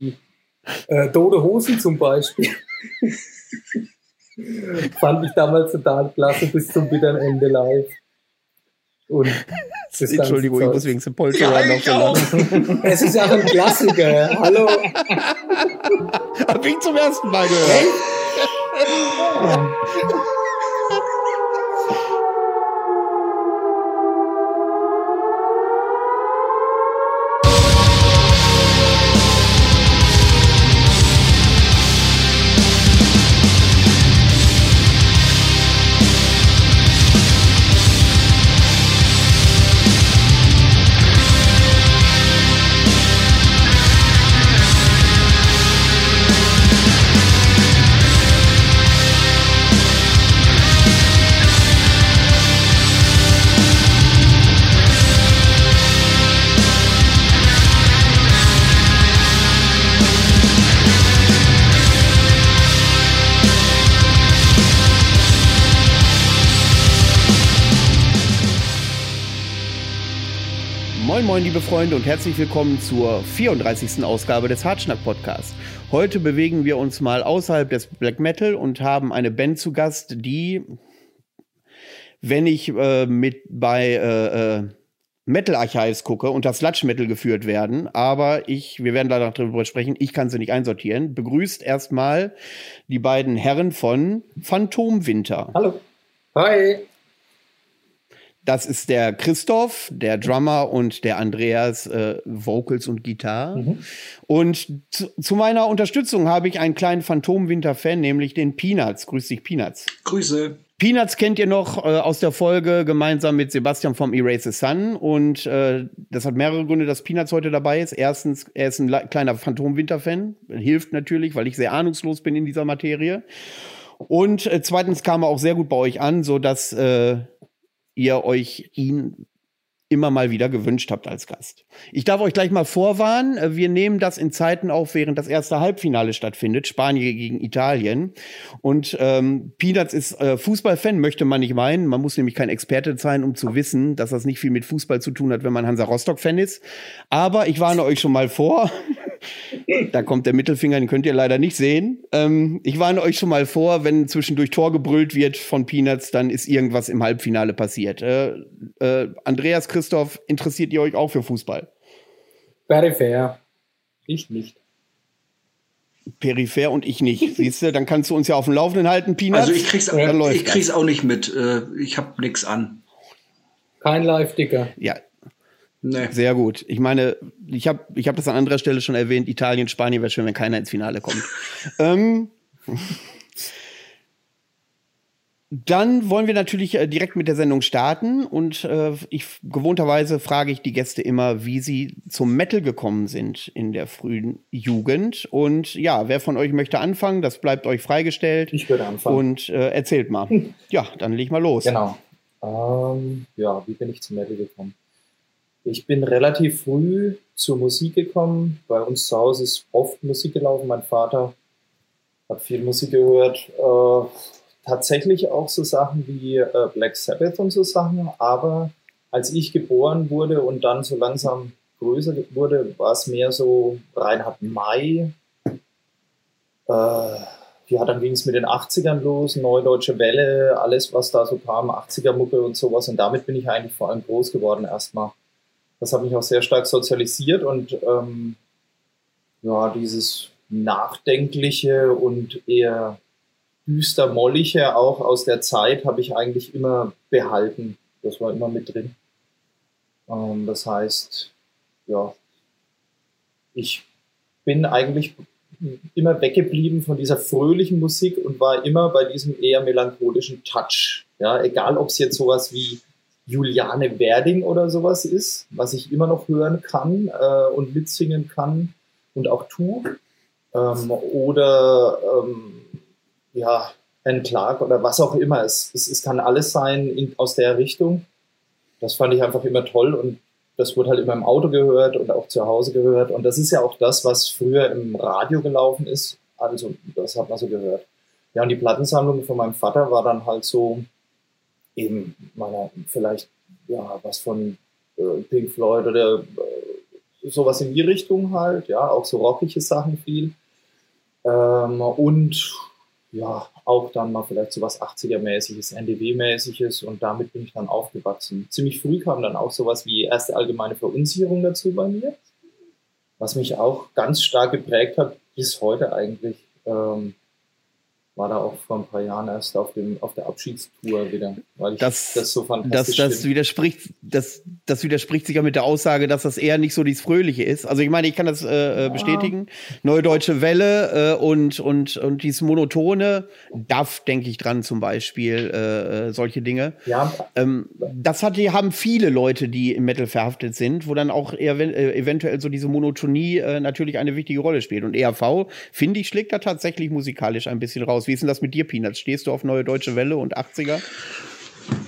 Äh, Tote Hosen zum Beispiel. Fand ich damals total klasse bis zum bitteren Ende live. Und Entschuldigung, ich muss wegen Sepultura ja, noch so Es ist ja auch ein Klassiker. Hallo. Hab ich zum ersten Mal gehört. Freunde, und herzlich willkommen zur 34. Ausgabe des Hartschnack Podcasts. Heute bewegen wir uns mal außerhalb des Black Metal und haben eine Band zu Gast, die, wenn ich äh, mit bei äh, äh, Metal Archives gucke, unter Sludge Metal geführt werden, aber ich, wir werden leider darüber sprechen, ich kann sie nicht einsortieren. Begrüßt erstmal die beiden Herren von Phantom Winter. Hallo. Hi. Das ist der Christoph, der Drummer und der Andreas äh, Vocals und Gitarre. Mhm. Und zu, zu, meiner Unterstützung habe ich einen kleinen Phantom-Winter-Fan, nämlich den Peanuts. Grüß dich, Peanuts. Grüße. Peanuts kennt ihr noch äh, aus der Folge gemeinsam mit Sebastian vom Erase the Sun. Und äh, das hat mehrere Gründe, dass Peanuts heute dabei ist. Erstens, er ist ein kleiner Phantom-Winter-Fan. Hilft natürlich, weil ich sehr ahnungslos bin in dieser Materie. Und äh, zweitens kam er auch sehr gut bei euch an, so dass äh, ihr euch ihn immer mal wieder gewünscht habt als Gast. Ich darf euch gleich mal vorwarnen, äh, wir nehmen das in Zeiten auf, während das erste Halbfinale stattfindet, Spanien gegen Italien. Und ähm, Peanuts ist äh, Fußballfan, möchte man nicht meinen. Man muss nämlich kein Experte sein, um zu wissen, dass das nicht viel mit Fußball zu tun hat, wenn man Hansa Rostock-Fan ist. Aber ich warne euch schon mal vor, da kommt der Mittelfinger, den könnt ihr leider nicht sehen. Ähm, ich warne euch schon mal vor, wenn zwischendurch Tor gebrüllt wird von Peanuts, dann ist irgendwas im Halbfinale passiert. Äh, äh, Andreas, Christoph, interessiert ihr euch auch für Fußball? Peripher. Ich nicht. Peripher und ich nicht. Siehst du, dann kannst du uns ja auf dem Laufenden halten, Peanuts. Also ich krieg's, ich krieg's auch nicht mit. Äh, ich hab nix an. Kein Live-Dicker. Ja, Nee. Sehr gut. Ich meine, ich habe ich hab das an anderer Stelle schon erwähnt, Italien, Spanien wäre schön, wenn keiner ins Finale kommt. ähm, dann wollen wir natürlich äh, direkt mit der Sendung starten und äh, ich gewohnterweise frage ich die Gäste immer, wie sie zum Metal gekommen sind in der frühen Jugend. Und ja, wer von euch möchte anfangen? Das bleibt euch freigestellt. Ich würde anfangen. Und äh, erzählt mal. ja, dann leg mal los. Genau. Ähm, ja, wie bin ich zum Metal gekommen? Ich bin relativ früh zur Musik gekommen. Bei uns zu Hause ist oft Musik gelaufen. Mein Vater hat viel Musik gehört. Äh, tatsächlich auch so Sachen wie äh, Black Sabbath und so Sachen. Aber als ich geboren wurde und dann so langsam größer wurde, war es mehr so Reinhard May. Äh, ja, dann ging es mit den 80ern los, Neue Deutsche Welle, alles, was da so kam, 80er-Mucke und sowas. Und damit bin ich eigentlich vor allem groß geworden erstmal das hat mich auch sehr stark sozialisiert und ähm, ja, dieses nachdenkliche und eher düster mollige auch aus der Zeit habe ich eigentlich immer behalten. Das war immer mit drin. Ähm, das heißt, ja, ich bin eigentlich immer weggeblieben von dieser fröhlichen Musik und war immer bei diesem eher melancholischen Touch. Ja, egal ob es jetzt sowas wie Juliane Werding oder sowas ist, was ich immer noch hören kann äh, und mitsingen kann und auch tue. Ähm, oder ähm, ja, Anne Clark oder was auch immer. Es, es, es kann alles sein in, aus der Richtung. Das fand ich einfach immer toll und das wurde halt immer im Auto gehört und auch zu Hause gehört. Und das ist ja auch das, was früher im Radio gelaufen ist. Also das hat man so gehört. Ja, und die Plattensammlung von meinem Vater war dann halt so, eben meiner vielleicht ja was von äh, Pink Floyd oder äh, sowas in die Richtung halt, ja, auch so rockige Sachen viel. Ähm, und ja, auch dann mal vielleicht so was 80er-mäßiges, NDW-mäßiges und damit bin ich dann aufgewachsen. Ziemlich früh kam dann auch sowas wie erste allgemeine Verunsicherung dazu bei mir, was mich auch ganz stark geprägt hat, bis heute eigentlich. Ähm, war da auch vor ein paar Jahren erst auf, dem, auf der Abschiedstour wieder, weil ich das, das so fantastisch das, das widerspricht das, das widerspricht sich ja mit der Aussage, dass das eher nicht so dieses Fröhliche ist. Also ich meine, ich kann das äh, äh ja. bestätigen. Neue Deutsche Welle äh, und, und, und dieses Monotone, DAF denke ich dran zum Beispiel, äh, äh, solche Dinge. Ja. Ähm, das hat, haben viele Leute, die im Metal verhaftet sind, wo dann auch eher, äh, eventuell so diese Monotonie natürlich eine wichtige Rolle spielt. Und ERV, finde ich, schlägt da tatsächlich musikalisch ein bisschen raus. Wie ist denn das mit dir, Peanuts? Stehst du auf neue deutsche Welle und 80er?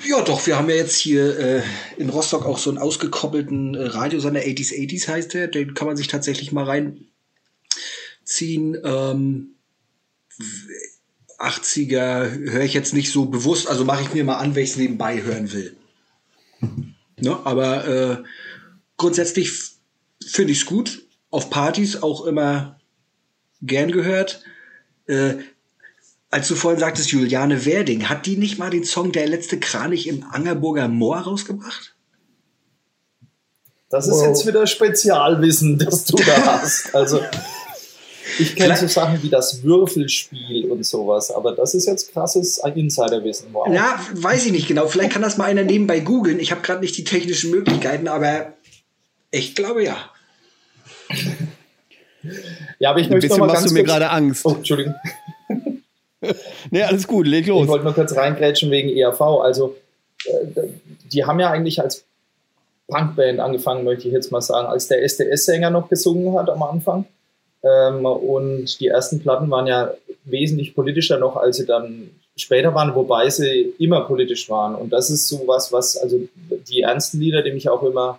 Ja, doch, wir haben ja jetzt hier äh, in Rostock auch so einen ausgekoppelten äh, Radiosender, 80s 80s heißt der, den kann man sich tatsächlich mal reinziehen. Ähm, 80er höre ich jetzt nicht so bewusst, also mache ich mir mal an, wenn ich es nebenbei hören will. Ne? Aber äh, grundsätzlich finde ich es gut. Auf Partys auch immer gern gehört. Äh, als du vorhin sagtest, Juliane Werding, hat die nicht mal den Song Der letzte Kranich im Angerburger Moor rausgebracht? Das ist wow. jetzt wieder Spezialwissen, das du da hast. Also, ich kenne so Sachen wie das Würfelspiel und sowas, aber das ist jetzt krasses Insiderwissen. Wow. Ja, weiß ich nicht genau. Vielleicht kann das mal einer nebenbei googeln. Ich habe gerade nicht die technischen Möglichkeiten, aber ich glaube ja. ja, aber ich möchte noch mal ganz du mir gerade Angst. Oh, Entschuldigung. Nee, alles gut, leg los. Ich wollte nur kurz reingrätschen wegen ERV. Also, äh, die haben ja eigentlich als Punkband angefangen, möchte ich jetzt mal sagen, als der SDS-Sänger noch gesungen hat am Anfang. Ähm, und die ersten Platten waren ja wesentlich politischer noch, als sie dann später waren, wobei sie immer politisch waren. Und das ist so was, was, also die ernsten Lieder, die mich auch immer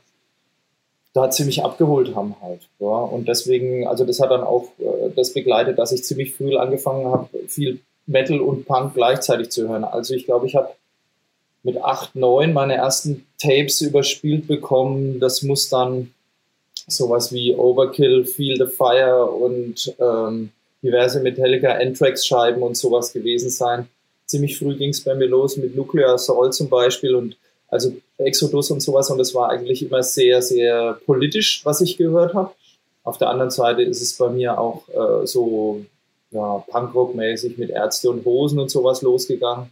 da ziemlich abgeholt haben halt. Ja. Und deswegen, also das hat dann auch äh, das begleitet, dass ich ziemlich früh angefangen habe, viel Metal und Punk gleichzeitig zu hören. Also ich glaube, ich habe mit 8, 9 meine ersten Tapes überspielt bekommen. Das muss dann sowas wie Overkill, Feel the Fire und ähm, diverse Metallica Anthrax Scheiben und sowas gewesen sein. Ziemlich früh ging es bei mir los mit Nuclear Soul zum Beispiel und also Exodus und sowas und das war eigentlich immer sehr, sehr politisch, was ich gehört habe. Auf der anderen Seite ist es bei mir auch äh, so ja, Punkrock-mäßig mit Ärzte und Hosen und sowas losgegangen.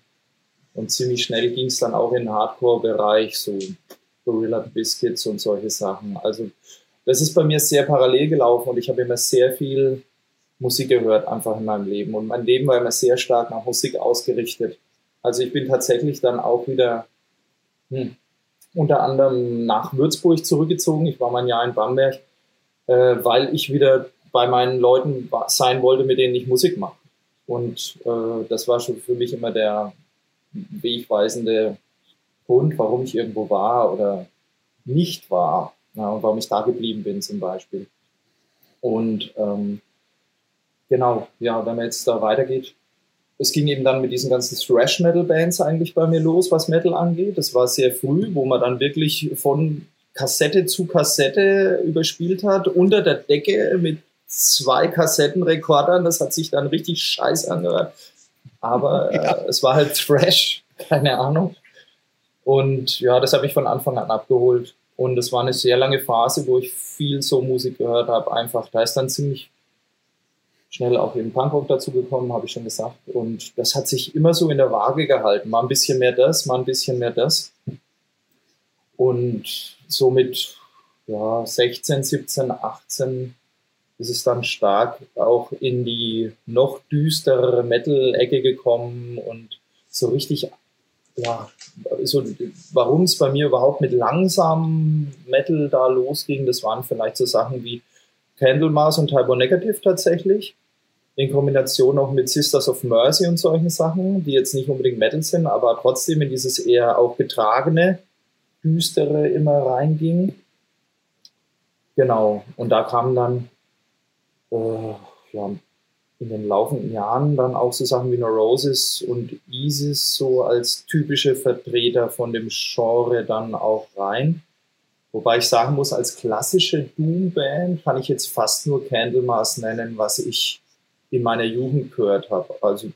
Und ziemlich schnell ging es dann auch in den Hardcore-Bereich, so Gorilla Biscuits und solche Sachen. Also das ist bei mir sehr parallel gelaufen und ich habe immer sehr viel Musik gehört, einfach in meinem Leben. Und mein Leben war immer sehr stark nach Musik ausgerichtet. Also ich bin tatsächlich dann auch wieder hm, unter anderem nach Würzburg zurückgezogen. Ich war mein Jahr in Bamberg, äh, weil ich wieder bei meinen Leuten sein wollte, mit denen ich Musik mache. Und äh, das war schon für mich immer der wegweisende Grund, warum ich irgendwo war oder nicht war. Ja, und warum ich da geblieben bin zum Beispiel. Und ähm, genau, ja, wenn man jetzt da weitergeht, es ging eben dann mit diesen ganzen Thrash-Metal-Bands eigentlich bei mir los, was Metal angeht. Das war sehr früh, wo man dann wirklich von Kassette zu Kassette überspielt hat, unter der Decke mit zwei Kassettenrekordern. Das hat sich dann richtig scheiß angehört. Aber ja. äh, es war halt Thrash, keine Ahnung. Und ja, das habe ich von Anfang an abgeholt. Und es war eine sehr lange Phase, wo ich viel so Musik gehört habe. Einfach, da ist dann ziemlich schnell auch eben Punkrock dazu gekommen, habe ich schon gesagt. Und das hat sich immer so in der Waage gehalten. Mal ein bisschen mehr das, mal ein bisschen mehr das. Und somit ja, 16, 17, 18 ist es dann stark auch in die noch düsterere Metal-Ecke gekommen und so richtig, ja, so, warum es bei mir überhaupt mit langsamem Metal da losging, das waren vielleicht so Sachen wie Candlemas und Typo Negative tatsächlich. In Kombination auch mit Sisters of Mercy und solchen Sachen, die jetzt nicht unbedingt Metal sind, aber trotzdem in dieses eher auch getragene, düstere immer reinging. Genau. Und da kamen dann ja, in den laufenden Jahren dann auch so Sachen wie Neurosis und Isis so als typische Vertreter von dem Genre dann auch rein. Wobei ich sagen muss, als klassische Doom-Band kann ich jetzt fast nur Candlemas nennen, was ich in meiner Jugend gehört habe. Also äh,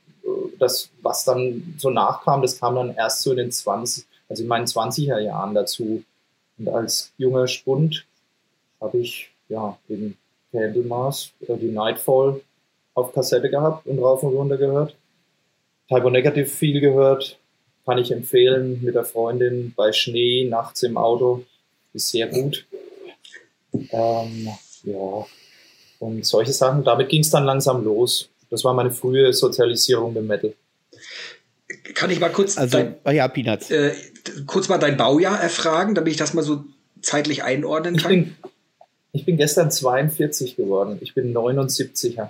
das, was dann so nachkam, das kam dann erst so in den 20, also in meinen 20er Jahren dazu. Und als junger Spund habe ich ja den Candlemas oder die Nightfall auf Kassette gehabt und rauf und runter gehört. Typo Negative viel gehört, kann ich empfehlen mit der Freundin bei Schnee nachts im Auto ist sehr gut. Ähm, ja, und solche Sachen, damit ging es dann langsam los. Das war meine frühe Sozialisierung im Metal. Kann ich mal kurz, also, dein, ah ja, Peanuts. Äh, kurz mal dein Baujahr erfragen, damit ich das mal so zeitlich einordnen kann? Ich bin, ich bin gestern 42 geworden. Ich bin 79er.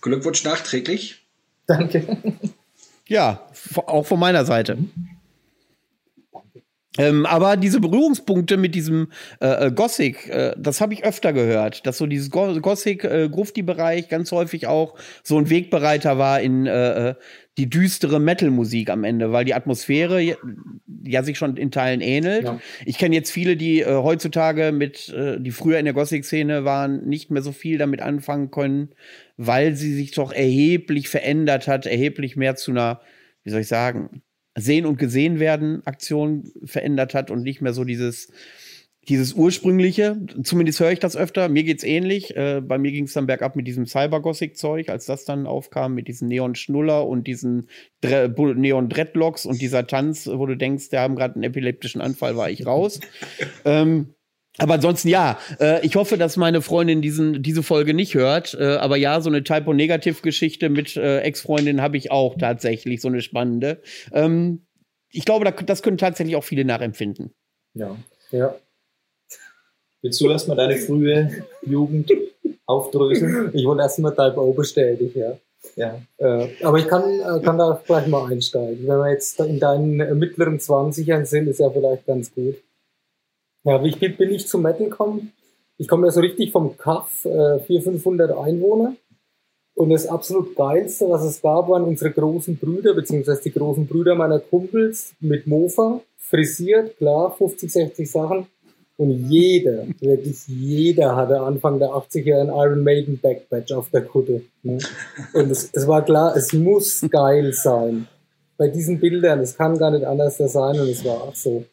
Glückwunsch nachträglich. Danke. Ja, auch von meiner Seite. Ähm, aber diese Berührungspunkte mit diesem äh, äh, Gothic, äh, das habe ich öfter gehört, dass so dieses Go Gothic äh, ganz häufig auch so ein Wegbereiter war in äh, äh die düstere Metal-Musik am Ende, weil die Atmosphäre ja sich schon in Teilen ähnelt. Ja. Ich kenne jetzt viele, die heutzutage mit, die früher in der Gothic-Szene waren, nicht mehr so viel damit anfangen können, weil sie sich doch erheblich verändert hat, erheblich mehr zu einer, wie soll ich sagen, Sehen und Gesehen werden Aktion verändert hat und nicht mehr so dieses, dieses ursprüngliche. Zumindest höre ich das öfter. Mir geht's ähnlich. Äh, bei mir ging es dann bergab mit diesem Cyber-Gothic-Zeug, als das dann aufkam, mit diesen Neon-Schnuller und diesen Neon-Dreadlocks und dieser Tanz, wo du denkst, der haben gerade einen epileptischen Anfall, war ich raus. ähm, aber ansonsten ja, äh, ich hoffe, dass meine Freundin diesen, diese Folge nicht hört. Äh, aber ja, so eine Typo-Negativ-Geschichte mit äh, Ex-Freundin habe ich auch tatsächlich, so eine spannende. Ähm, ich glaube, das können tatsächlich auch viele nachempfinden. Ja, ja. Willst du erstmal deine frühe Jugend aufdröseln? Ich wollte erstmal Type O bestätigen, ja. Ja. Äh, aber ich kann, äh, kann da gleich mal einsteigen. Wenn wir jetzt in deinen mittleren 20ern sind, ist ja vielleicht ganz gut. Ja, wie bin, bin ich zum Metal gekommen? Ich komme ja so richtig vom Kaff, äh, 400, 500 Einwohner. Und das absolut Geilste, was es gab, waren unsere großen Brüder, beziehungsweise die großen Brüder meiner Kumpels mit Mofa, frisiert, klar, 50, 60 Sachen. Und jeder, wirklich jeder hatte Anfang der 80er ein Iron Maiden Backpatch auf der Kutte. Ne? Und es, es war klar, es muss geil sein. Bei diesen Bildern, es kann gar nicht anders sein und es war auch so.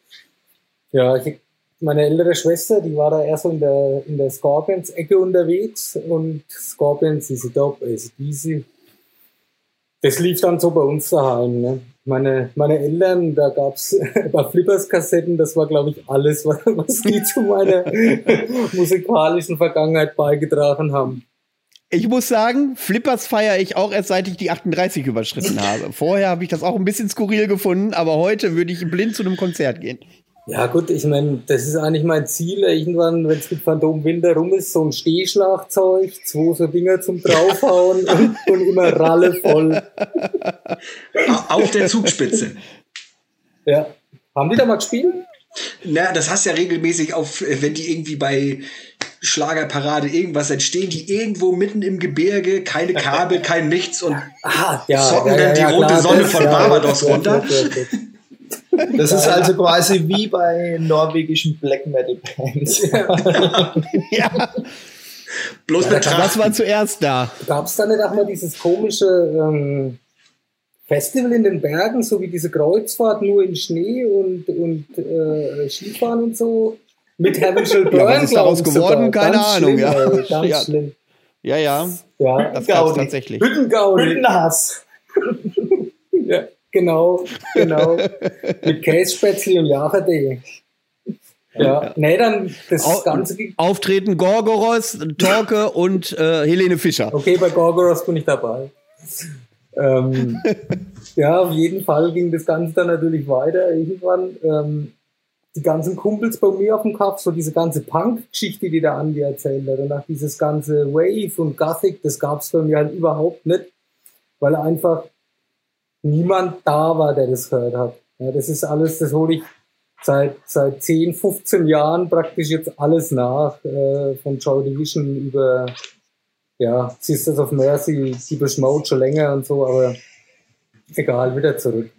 Ja, ich meine ältere Schwester, die war da eher so in der, in der Scorpions-Ecke unterwegs und Scorpions, diese Top, also diese, das lief dann so bei uns daheim. Ne? Meine, meine Eltern, da gab's ein paar Flippers-Kassetten, das war, glaube ich, alles, was, was die zu meiner musikalischen Vergangenheit beigetragen haben. Ich muss sagen, Flippers feiere ich auch erst seit ich die 38 überschritten habe. Vorher habe ich das auch ein bisschen skurril gefunden, aber heute würde ich blind zu einem Konzert gehen. Ja gut, ich meine, das ist eigentlich mein Ziel, irgendwann, wenn es mit Phantom Winter rum ist, so ein Stehschlagzeug, zwei so Dinger zum draufhauen und, und immer Ralle voll. Auf der Zugspitze. Ja. Haben die da mal gespielt? Na, das hast ja regelmäßig auf, wenn die irgendwie bei Schlagerparade irgendwas entstehen, die irgendwo mitten im Gebirge, keine Kabel, kein Nichts und ah, ja, zocken ja, ja, dann die rote klar, Sonne von Barbados runter. Das ist also quasi wie bei norwegischen Black Metal Bands. ja. Bloß ja, Was war zuerst da? Gab es da nicht auch mal dieses komische ähm, Festival in den Bergen, so wie diese Kreuzfahrt nur in Schnee und, und äh, Skifahren und so? Mit Heaven Shall Burn, ja, was ist daraus geworden? Sogar. Keine ganz Ahnung. Schlimm, ja. Ey, ganz ja. schlimm. Ja, ja. Ja, das gab tatsächlich. Hüttengaudi. Hüttenhass. ja. Genau, genau. Mit Kässpätzli und Jacherde. Ja, nee, dann das Au Ganze. Auftreten Gorgoros, Torke und äh, Helene Fischer. Okay, bei Gorgoros bin ich dabei. ähm, ja, auf jeden Fall ging das Ganze dann natürlich weiter. Irgendwann ähm, die ganzen Kumpels bei mir auf dem Kopf, so diese ganze Punk-Geschichte, die der Andi erzählt hat, und auch dieses ganze Wave und Gothic, das gab's bei mir halt überhaupt nicht, weil einfach niemand da war, der das gehört hat. Ja, das ist alles, das hole ich seit, seit 10, 15 Jahren praktisch jetzt alles nach, äh, von Joy Division über ja, Sisters of Mercy, die Mode schon länger und so, aber egal, wieder zurück.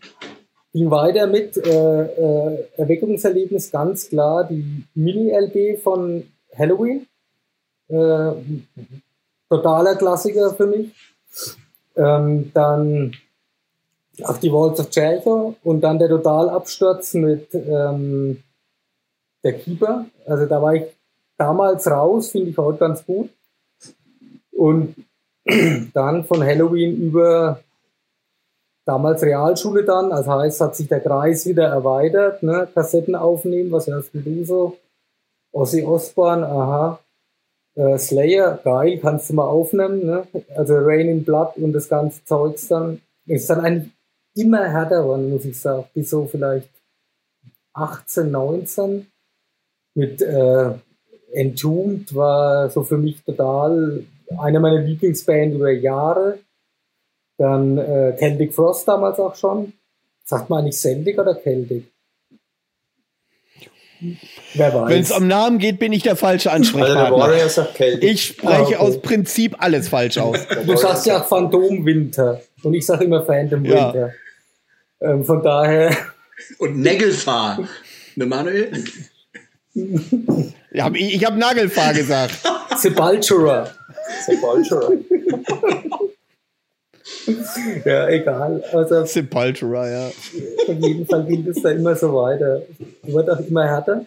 ging weiter mit äh, äh, Erweckungserlebnis, ganz klar die Mini-LB von Halloween. Äh, totaler Klassiker für mich. Ähm, dann auch die Walls of Jericho und dann der Totalabsturz mit ähm, der Keeper. Also da war ich damals raus, finde ich heute ganz gut. Und dann von Halloween über damals Realschule dann, also heißt, hat sich der Kreis wieder erweitert, ne? Kassetten aufnehmen, was hörst du so? Ozzy Osbourne, aha. Äh, Slayer, geil, kannst du mal aufnehmen, ne? Also Rain in Blood und das ganze Zeugs dann. Ist dann eigentlich immer härter geworden, muss ich sagen. Bis so vielleicht 18, 19. Mit äh, Entombed war so für mich total eine meiner Lieblingsbands über Jahre. Dann äh, Celtic Frost damals auch schon. Sagt man eigentlich Celtic oder Celtic? Wenn es um Namen geht, bin ich der falsche Ansprechpartner. Also ich spreche ah, okay. aus Prinzip alles falsch aus. Du sagst ja Phantom Winter und ich sage immer Phantom ja. Winter. Ähm, von daher. Und Nägelfahr. Ne Manuel? Ich, ich habe Nagelfahr gesagt. Sepultura. Sepultura. ja, egal. Also, Sepultura, ja. Auf jeden Fall ging es da immer so weiter. Wird auch immer härter.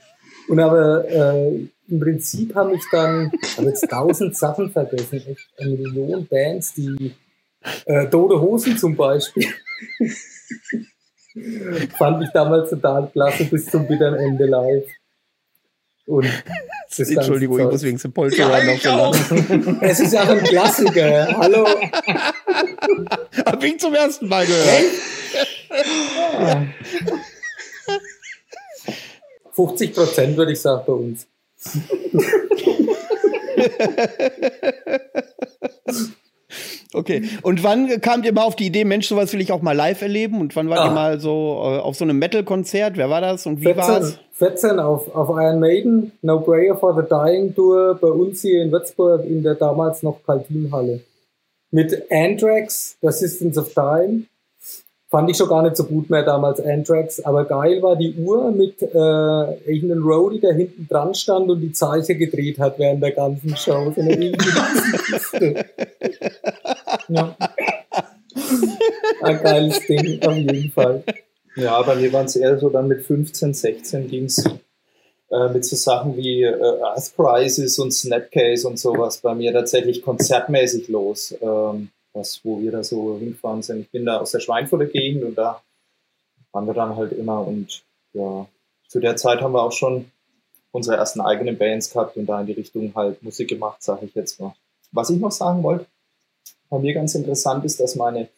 Und aber äh, im Prinzip habe ich dann, habe jetzt tausend Sachen vergessen, echt eine Million Bands, die äh, Tote Hosen zum Beispiel. Fand ich damals total klasse bis zum bitteren Ende live. Und Entschuldigung, ich muss wegen Sepultura ja, noch so Es ist ja auch ein Klassiker. Hallo. Hab ich zum ersten Mal gehört. Ja. 50 Prozent würde ich sagen bei uns. Okay. Und wann kamt ihr mal auf die Idee, Mensch, sowas will ich auch mal live erleben? Und wann war ah. ihr mal so äh, auf so einem Metal-Konzert? Wer war das und wie 14, war's? 14 auf, auf Iron Maiden, No Prayer for the Dying Tour bei uns hier in Würzburg in der damals noch Kaltinhalle. Mit Anthrax, The Assistance of Time. Fand ich schon gar nicht so gut mehr damals Anthrax, aber geil war die Uhr mit äh, irgendeinem Roadie, der hinten dran stand und die Zeichen gedreht hat während der ganzen Show. So eine ja. Ein geiles Ding, auf jeden Fall. Ja, bei mir waren es eher so dann mit 15, 16 ging es äh, mit so Sachen wie äh, Earth Crisis und Snapcase und sowas bei mir tatsächlich konzertmäßig los. Ähm, was, wo wir da so hingefahren sind. Ich bin da aus der Schweinfurter Gegend und da waren wir dann halt immer und ja, zu der Zeit haben wir auch schon unsere ersten eigenen Bands gehabt und da in die Richtung halt Musik gemacht, sage ich jetzt mal. Was ich noch sagen wollte, bei mir ganz interessant ist, dass meine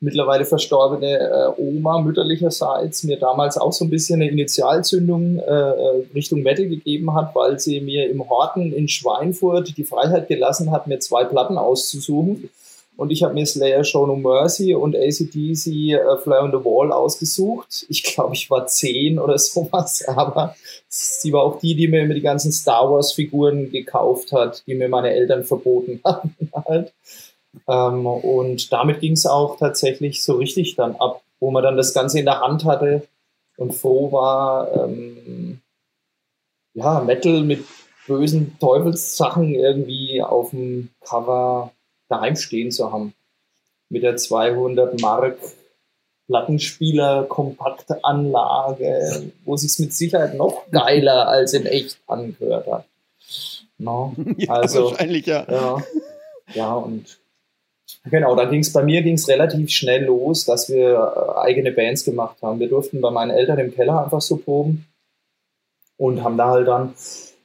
mittlerweile verstorbene äh, Oma mütterlicherseits mir damals auch so ein bisschen eine Initialzündung äh, äh, Richtung Metal gegeben hat, weil sie mir im Horten in Schweinfurt die Freiheit gelassen hat, mir zwei Platten auszusuchen. Und ich habe mir Slayer Show No Mercy und ACDC äh, Fly on the Wall ausgesucht. Ich glaube, ich war zehn oder sowas, aber sie war auch die, die mir immer die ganzen Star Wars Figuren gekauft hat, die mir meine Eltern verboten haben. halt. Ähm, und damit ging es auch tatsächlich so richtig dann ab, wo man dann das Ganze in der Hand hatte und froh war, ähm, ja, Metal mit bösen Teufelssachen irgendwie auf dem Cover daheim stehen zu haben. Mit der 200 Mark Plattenspieler Kompaktanlage, wo sich mit Sicherheit noch geiler als in echt angehört hat. No? Ja, also, wahrscheinlich, ja. ja. Ja, und genau, da ging es bei mir ging's relativ schnell los, dass wir äh, eigene Bands gemacht haben. Wir durften bei meinen Eltern im Keller einfach so proben und haben da halt dann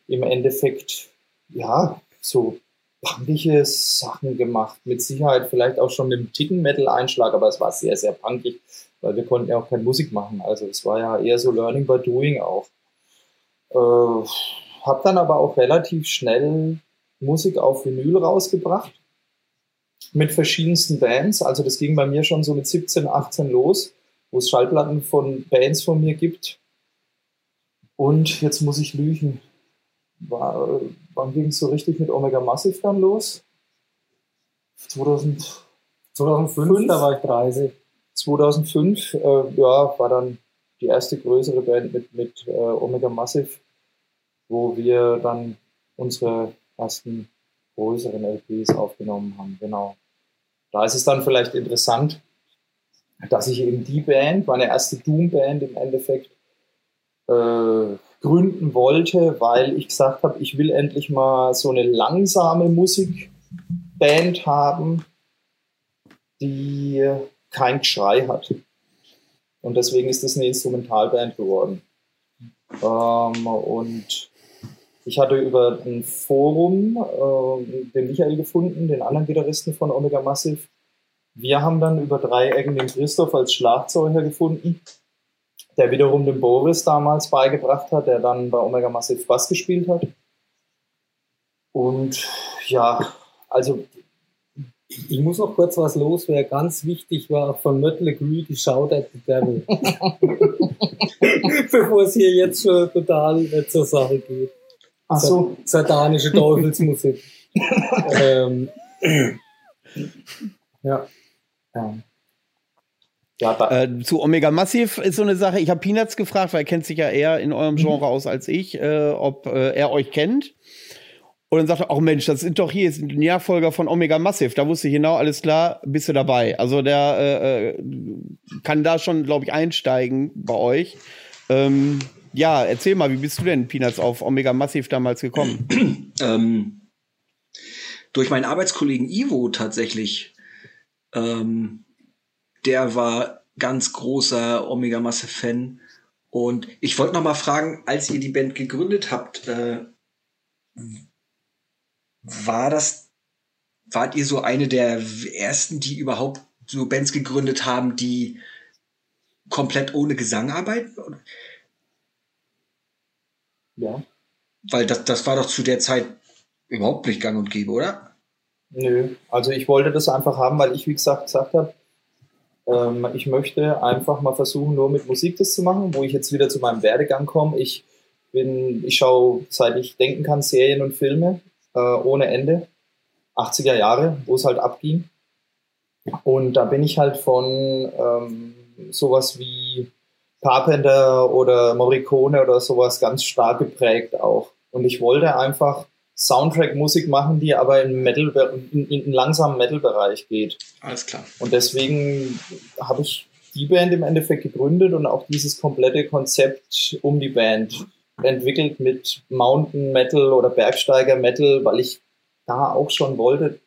im Endeffekt, ja, so punkige Sachen gemacht. Mit Sicherheit vielleicht auch schon mit einem Ticken-Metal-Einschlag, aber es war sehr, sehr punkig, weil wir konnten ja auch keine Musik machen. Also es war ja eher so Learning by Doing auch. Äh, hab dann aber auch relativ schnell Musik auf Vinyl rausgebracht mit verschiedensten Bands. Also das ging bei mir schon so mit 17, 18 los, wo es Schallplatten von Bands von mir gibt. Und jetzt muss ich lügen war, wann ging es so richtig mit Omega Massive dann los? 2000, 2005, da war ich 30. 2005 äh, ja, war dann die erste größere Band mit, mit äh, Omega Massive, wo wir dann unsere ersten größeren LPs aufgenommen haben. Genau. Da ist es dann vielleicht interessant, dass ich eben die Band, meine erste Doom-Band im Endeffekt, äh, gründen wollte, weil ich gesagt habe, ich will endlich mal so eine langsame Musikband haben, die kein Geschrei hat. Und deswegen ist das eine Instrumentalband geworden. Ähm, und ich hatte über ein Forum äh, den Michael gefunden, den anderen Gitarristen von Omega Massive. Wir haben dann über drei Ecken den Christoph als Schlagzeuger gefunden, der wiederum den Boris damals beigebracht hat, der dann bei Omega Massive Bass gespielt hat. Und ja, also ich muss noch kurz was los, wer ganz wichtig war von Mötley Crüe, die Shout at the Devil. Bevor es hier jetzt schon total zur Sache geht. Ach so. Satanische Teufelsmusik. ähm, ja. ja. Ja, äh, zu Omega Massive ist so eine Sache. Ich habe Peanuts gefragt, weil er kennt sich ja eher in eurem mhm. Genre aus als ich, äh, ob äh, er euch kennt. Und dann sagte er, oh Mensch, das sind doch hier ist ein Nährfolger von Omega Massive. Da wusste ich genau, alles klar, bist du dabei. Also der äh, äh kann da schon, glaube ich, einsteigen bei euch. Ähm, ja, erzähl mal, wie bist du denn, Peanuts, auf Omega Massive damals gekommen? ähm, durch meinen Arbeitskollegen Ivo tatsächlich. Ähm, der war ganz großer Omega Massive Fan. Und ich wollte noch mal fragen, als ihr die Band gegründet habt, äh, war das, wart ihr so eine der ersten, die überhaupt so Bands gegründet haben, die komplett ohne Gesang arbeiten? Ja. Weil das, das war doch zu der Zeit überhaupt nicht gang und gäbe, oder? Nö, also ich wollte das einfach haben, weil ich, wie gesagt, gesagt habe, ähm, ich möchte einfach mal versuchen, nur mit Musik das zu machen, wo ich jetzt wieder zu meinem Werdegang komme. Ich bin, ich schaue, seit ich denken kann, Serien und Filme äh, ohne Ende. 80er Jahre, wo es halt abging. Und da bin ich halt von ähm, sowas wie Carpenter oder Morricone oder sowas ganz stark geprägt auch. Und ich wollte einfach Soundtrack-Musik machen, die aber in, Metal, in, in, in langsamen Metal-Bereich geht. Alles klar. Und deswegen habe ich die Band im Endeffekt gegründet und auch dieses komplette Konzept um die Band entwickelt mit Mountain Metal oder Bergsteiger Metal, weil ich da auch schon wollte,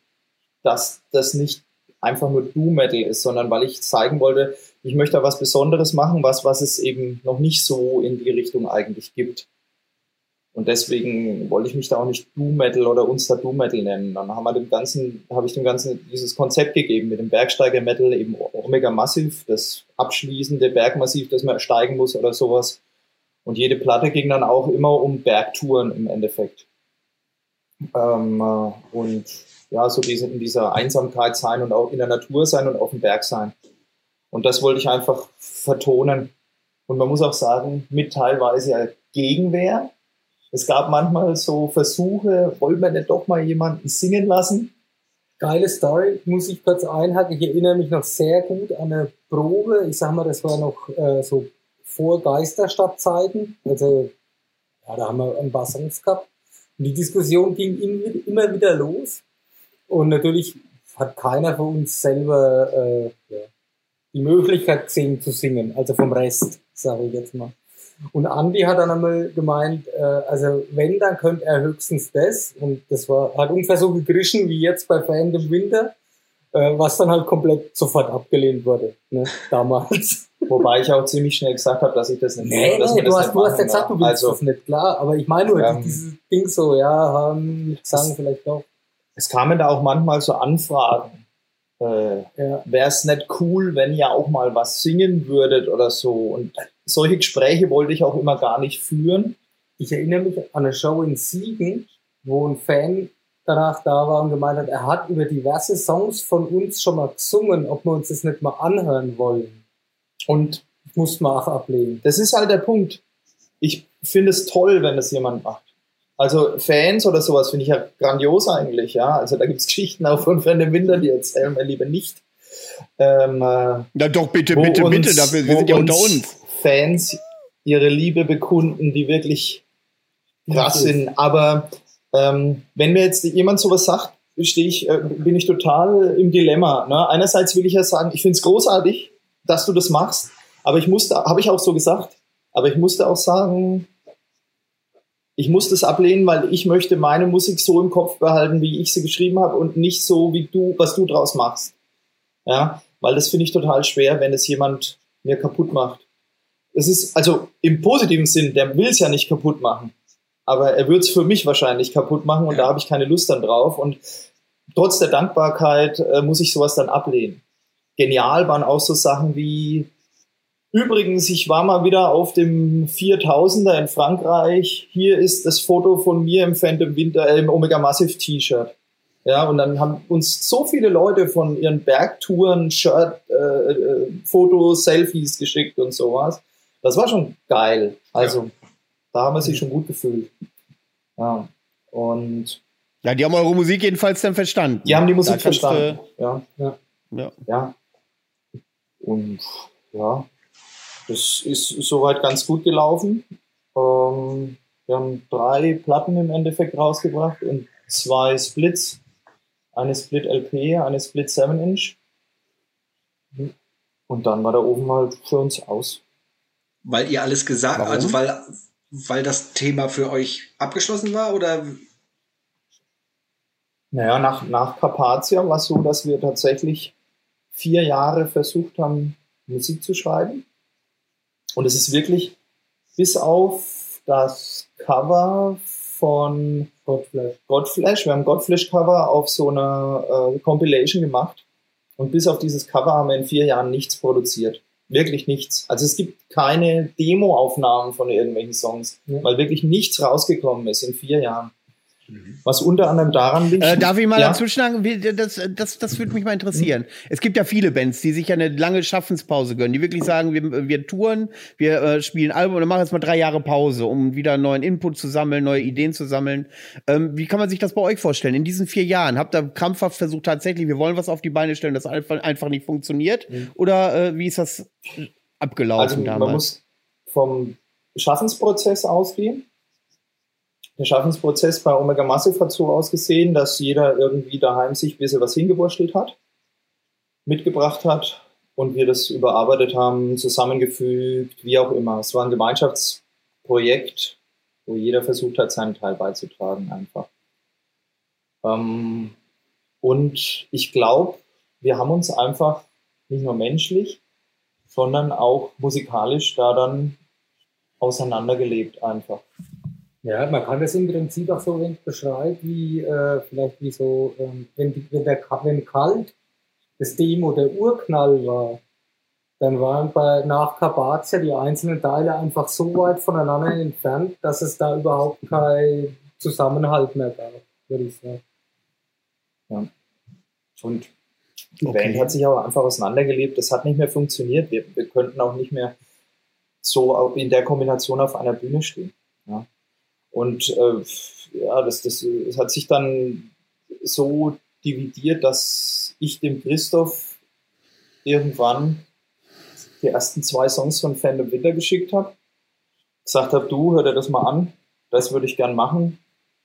dass das nicht einfach nur Doom Metal ist, sondern weil ich zeigen wollte, ich möchte da was Besonderes machen, was, was es eben noch nicht so in die Richtung eigentlich gibt. Und deswegen wollte ich mich da auch nicht Doom Metal oder uns da Doom Metal nennen. Dann haben wir dem Ganzen, habe ich dem Ganzen dieses Konzept gegeben mit dem Bergsteiger Metal, eben Omega Massive, das abschließende Bergmassiv, das man ersteigen muss oder sowas. Und jede Platte ging dann auch immer um Bergtouren im Endeffekt. Ähm, äh, und ja, so diese, in dieser Einsamkeit sein und auch in der Natur sein und auf dem Berg sein. Und das wollte ich einfach vertonen. Und man muss auch sagen, mit teilweise Gegenwehr. Es gab manchmal so Versuche, wollen wir denn doch mal jemanden singen lassen? Geile Story, muss ich kurz einhaken. Ich erinnere mich noch sehr gut an eine Probe. Ich sag mal, das war noch äh, so vor Geisterstadtzeiten. Also, ja, da haben wir ein paar Songs gehabt. Und die Diskussion ging immer wieder los. Und natürlich hat keiner von uns selber äh, die Möglichkeit gesehen zu singen, also vom Rest, sage ich jetzt mal. Und Andy hat dann einmal gemeint, äh, also wenn, dann könnte er höchstens das. Und das war, hat ungefähr so gegrischen wie jetzt bei Fan im Winter, äh, was dann halt komplett sofort abgelehnt wurde, ne, damals. Wobei ich auch ziemlich schnell gesagt habe, dass ich das nicht nee, nee, du, hast, du hast ja gesagt, du willst also, das nicht, klar. Aber ich meine nur, ähm, dieses Ding so, ja, haben, sagen vielleicht doch. Es kamen da auch manchmal so Anfragen. Äh, ja. Wäre es nicht cool, wenn ihr auch mal was singen würdet oder so? Und solche Gespräche wollte ich auch immer gar nicht führen. Ich erinnere mich an eine Show in Siegen, wo ein Fan danach da war und gemeint hat, er hat über diverse Songs von uns schon mal gesungen, ob wir uns das nicht mal anhören wollen. Und muss man auch ablehnen. Das ist halt der Punkt. Ich finde es toll, wenn das jemand macht. Also Fans oder sowas finde ich ja grandios eigentlich, ja. Also da gibt es Geschichten auch von Fan im Winter, die erzählen wir lieber nicht. Ähm, äh, Na doch, bitte, bitte, uns, bitte, dafür, wir sind ja unter uns. Fans ihre Liebe bekunden, die wirklich krass sind. Aber ähm, wenn mir jetzt jemand sowas sagt, stehe ich, äh, bin ich total im Dilemma. Ne? Einerseits will ich ja sagen, ich finde es großartig, dass du das machst, aber ich musste, habe ich auch so gesagt, aber ich musste auch sagen, ich muss das ablehnen, weil ich möchte meine Musik so im Kopf behalten, wie ich sie geschrieben habe und nicht so, wie du, was du draus machst. Ja, weil das finde ich total schwer, wenn es jemand mir kaputt macht. Es ist, also im positiven Sinn, der will es ja nicht kaputt machen. Aber er wird es für mich wahrscheinlich kaputt machen und ja. da habe ich keine Lust dann drauf. Und trotz der Dankbarkeit äh, muss ich sowas dann ablehnen. Genial waren auch so Sachen wie, übrigens, ich war mal wieder auf dem 4000er in Frankreich. Hier ist das Foto von mir im Phantom Winter, äh, im Omega Massive T-Shirt. Ja, und dann haben uns so viele Leute von ihren Bergtouren Shirt, äh, äh, Fotos, Selfies geschickt und sowas. Das war schon geil. Also, ja. da haben wir sich schon gut gefühlt. Ja, und. Ja, die haben eure Musik jedenfalls dann verstanden. Die haben die Musik verstanden. Ja. ja. Ja. Ja. Und ja, das ist soweit ganz gut gelaufen. Ähm, wir haben drei Platten im Endeffekt rausgebracht und zwei Splits eine Split LP, eine Split 7 Inch. Und dann war der Ofen halt für uns aus. Weil ihr alles gesagt, habt, also weil, weil das Thema für euch abgeschlossen war oder? Naja, nach, nach Carpathia war es so, dass wir tatsächlich vier Jahre versucht haben, Musik zu schreiben. Und es ist wirklich bis auf das Cover von Godflash. Godflash. Wir haben Godflash-Cover auf so einer äh, Compilation gemacht. Und bis auf dieses Cover haben wir in vier Jahren nichts produziert. Wirklich nichts. Also es gibt keine Demo-Aufnahmen von irgendwelchen Songs, ja. weil wirklich nichts rausgekommen ist in vier Jahren. Mhm. Was unter anderem daran liegt. Äh, darf ich mal ja? dazwischen sagen? Das, das, das würde mich mal interessieren. Mhm. Es gibt ja viele Bands, die sich ja eine lange Schaffenspause gönnen, die wirklich sagen, wir, wir touren, wir äh, spielen Album und dann machen jetzt mal drei Jahre Pause, um wieder neuen Input zu sammeln, neue Ideen zu sammeln. Ähm, wie kann man sich das bei euch vorstellen? In diesen vier Jahren habt ihr krampfhaft versucht, tatsächlich, wir wollen was auf die Beine stellen, das einfach, einfach nicht funktioniert? Mhm. Oder äh, wie ist das abgelaufen also, damals? Man muss vom Schaffensprozess ausgehen der Schaffensprozess bei Omega Massive hat so ausgesehen, dass jeder irgendwie daheim sich ein bisschen was hingewurschtelt hat, mitgebracht hat und wir das überarbeitet haben, zusammengefügt, wie auch immer. Es war ein Gemeinschaftsprojekt, wo jeder versucht hat, seinen Teil beizutragen einfach. Ähm, und ich glaube, wir haben uns einfach nicht nur menschlich, sondern auch musikalisch da dann auseinandergelebt einfach. Ja, man kann das im Prinzip auch so wenig beschreiben, wie äh, vielleicht wie so, ähm, wenn, die, wenn, der, wenn kalt das Demo der Urknall war, dann waren bei nach Kabatia die einzelnen Teile einfach so weit voneinander entfernt, dass es da überhaupt keinen Zusammenhalt mehr gab, würde ich sagen. Ja. Und die okay. Band hat sich aber einfach auseinandergelebt. Das hat nicht mehr funktioniert. Wir, wir könnten auch nicht mehr so in der Kombination auf einer Bühne stehen. Ja. Und äh, ja, das, das, das hat sich dann so dividiert, dass ich dem Christoph irgendwann die ersten zwei Songs von Fandom Winter geschickt habe. Gesagt habe, du, hör dir das mal an, das würde ich gern machen.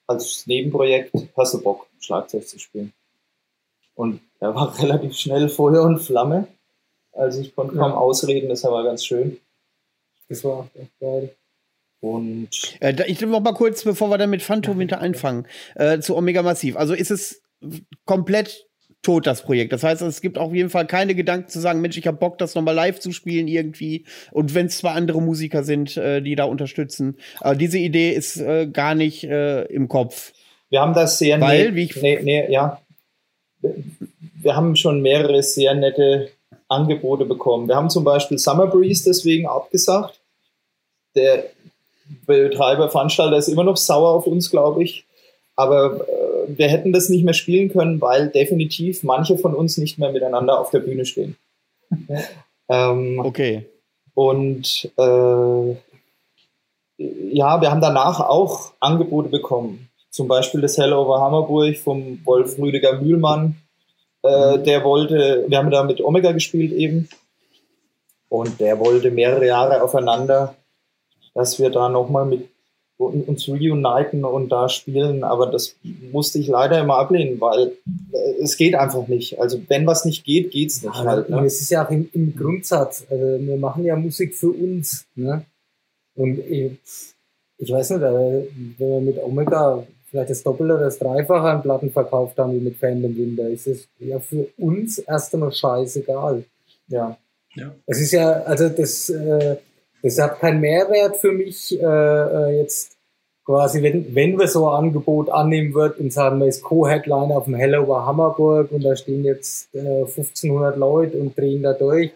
Als Nebenprojekt hast du Bock, Schlagzeug zu spielen. Und er war relativ schnell Feuer und Flamme. Also ich konnte kaum ausreden, das war ganz schön. Das war echt geil. Und äh, ich will noch mal kurz, bevor wir dann mit Phantom Winter anfangen, äh, zu Omega Massiv. Also ist es komplett tot, das Projekt. Das heißt, es gibt auf jeden Fall keine Gedanken zu sagen, Mensch, ich habe Bock, das nochmal live zu spielen irgendwie. Und wenn es zwar andere Musiker sind, äh, die da unterstützen. Aber diese Idee ist äh, gar nicht äh, im Kopf. Wir haben das sehr Weil, wie ich nee, nee, ja. Wir haben schon mehrere sehr nette Angebote bekommen. Wir haben zum Beispiel Summer Breeze deswegen abgesagt. Der Betreiber, Veranstalter ist immer noch sauer auf uns, glaube ich. Aber äh, wir hätten das nicht mehr spielen können, weil definitiv manche von uns nicht mehr miteinander auf der Bühne stehen. ähm, okay. Und äh, ja, wir haben danach auch Angebote bekommen. Zum Beispiel das Hell over Hammerburg vom Wolf Rüdiger Mühlmann. Äh, der wollte, wir haben da mit Omega gespielt eben. Und der wollte mehrere Jahre aufeinander, dass wir da nochmal mit uns reuniten und da spielen, aber das musste ich leider immer ablehnen, weil äh, es geht einfach nicht. Also wenn was nicht geht, geht's nicht ja, halt. Ne? Es ist ja auch im, im Grundsatz, also wir machen ja Musik für uns, ne? Und ich, ich weiß nicht, wenn wir mit Omega vielleicht das Doppelte oder das Dreifache an Platten verkauft haben wie mit Phantom Winter, ist es ja für uns erst einmal scheißegal. Ja. ja. Es ist ja, also das, äh, das hat keinen Mehrwert für mich, äh, äh, jetzt quasi, wenn, wenn wir so ein Angebot annehmen würden und sagen, man ist Co-Headliner auf dem Hellover Hammerburg und da stehen jetzt äh, 1500 Leute und drehen da durch.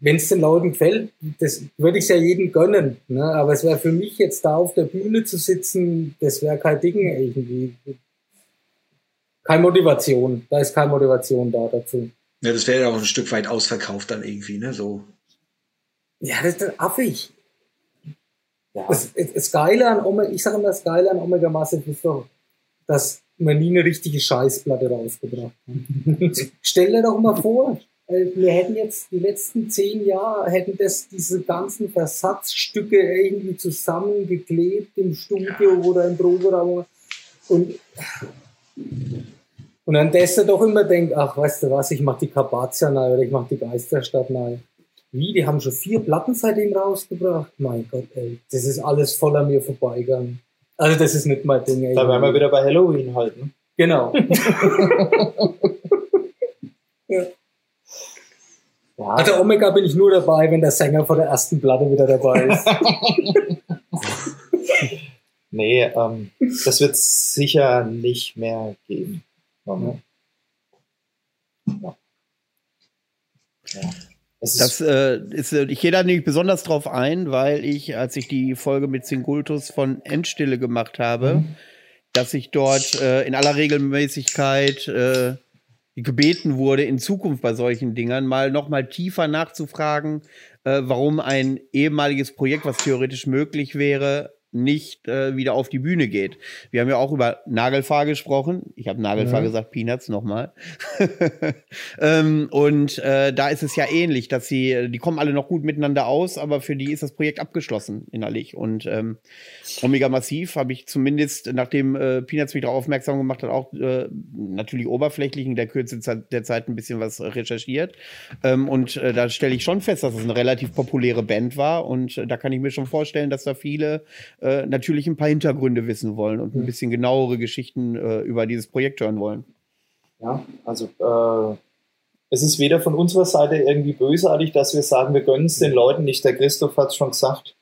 Wenn es den Leuten gefällt, das würde ich ja jedem gönnen. Ne? Aber es wäre für mich jetzt da auf der Bühne zu sitzen, das wäre kein Ding irgendwie. Keine Motivation. Da ist keine Motivation da dazu. Ja, das wäre ja auch ein Stück weit ausverkauft dann irgendwie, ne? So. Ja, das ist affig. Ja. Das, das Geile an Omega, ich sage immer, das Geile an Omega Massive ist doch, dass man nie eine richtige Scheißplatte rausgebracht hat. Stell dir doch mal vor, äh, wir hätten jetzt die letzten zehn Jahre, hätten das, diese ganzen Versatzstücke irgendwie zusammengeklebt im Studio oder im Proberaum und, und an das er doch immer denkt, ach, weißt du was, ich mach die Carpathia neu oder ich mach die Geisterstadt neu. Wie, die haben schon vier Platten seitdem rausgebracht? Mein Gott, ey, das ist alles voll an mir vorbeigegangen. Also das ist nicht mein Ding, ey. Da wären wir wieder bei Halloween halt, ne? Genau. ja. Ja. Also Omega bin ich nur dabei, wenn der Sänger von der ersten Platte wieder dabei ist. nee, ähm, das wird sicher nicht mehr geben. Ja. Ja. Ja. Das äh, ist, äh, ich gehe da nämlich besonders drauf ein, weil ich, als ich die Folge mit Singultus von Endstille gemacht habe, mhm. dass ich dort äh, in aller Regelmäßigkeit äh, gebeten wurde, in Zukunft bei solchen Dingern mal noch mal tiefer nachzufragen, äh, warum ein ehemaliges Projekt, was theoretisch möglich wäre, nicht äh, wieder auf die Bühne geht. Wir haben ja auch über Nagelfahr gesprochen. Ich habe Nagelfahr ja. gesagt, Peanuts nochmal. ähm, und äh, da ist es ja ähnlich, dass sie, die kommen alle noch gut miteinander aus, aber für die ist das Projekt abgeschlossen innerlich. Und ähm, Omega Massiv habe ich zumindest, nachdem äh, Peanuts mich darauf aufmerksam gemacht hat, auch äh, natürlich oberflächlich in der Kürze der Zeit ein bisschen was recherchiert. Ähm, und äh, da stelle ich schon fest, dass es eine relativ populäre Band war. Und äh, da kann ich mir schon vorstellen, dass da viele äh, natürlich ein paar Hintergründe wissen wollen und ein bisschen genauere Geschichten äh, über dieses Projekt hören wollen. Ja, also äh, es ist weder von unserer Seite irgendwie bösartig, dass wir sagen, wir gönnen es den Leuten nicht. Der Christoph hat es schon gesagt.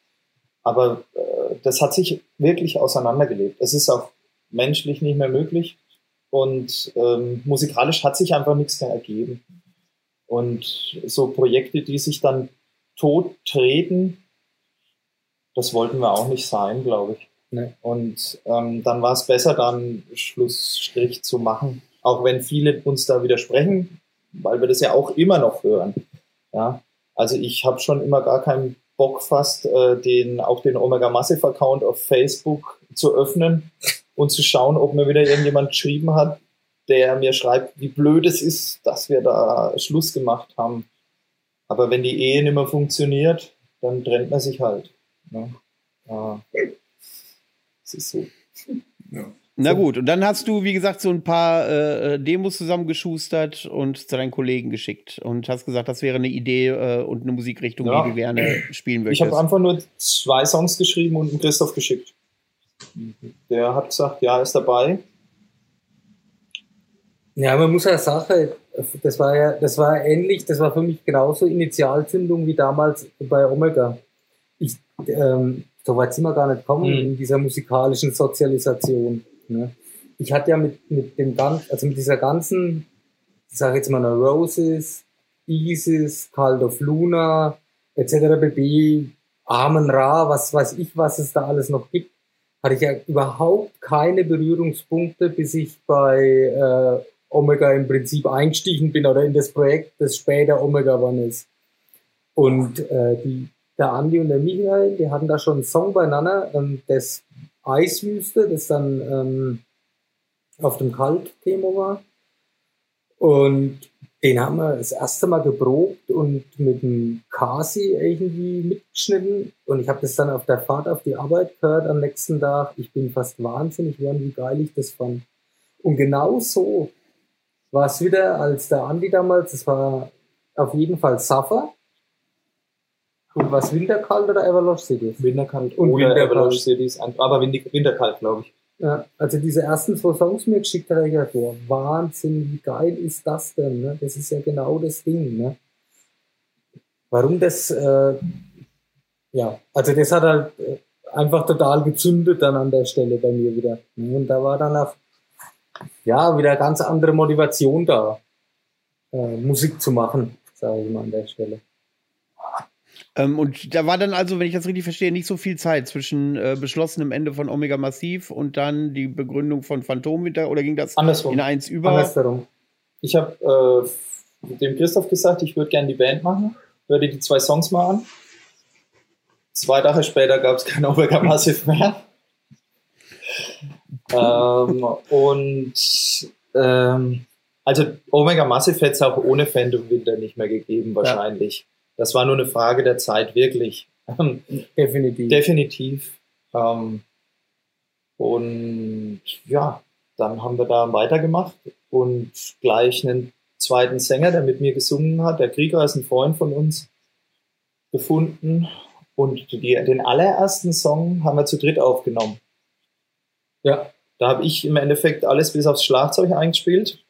Aber äh, das hat sich wirklich auseinandergelebt. Es ist auch menschlich nicht mehr möglich. Und ähm, musikalisch hat sich einfach nichts mehr ergeben. Und so Projekte, die sich dann tot treten, das wollten wir auch nicht sein, glaube ich. Nee. Und ähm, dann war es besser, dann Schlussstrich zu machen, auch wenn viele uns da widersprechen, weil wir das ja auch immer noch hören. Ja, also ich habe schon immer gar keinen Bock fast, äh, den auch den Omega Massive Account auf Facebook zu öffnen und zu schauen, ob mir wieder irgendjemand geschrieben hat, der mir schreibt, wie blöd es ist, dass wir da Schluss gemacht haben. Aber wenn die Ehe nicht mehr funktioniert, dann trennt man sich halt. Ne? Ja. Das ist so. Ja. Na gut, und dann hast du, wie gesagt, so ein paar äh, Demos zusammengeschustert und zu deinen Kollegen geschickt und hast gesagt, das wäre eine Idee äh, und eine Musikrichtung, ja. die du gerne spielen möchtest. Ich habe einfach nur zwei Songs geschrieben und einen Christoph geschickt. Der hat gesagt, ja, ist dabei. Ja, man muss ja sagen, das war ja, das war ähnlich, das war für mich genauso Initialzündung wie damals bei Omega ich, ähm, so weit sind wir gar nicht kommen mhm. in dieser musikalischen Sozialisation. Ne? Ich hatte ja mit, mit dem ganzen, also mit dieser ganzen, ich sage jetzt mal Roses, Isis, Call of Luna, etc. bb, Amen Ra, was weiß ich, was es da alles noch gibt, hatte ich ja überhaupt keine Berührungspunkte, bis ich bei äh, Omega im Prinzip eingestiegen bin oder in das Projekt, das später Omega One ist. Und äh, die, der Andi und der Michael, die hatten da schon einen Song beieinander, ähm, das Eiswüste, das dann ähm, auf dem Kalt-Thema war. Und den haben wir das erste Mal geprobt und mit dem Kasi irgendwie mitgeschnitten. Und ich habe das dann auf der Fahrt auf die Arbeit gehört am nächsten Tag. Ich bin fast wahnsinnig geworden, wie geil ich das fand. Und genau so war es wieder, als der Andi damals, das war auf jeden Fall Suffer. Und was Winterkalt oder Everlosh Cities? Winterkalt und oder Winterkalt. Everlosh Cities, aber Winterkalt, glaube ich. Ja, also diese ersten zwei Songs mir geschickt hat, ich gedacht, oh, Wahnsinn, wie geil ist das denn? Ne? Das ist ja genau das Ding. Ne? Warum das, äh, ja, also das hat halt äh, einfach total gezündet dann an der Stelle bei mir wieder. Ne? Und da war dann auch, ja, wieder ganz andere Motivation da, äh, Musik zu machen, sage ich mal an der Stelle. Ähm, und da war dann also, wenn ich das richtig verstehe, nicht so viel Zeit zwischen äh, beschlossenem Ende von Omega Massiv und dann die Begründung von Phantomwinter oder ging das Andersrum. in eins über? Andersrum. Ich habe äh, dem Christoph gesagt, ich würde gerne die Band machen, würde die zwei Songs mal an. Zwei Tage später gab es kein Omega Massive mehr. ähm, und ähm, also Omega Massive hätte es auch ohne Phantom Winter nicht mehr gegeben, wahrscheinlich. Das war nur eine Frage der Zeit, wirklich. Definitiv. Definitiv. Ähm, und ja, dann haben wir da weitergemacht und gleich einen zweiten Sänger, der mit mir gesungen hat. Der Krieger ist ein Freund von uns gefunden. Und die, den allerersten Song haben wir zu dritt aufgenommen. Ja, da habe ich im Endeffekt alles bis aufs Schlagzeug eingespielt.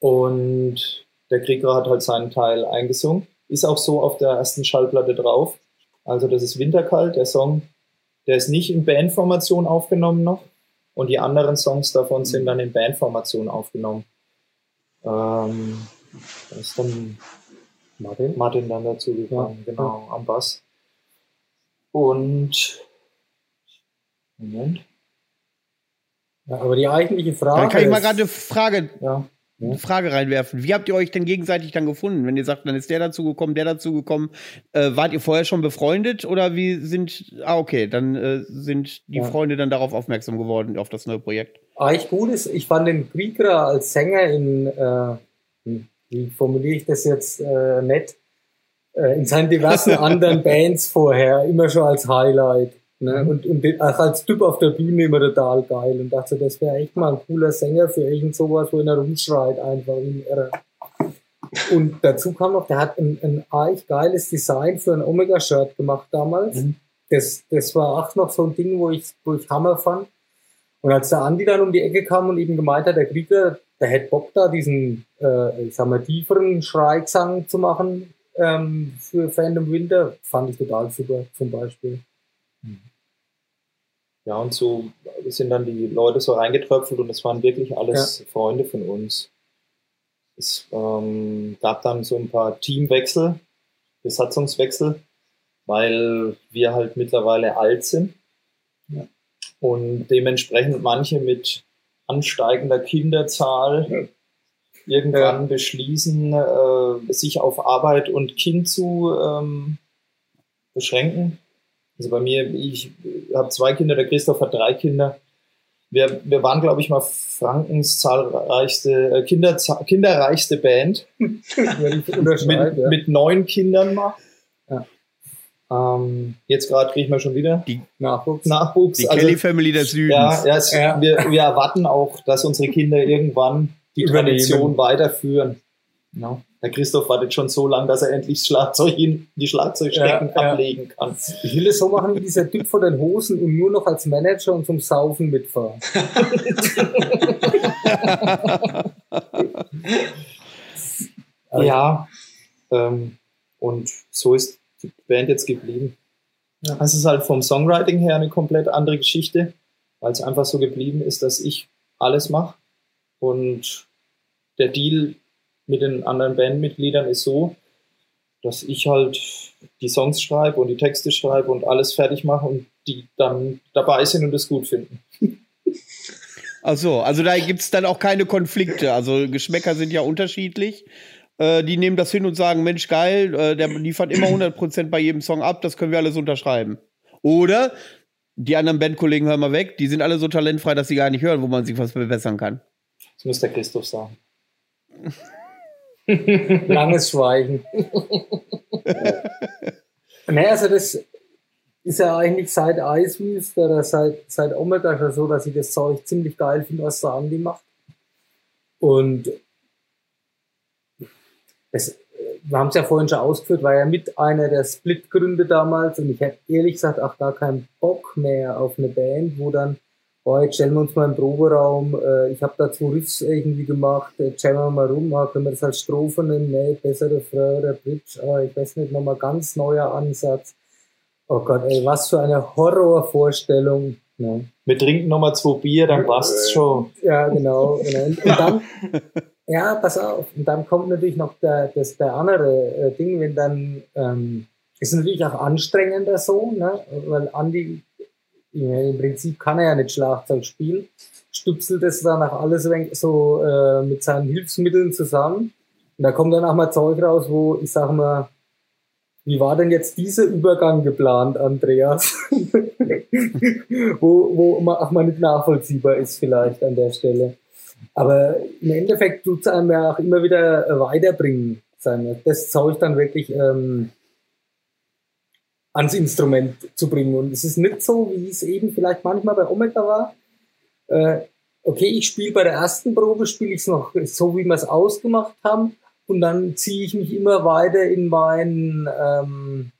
Und der Krieger hat halt seinen Teil eingesungen. Ist auch so auf der ersten Schallplatte drauf. Also das ist Winterkalt, der Song. Der ist nicht in Bandformation aufgenommen noch. Und die anderen Songs davon sind dann in Bandformation aufgenommen. Ähm, da ist dann Martin, Martin dann dazu gekommen, ja. genau, am Bass. Und Moment. Ja, aber die eigentliche Frage. Dann kann ich mal gerade eine Frage. Ja eine Frage reinwerfen. Wie habt ihr euch denn gegenseitig dann gefunden? Wenn ihr sagt, dann ist der dazu gekommen, der dazu gekommen. Äh, wart ihr vorher schon befreundet oder wie sind, ah, okay, dann äh, sind die ja. Freunde dann darauf aufmerksam geworden, auf das neue Projekt? Eigentlich gut ist, ich fand den Krieger als Sänger in, äh, wie formuliere ich das jetzt äh, nett, äh, in seinen diversen anderen Bands vorher immer schon als Highlight. Ne? Und, und auch als Typ auf der Bühne immer total geil und dachte, das wäre echt mal ein cooler Sänger für irgend sowas, wo er rumschreit einfach irre. Und dazu kam noch, der hat ein, ein eigentlich geiles Design für ein Omega-Shirt gemacht damals. Mhm. Das, das war auch noch so ein Ding, wo ich, wo ich Hammer fand. Und als der Andi dann um die Ecke kam und eben gemeint hat, der Krieger, der hätte Bock da, diesen, äh, ich sag mal, tieferen Schreigesang zu machen ähm, für Phantom Winter, fand ich total super, zum Beispiel. Mhm. Ja, und so sind dann die Leute so reingetröpfelt und es waren wirklich alles ja. Freunde von uns. Es ähm, gab dann so ein paar Teamwechsel, Besatzungswechsel, weil wir halt mittlerweile alt sind. Ja. Und dementsprechend manche mit ansteigender Kinderzahl ja. irgendwann beschließen, äh, sich auf Arbeit und Kind zu ähm, beschränken also bei mir, ich habe zwei Kinder, der Christoph hat drei Kinder. Wir, wir waren, glaube ich, mal Frankens zahlreichste, äh, Kinder, kinderreichste Band. mit, ja. mit neun Kindern mal. Ja. Ähm, jetzt gerade kriegen wir schon wieder die Nachwuchs. Nachwuchs. Die also, Kelly Family des Südens. Ja, ja, es, ja. Wir, wir erwarten auch, dass unsere Kinder irgendwann die Tradition weiterführen. No. Der Christoph wartet schon so lange, dass er endlich Schlagzeug in die Schlagzeugstecken ja, ablegen ja. kann. Ich will es so machen wie dieser Typ vor den Hosen und nur noch als Manager und zum Saufen mitfahren. ja, ähm, und so ist die Band jetzt geblieben. Ja. Es ist halt vom Songwriting her eine komplett andere Geschichte, weil es einfach so geblieben ist, dass ich alles mache und der Deal mit den anderen Bandmitgliedern ist so, dass ich halt die Songs schreibe und die Texte schreibe und alles fertig mache und die dann dabei sind und es gut finden. Ach so, also da gibt es dann auch keine Konflikte. Also Geschmäcker sind ja unterschiedlich. Äh, die nehmen das hin und sagen, Mensch, geil, äh, der liefert immer 100% bei jedem Song ab, das können wir alles unterschreiben. Oder die anderen Bandkollegen hören mal weg, die sind alle so talentfrei, dass sie gar nicht hören, wo man sich was verbessern kann. Das muss der Christoph sagen. Langes Schweigen. naja, also das ist ja eigentlich seit Icewheels oder seit, seit Omega schon so, dass ich das Zeug ziemlich geil finde, was der Andi macht. Und das, wir haben es ja vorhin schon ausgeführt, war ja mit einer der Split-Gründe damals und ich hätte ehrlich gesagt auch gar keinen Bock mehr auf eine Band, wo dann, oh, jetzt stellen wir uns mal im Proberaum, äh, ich habe da zwei Riffs irgendwie gemacht, jetzt schauen wir mal rum, ah, können wir das als Strophe nennen, nee, bessere Fröhre, Bridge, ah, ich weiß nicht, nochmal ganz neuer Ansatz. Oh Gott, ey, was für eine Horrorvorstellung. Ne? Wir trinken nochmal zwei Bier, dann passt's schon. Ja, genau. genau. Und dann, ja, pass auf. Und dann kommt natürlich noch der, das, der andere äh, Ding, wenn dann, ähm, ist natürlich auch anstrengender so, ne? weil Andi, im Prinzip kann er ja nicht Schlagzeug spielen, stupselt es dann auch alles so äh, mit seinen Hilfsmitteln zusammen. Und da kommt dann auch mal Zeug raus, wo ich sag mal, wie war denn jetzt dieser Übergang geplant, Andreas? wo, wo auch mal nicht nachvollziehbar ist vielleicht an der Stelle. Aber im Endeffekt tut es einem ja auch immer wieder weiterbringen. Das Zeug dann wirklich ähm, ans Instrument zu bringen. Und es ist nicht so, wie es eben vielleicht manchmal bei Omega war. Äh, okay, ich spiele bei der ersten Probe, spiele ich es noch so, wie wir es ausgemacht haben. Und dann ziehe ich mich immer weiter in mein, ähm,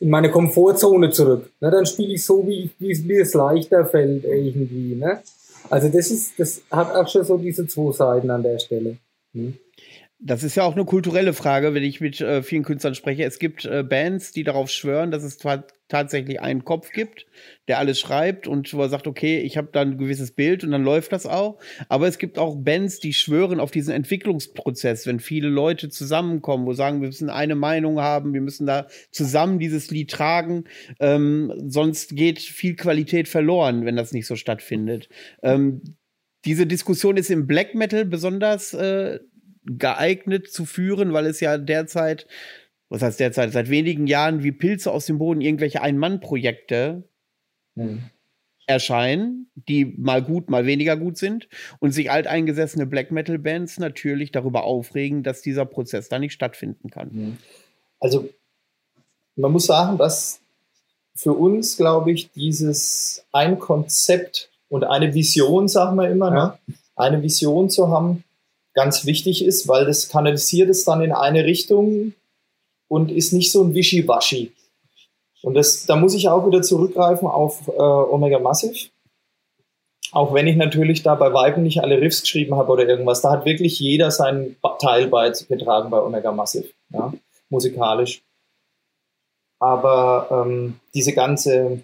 in meine Komfortzone zurück. Ne, dann spiele ich so, wie, wie, wie es leichter fällt irgendwie. Ne? Also das ist, das hat auch schon so diese zwei Seiten an der Stelle. Hm? Das ist ja auch eine kulturelle Frage, wenn ich mit äh, vielen Künstlern spreche. Es gibt äh, Bands, die darauf schwören, dass es tatsächlich einen Kopf gibt, der alles schreibt und wo er sagt, okay, ich habe da ein gewisses Bild und dann läuft das auch. Aber es gibt auch Bands, die schwören auf diesen Entwicklungsprozess, wenn viele Leute zusammenkommen, wo sagen, wir müssen eine Meinung haben, wir müssen da zusammen dieses Lied tragen, ähm, sonst geht viel Qualität verloren, wenn das nicht so stattfindet. Ähm, diese Diskussion ist im Black Metal besonders äh, geeignet zu führen, weil es ja derzeit, was heißt derzeit, seit wenigen Jahren wie Pilze aus dem Boden irgendwelche Ein-Mann-Projekte hm. erscheinen, die mal gut, mal weniger gut sind und sich alteingesessene Black Metal-Bands natürlich darüber aufregen, dass dieser Prozess da nicht stattfinden kann. Hm. Also man muss sagen, dass für uns, glaube ich, dieses ein Konzept und eine Vision, sagen wir immer, ne? ja. ne? eine Vision zu haben, ganz wichtig ist, weil das kanalisiert es dann in eine Richtung und ist nicht so ein Wischiwaschi. Und das, da muss ich auch wieder zurückgreifen auf äh, Omega Massive. Auch wenn ich natürlich da bei Weitem nicht alle Riffs geschrieben habe oder irgendwas, da hat wirklich jeder seinen Teil beigetragen bei Omega Massive, ja, musikalisch. Aber ähm, diese ganze,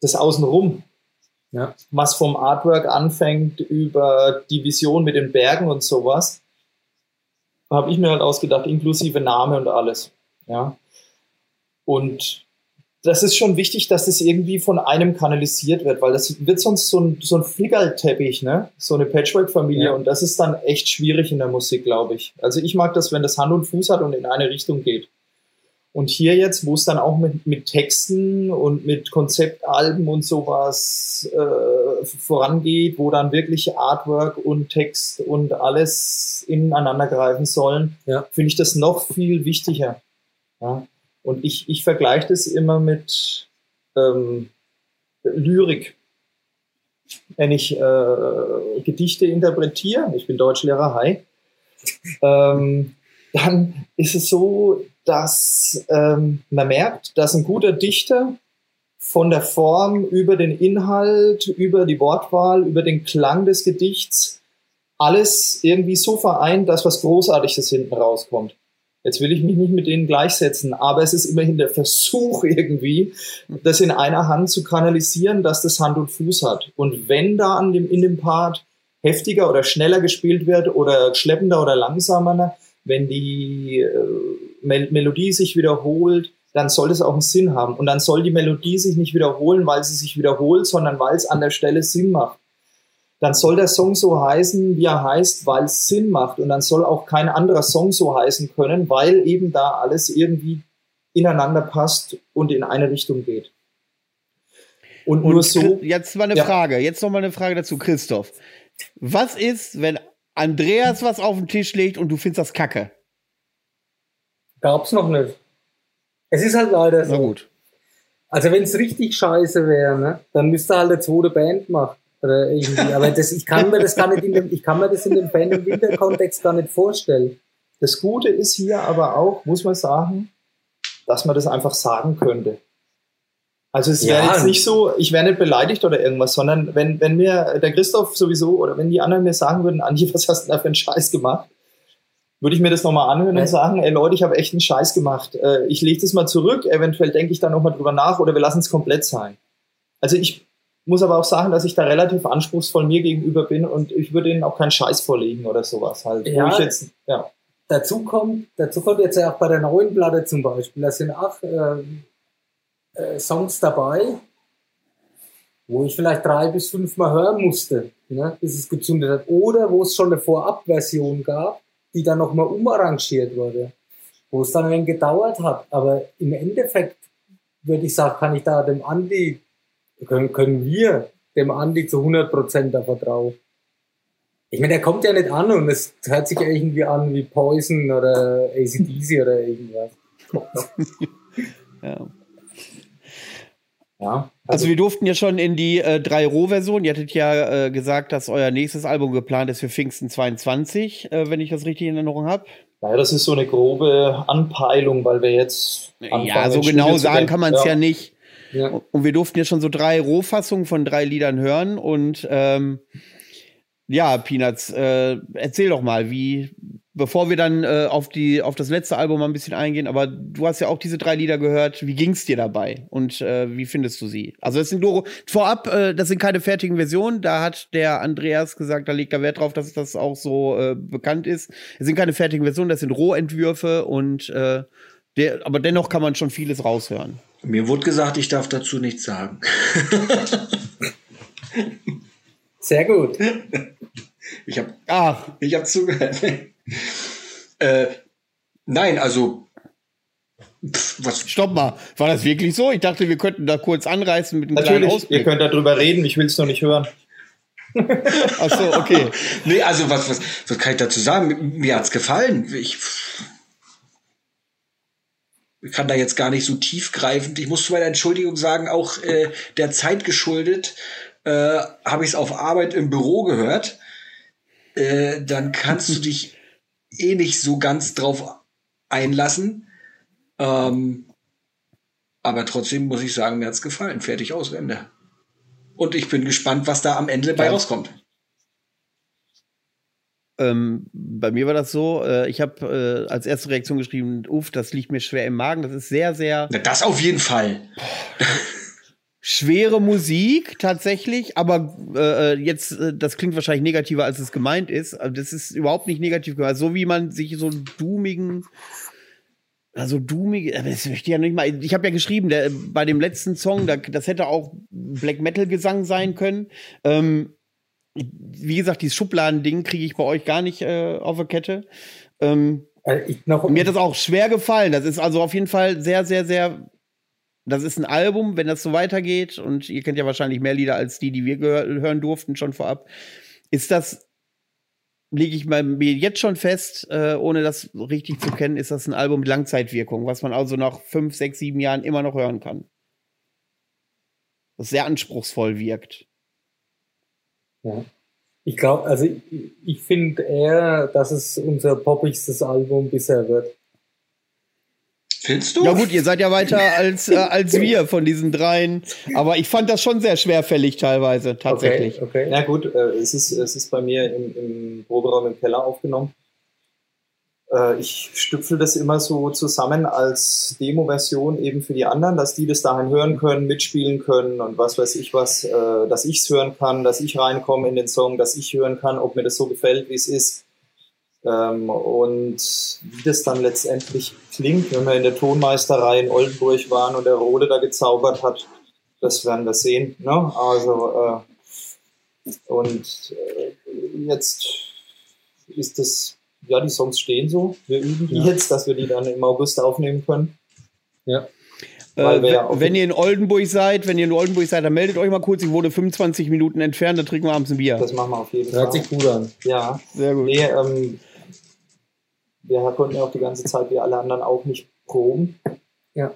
das Außenrum, ja. Was vom Artwork anfängt über die Vision mit den Bergen und sowas, habe ich mir halt ausgedacht, inklusive Name und alles. Ja. Und das ist schon wichtig, dass das irgendwie von einem kanalisiert wird, weil das wird sonst so ein, so ein Flickerlteppich, ne? So eine Patchwork-Familie ja. und das ist dann echt schwierig in der Musik, glaube ich. Also ich mag das, wenn das Hand und Fuß hat und in eine Richtung geht. Und hier jetzt, wo es dann auch mit, mit Texten und mit Konzeptalben und sowas äh, vorangeht, wo dann wirklich Artwork und Text und alles ineinander greifen sollen, ja. finde ich das noch viel wichtiger. Ja? Und ich, ich vergleiche das immer mit ähm, Lyrik. Wenn ich äh, Gedichte interpretiere, ich bin Deutschlehrer, hi, ähm, dann ist es so, dass ähm, man merkt, dass ein guter Dichter von der Form über den Inhalt, über die Wortwahl, über den Klang des Gedichts alles irgendwie so vereint, dass was Großartiges hinten rauskommt. Jetzt will ich mich nicht mit denen gleichsetzen, aber es ist immerhin der Versuch irgendwie, das in einer Hand zu kanalisieren, dass das Hand und Fuß hat. Und wenn da an dem, in dem Part heftiger oder schneller gespielt wird oder schleppender oder langsamer, wenn die äh, Mel Melodie sich wiederholt, dann soll es auch einen Sinn haben. Und dann soll die Melodie sich nicht wiederholen, weil sie sich wiederholt, sondern weil es an der Stelle Sinn macht. Dann soll der Song so heißen, wie er heißt, weil es Sinn macht. Und dann soll auch kein anderer Song so heißen können, weil eben da alles irgendwie ineinander passt und in eine Richtung geht. Und, und nur so. Jetzt mal eine ja. Frage, jetzt noch mal eine Frage dazu, Christoph. Was ist, wenn Andreas was auf den Tisch legt und du findest das kacke. Gab's noch nicht. Es ist halt leider so. Na gut. Also wenn es richtig scheiße wäre, ne, dann müsste halt eine zweite Band machen. Oder irgendwie. Aber das, ich kann mir das gar nicht in dem, ich kann mir das in dem Fan- und Winter-Kontext gar nicht vorstellen. Das Gute ist hier aber auch, muss man sagen, dass man das einfach sagen könnte. Also es wäre ja. jetzt nicht so, ich wäre nicht beleidigt oder irgendwas, sondern wenn, wenn mir der Christoph sowieso oder wenn die anderen mir sagen würden, Andi, was hast du da für einen Scheiß gemacht? Würde ich mir das nochmal anhören und sagen, ey Leute, ich habe echt einen Scheiß gemacht. Äh, ich lege das mal zurück, eventuell denke ich da nochmal drüber nach oder wir lassen es komplett sein. Also ich muss aber auch sagen, dass ich da relativ anspruchsvoll mir gegenüber bin und ich würde ihnen auch keinen Scheiß vorlegen oder sowas halt. Ja, jetzt, ja. Dazu kommt, dazu kommt jetzt ja auch bei der neuen Platte zum Beispiel, da sind auch äh, äh, Songs dabei, wo ich vielleicht drei bis fünf Mal hören musste, ne, bis es gezündet hat. Oder wo es schon eine Vorabversion gab, die dann nochmal umarrangiert wurde, wo es dann ein wenig gedauert hat. Aber im Endeffekt würde ich sagen, kann ich da dem Andi können, können wir dem Andi zu 100% da vertrauen. Ich meine, der kommt ja nicht an und es hört sich irgendwie an wie Poison oder ACDC oder irgendwas. ja. Ja. Also, also, wir durften ja schon in die äh, 3 Roh-Version. Ihr hattet ja äh, gesagt, dass euer nächstes Album geplant ist für Pfingsten 22, äh, wenn ich das richtig in Erinnerung habe. Naja, das ist so eine grobe Anpeilung, weil wir jetzt. Ja, so genau sagen kann man es ja. ja. nicht. Ja. Und wir durften ja schon so drei Rohfassungen von drei Liedern hören. Und ähm, ja, Peanuts, äh, erzähl doch mal, wie, bevor wir dann äh, auf, die, auf das letzte Album mal ein bisschen eingehen, aber du hast ja auch diese drei Lieder gehört. Wie ging's dir dabei und äh, wie findest du sie? Also, das sind nur vorab, äh, das sind keine fertigen Versionen. Da hat der Andreas gesagt, da legt er Wert drauf, dass das auch so äh, bekannt ist. Es sind keine fertigen Versionen, das sind Rohentwürfe und äh, der, aber dennoch kann man schon vieles raushören. Mir wurde gesagt, ich darf dazu nichts sagen. Sehr gut. Ich habe ich hab zugehört. äh, nein, also was? Stopp mal, war das wirklich so? Ich dachte, wir könnten da kurz anreißen mit einem Natürlich, kleinen Ausblick. ihr könnt darüber reden, ich will es noch nicht hören. Ach so, okay. nee, also was, was, was kann ich dazu sagen? Mir hat's gefallen. Ich ich kann da jetzt gar nicht so tiefgreifend. Ich muss zu meiner Entschuldigung sagen, auch äh, der Zeit geschuldet, äh, habe ich es auf Arbeit im Büro gehört. Äh, dann kannst du dich eh nicht so ganz drauf einlassen. Ähm, aber trotzdem muss ich sagen, mir hat's gefallen. Fertig aus, Ende. Und ich bin gespannt, was da am Ende bei rauskommt. Ähm, bei mir war das so, äh, ich habe äh, als erste Reaktion geschrieben, uff, das liegt mir schwer im Magen. Das ist sehr, sehr. Na, das auf jeden Fall. Schwere Musik tatsächlich, aber äh, äh jetzt, äh, das klingt wahrscheinlich negativer, als es gemeint ist. Aber das ist überhaupt nicht negativ gemeint. So wie man sich so einen doomigen, also doomig, das möchte ich ja nicht mal. Ich habe ja geschrieben, der, bei dem letzten Song, da, das hätte auch Black Metal Gesang sein können. Ähm, wie gesagt, dieses Schubladending kriege ich bei euch gar nicht äh, auf der Kette. Ähm, äh, noch, mir hat das auch schwer gefallen. Das ist also auf jeden Fall sehr, sehr, sehr. Das ist ein Album, wenn das so weitergeht, und ihr kennt ja wahrscheinlich mehr Lieder als die, die wir hören durften, schon vorab. Ist das, lege ich mir jetzt schon fest, äh, ohne das richtig zu kennen, ist das ein Album mit Langzeitwirkung, was man also nach fünf, sechs, sieben Jahren immer noch hören kann. Das sehr anspruchsvoll wirkt. Ja. Ich glaube, also ich, ich finde eher, dass es unser poppigstes Album bisher wird. Findest du? Ja gut, ihr seid ja weiter als, äh, als wir von diesen dreien. Aber ich fand das schon sehr schwerfällig teilweise, tatsächlich. Okay, okay. Ja gut, äh, es, ist, es ist bei mir im, im Proberaum im Keller aufgenommen. Äh, ich stüpfel das immer so zusammen als Demo-Version eben für die anderen, dass die das dahin hören können, mitspielen können und was weiß ich was, äh, dass ich es hören kann, dass ich reinkomme in den Song, dass ich hören kann, ob mir das so gefällt, wie es ist. Ähm, und wie das dann letztendlich klingt, wenn wir in der Tonmeisterei in Oldenburg waren und der Rode da gezaubert hat, das werden wir sehen. Ne? Also, äh, und jetzt ist das ja, die Songs stehen so. Wir üben die ja. jetzt, dass wir die dann im August aufnehmen können. Ja. Äh, ja wenn ihr in Oldenburg seid, wenn ihr in Oldenburg seid, dann meldet euch mal kurz. Ich wurde 25 Minuten entfernt, dann trinken wir abends ein Bier. Das machen wir auf jeden Fall. Hört sich gut an. Ja. Sehr gut. Nee, ähm, wir konnten ja auch die ganze Zeit wie alle anderen auch nicht proben. Ja.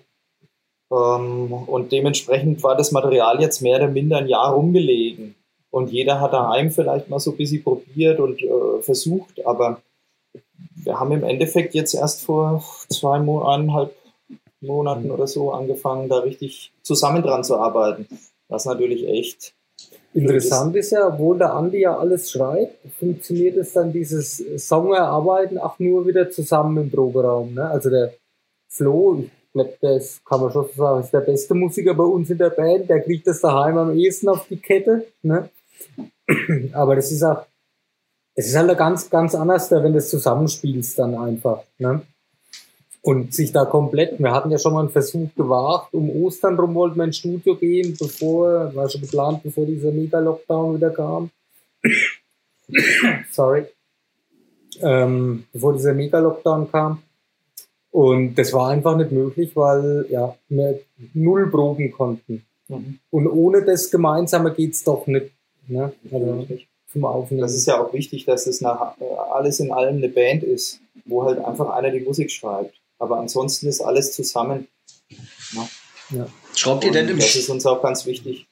Ähm, und dementsprechend war das Material jetzt mehr oder minder ein Jahr rumgelegen. Und jeder hat daheim vielleicht mal so ein bisschen probiert und äh, versucht, aber wir haben im Endeffekt jetzt erst vor zwei Monaten, Monaten oder so angefangen, da richtig zusammen dran zu arbeiten. Was natürlich echt Interessant ist ja, obwohl der Andi ja alles schreibt, funktioniert es dann dieses Song erarbeiten auch nur wieder zusammen im Proberaum. Ne? Also der Flo, ich glaube, das kann man schon sagen, ist der beste Musiker bei uns in der Band, der kriegt das daheim am ehesten auf die Kette. Ne? Aber das ist auch, es ist halt ganz, ganz anders, wenn du es zusammenspielst dann einfach. Ne? Und sich da komplett, wir hatten ja schon mal einen Versuch gewagt, um Ostern rum wollten wir ins Studio gehen, bevor, war schon geplant, bevor dieser Mega-Lockdown wieder kam. Sorry. Ähm, bevor dieser Mega-Lockdown kam. Und das war einfach nicht möglich, weil ja, wir null proben konnten. Mhm. Und ohne das Gemeinsame geht's doch nicht. Ne? Also, zum Aufnehmen. Das ist ja auch wichtig, dass es nach, äh, alles in allem eine Band ist, wo halt einfach einer die Musik schreibt. Aber ansonsten ist alles zusammen. Ja. Ja. Schraubt ihr denn im Das ist uns auch ganz wichtig.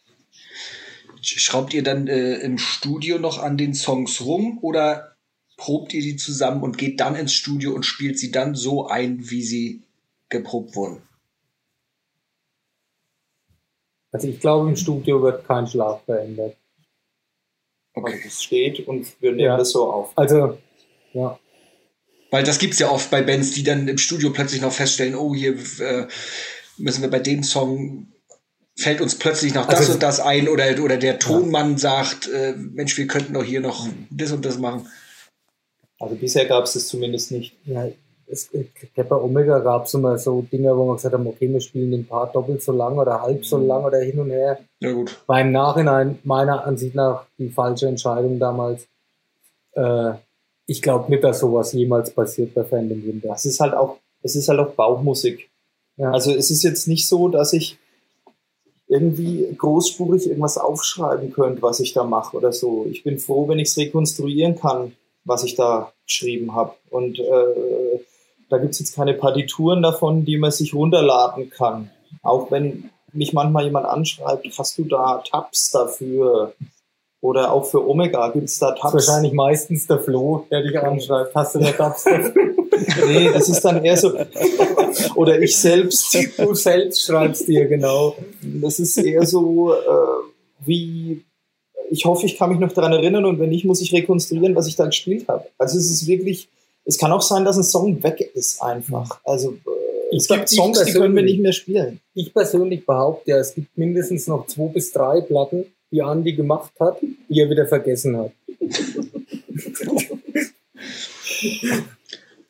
Schraubt ihr dann äh, im Studio noch an den Songs rum oder probt ihr die zusammen und geht dann ins Studio und spielt sie dann so ein, wie sie geprobt wurden? Also ich glaube, im Studio wird kein Schlaf verändert. Okay. Also das steht und wir nehmen ja. das so auf. Also, ja. Weil das gibt es ja oft bei Bands, die dann im Studio plötzlich noch feststellen, oh, hier äh, müssen wir bei dem Song fällt uns plötzlich noch das also, und das ein oder, oder der Tonmann ja. sagt, äh, Mensch, wir könnten doch hier noch das und das machen. Also bisher gab es das zumindest nicht. Ja, es, glaube, bei Omega gab es immer so Dinge, wo man gesagt haben, okay, wir spielen den Part doppelt so lang oder halb so mhm. lang oder hin und her. Ja, gut. War im Nachhinein meiner Ansicht nach die falsche Entscheidung damals. Äh, ich glaube nicht, dass sowas jemals passiert bei Phantom Winter. Es ist halt auch, es ist halt auch Bauchmusik. Ja. Also es ist jetzt nicht so, dass ich irgendwie großspurig irgendwas aufschreiben könnte, was ich da mache oder so. Ich bin froh, wenn ich es rekonstruieren kann, was ich da geschrieben habe. Und äh, da gibt es jetzt keine Partituren davon, die man sich runterladen kann. Auch wenn mich manchmal jemand anschreibt, hast du da Tabs dafür? Oder auch für Omega gibt es da Tabs. wahrscheinlich meistens der Flo, der dich anschreibt. Hast du da Tabs? nee, das ist dann eher so. Oder ich selbst. Du selbst schreibst dir, genau. Das ist eher so äh, wie. Ich hoffe, ich kann mich noch daran erinnern und wenn nicht, muss ich rekonstruieren, was ich da gespielt habe. Also es ist wirklich. Es kann auch sein, dass ein Song weg ist einfach. Also äh, es gibt Songs, die können wir nicht mehr spielen. Ich persönlich behaupte ja, es gibt mindestens noch zwei bis drei Platten, die Andi gemacht hat, die er wieder vergessen hat.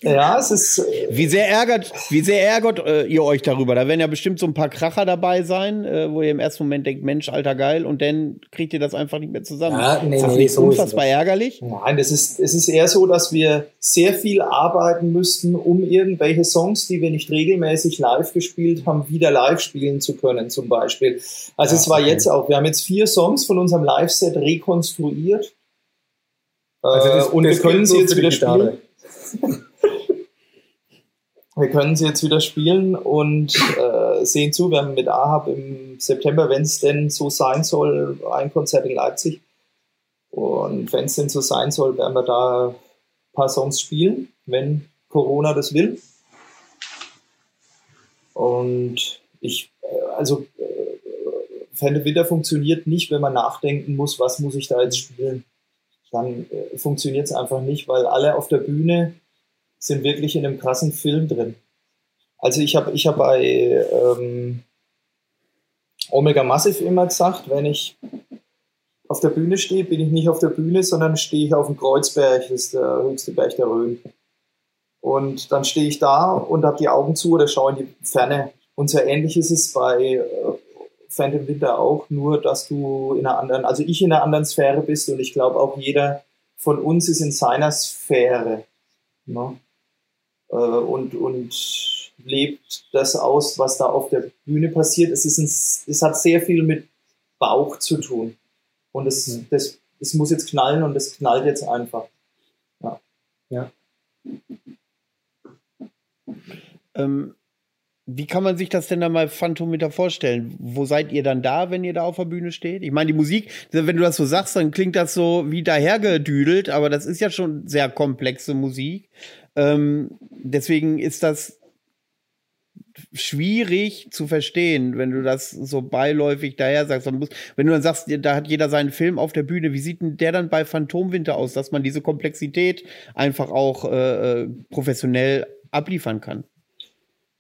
Ja, es ist. Äh wie sehr ärgert, wie sehr ärgert äh, ihr euch darüber? Da werden ja bestimmt so ein paar Kracher dabei sein, äh, wo ihr im ersten Moment denkt, Mensch, alter geil, und dann kriegt ihr das einfach nicht mehr zusammen. Ja, nee, ist das nee, nicht so unfassbar ärgerlich? Nein, es ist, es ist eher so, dass wir sehr viel arbeiten müssten, um irgendwelche Songs, die wir nicht regelmäßig live gespielt haben, wieder live spielen zu können, zum Beispiel. Also ja, es war okay. jetzt auch, wir haben jetzt vier Songs von unserem Live-Set rekonstruiert. Also das, äh, und wir können sie jetzt wieder spielen. wir können sie jetzt wieder spielen und äh, sehen zu. Wir haben mit Ahab im September, wenn es denn so sein soll, ein Konzert in Leipzig. Und wenn es denn so sein soll, werden wir da ein paar Songs spielen, wenn Corona das will. Und ich, äh, also, äh, Fände Winter funktioniert nicht, wenn man nachdenken muss, was muss ich da jetzt spielen. Dann äh, funktioniert es einfach nicht, weil alle auf der Bühne sind wirklich in einem krassen Film drin. Also ich habe ich hab bei ähm, Omega Massive immer gesagt, wenn ich auf der Bühne stehe, bin ich nicht auf der Bühne, sondern stehe ich auf dem Kreuzberg, das ist der höchste Berg der Rhön. Und dann stehe ich da und habe die Augen zu oder schaue in die Ferne. Und so ähnlich ist es bei äh, Phantom Winter auch, nur dass du in einer anderen, also ich in einer anderen Sphäre bist und ich glaube auch jeder von uns ist in seiner Sphäre. Ne? Äh, und, und lebt das aus, was da auf der Bühne passiert. Es, ist ein, es hat sehr viel mit Bauch zu tun. Und es, mhm. das, es muss jetzt knallen und es knallt jetzt einfach. Ja. ja. Ähm, wie kann man sich das denn dann mal Phantometer vorstellen? Wo seid ihr dann da, wenn ihr da auf der Bühne steht? Ich meine, die Musik, wenn du das so sagst, dann klingt das so wie dahergedüdelt, aber das ist ja schon sehr komplexe Musik. Ähm, deswegen ist das schwierig zu verstehen, wenn du das so beiläufig daher sagst. Wenn du dann sagst, da hat jeder seinen Film auf der Bühne, wie sieht denn der dann bei Phantomwinter aus, dass man diese Komplexität einfach auch äh, äh professionell abliefern kann?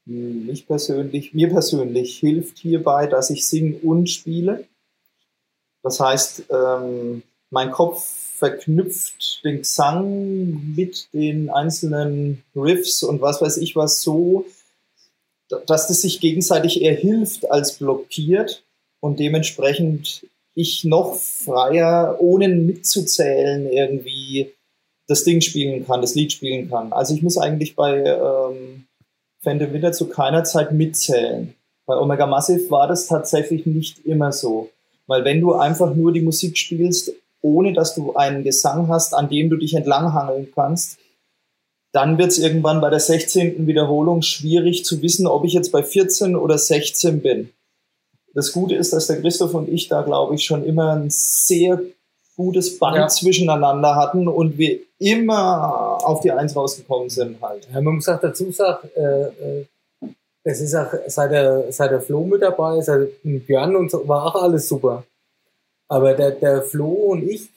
Mich persönlich, mir persönlich hilft hierbei, dass ich singe und spiele. Das heißt, ähm, mein Kopf verknüpft den Gesang mit den einzelnen Riffs und was weiß ich was so, dass das sich gegenseitig eher hilft als blockiert und dementsprechend ich noch freier, ohne mitzuzählen, irgendwie das Ding spielen kann, das Lied spielen kann. Also ich muss eigentlich bei ähm, Phantom Winter zu keiner Zeit mitzählen. Bei Omega Massive war das tatsächlich nicht immer so. Weil wenn du einfach nur die Musik spielst, ohne dass du einen Gesang hast, an dem du dich entlanghangeln kannst, dann wird es irgendwann bei der 16. Wiederholung schwierig zu wissen, ob ich jetzt bei 14 oder 16 bin. Das Gute ist, dass der Christoph und ich da, glaube ich, schon immer ein sehr gutes Band ja. zwischeneinander hatten und wir immer auf die Eins rausgekommen sind halt. Ja, man muss auch dazu sagen, äh, äh, es ist auch seit der, seit der Flo mit dabei, seit Björn und so, war auch alles super. Aber der, der Flo und ich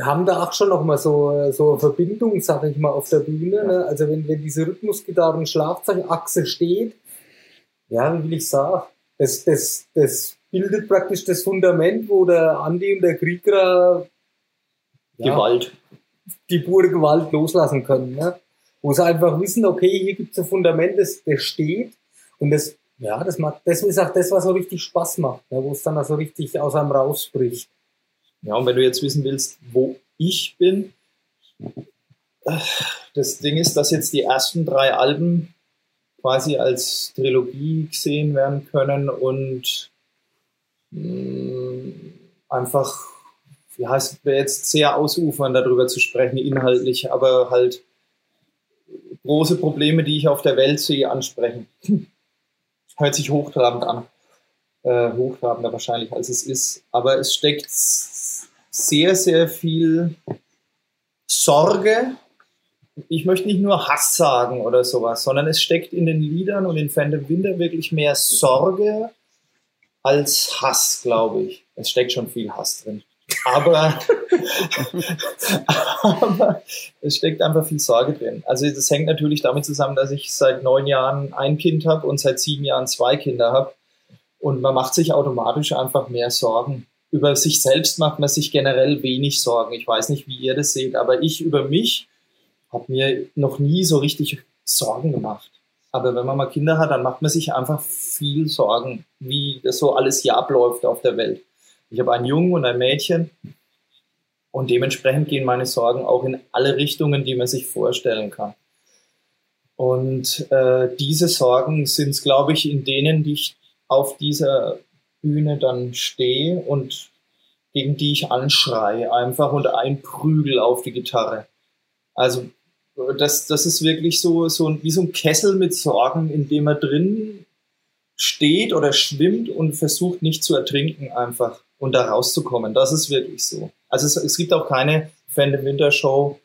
haben da auch schon noch mal so, so eine Verbindung, sag ich mal, auf der Bühne. Ne? Also wenn, wenn diese Rhythmusgitarre und Schlagzeugachse steht, ja, wie will ich sagen, das, das, das bildet praktisch das Fundament, wo der Andi und der Krieger ja, Gewalt. die pure Gewalt loslassen können. Ne? Wo sie einfach wissen, okay, hier gibt es ein Fundament, das, das steht und das, ja, das macht, das ist auch das, was so richtig Spaß macht, ne? wo es dann so richtig aus einem rausbricht. Ja, und wenn du jetzt wissen willst, wo ich bin, das Ding ist, dass jetzt die ersten drei Alben quasi als Trilogie gesehen werden können und einfach, wie heißt wäre jetzt sehr ausufern darüber zu sprechen, inhaltlich, aber halt große Probleme, die ich auf der Welt sehe, ansprechen. Hört sich hochtrabend an. Äh, hochtrabender wahrscheinlich, als es ist. Aber es steckt sehr, sehr viel Sorge. Ich möchte nicht nur Hass sagen oder sowas, sondern es steckt in den Liedern und in Phantom Winter wirklich mehr Sorge als Hass, glaube ich. Es steckt schon viel Hass drin. Aber, aber es steckt einfach viel Sorge drin. Also das hängt natürlich damit zusammen, dass ich seit neun Jahren ein Kind habe und seit sieben Jahren zwei Kinder habe. Und man macht sich automatisch einfach mehr Sorgen. Über sich selbst macht man sich generell wenig Sorgen. Ich weiß nicht, wie ihr das seht, aber ich über mich habe mir noch nie so richtig Sorgen gemacht. Aber wenn man mal Kinder hat, dann macht man sich einfach viel Sorgen, wie das so alles hier abläuft auf der Welt. Ich habe einen Jungen und ein Mädchen und dementsprechend gehen meine Sorgen auch in alle Richtungen, die man sich vorstellen kann. Und äh, diese Sorgen sind es, glaube ich, in denen, die ich auf dieser Bühne dann stehe und gegen die ich anschreie einfach und einprügel auf die Gitarre. Also das, das ist wirklich so, so wie so ein Kessel mit Sorgen, in dem er drin steht oder schwimmt und versucht nicht zu ertrinken einfach und da rauszukommen. Das ist wirklich so. Also es, es gibt auch keine Phantom Winter Show,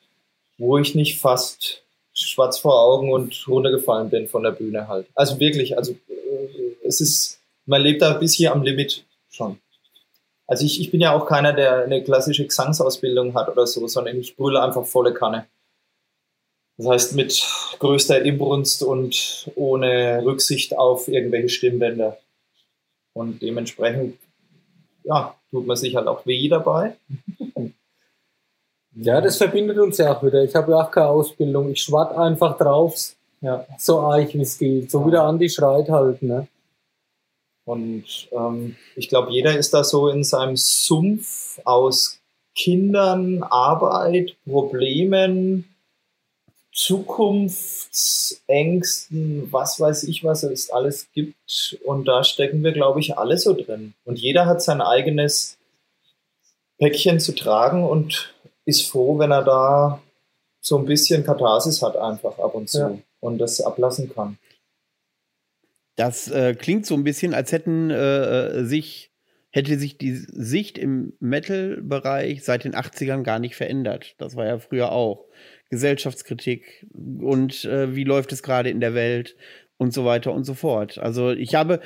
wo ich nicht fast schwarz vor Augen und runtergefallen bin von der Bühne halt. Also wirklich, also äh, es ist, man lebt da bis hier am Limit schon. Also ich, ich bin ja auch keiner, der eine klassische Gesangsausbildung hat oder so, sondern ich brülle einfach volle Kanne. Das heißt, mit größter Inbrunst und ohne Rücksicht auf irgendwelche Stimmbänder. Und dementsprechend, ja, tut man sich halt auch weh dabei. Ja, das verbindet uns ja auch wieder. Ich habe ja auch keine Ausbildung. Ich schwatt einfach drauf. Ja. So eich wie es geht. So ja. wie der Andi schreit halt, ne? Und ähm, ich glaube, jeder ist da so in seinem Sumpf aus Kindern, Arbeit, Problemen, Zukunftsängsten, was weiß ich, was es alles gibt. Und da stecken wir, glaube ich, alle so drin. Und jeder hat sein eigenes Päckchen zu tragen und ist froh, wenn er da so ein bisschen Katharsis hat, einfach ab und zu ja. und das ablassen kann. Das äh, klingt so ein bisschen, als hätten äh, äh sich hätte sich die Sicht im Metal-Bereich seit den 80ern gar nicht verändert. Das war ja früher auch. Gesellschaftskritik und äh, wie läuft es gerade in der Welt und so weiter und so fort. Also ich habe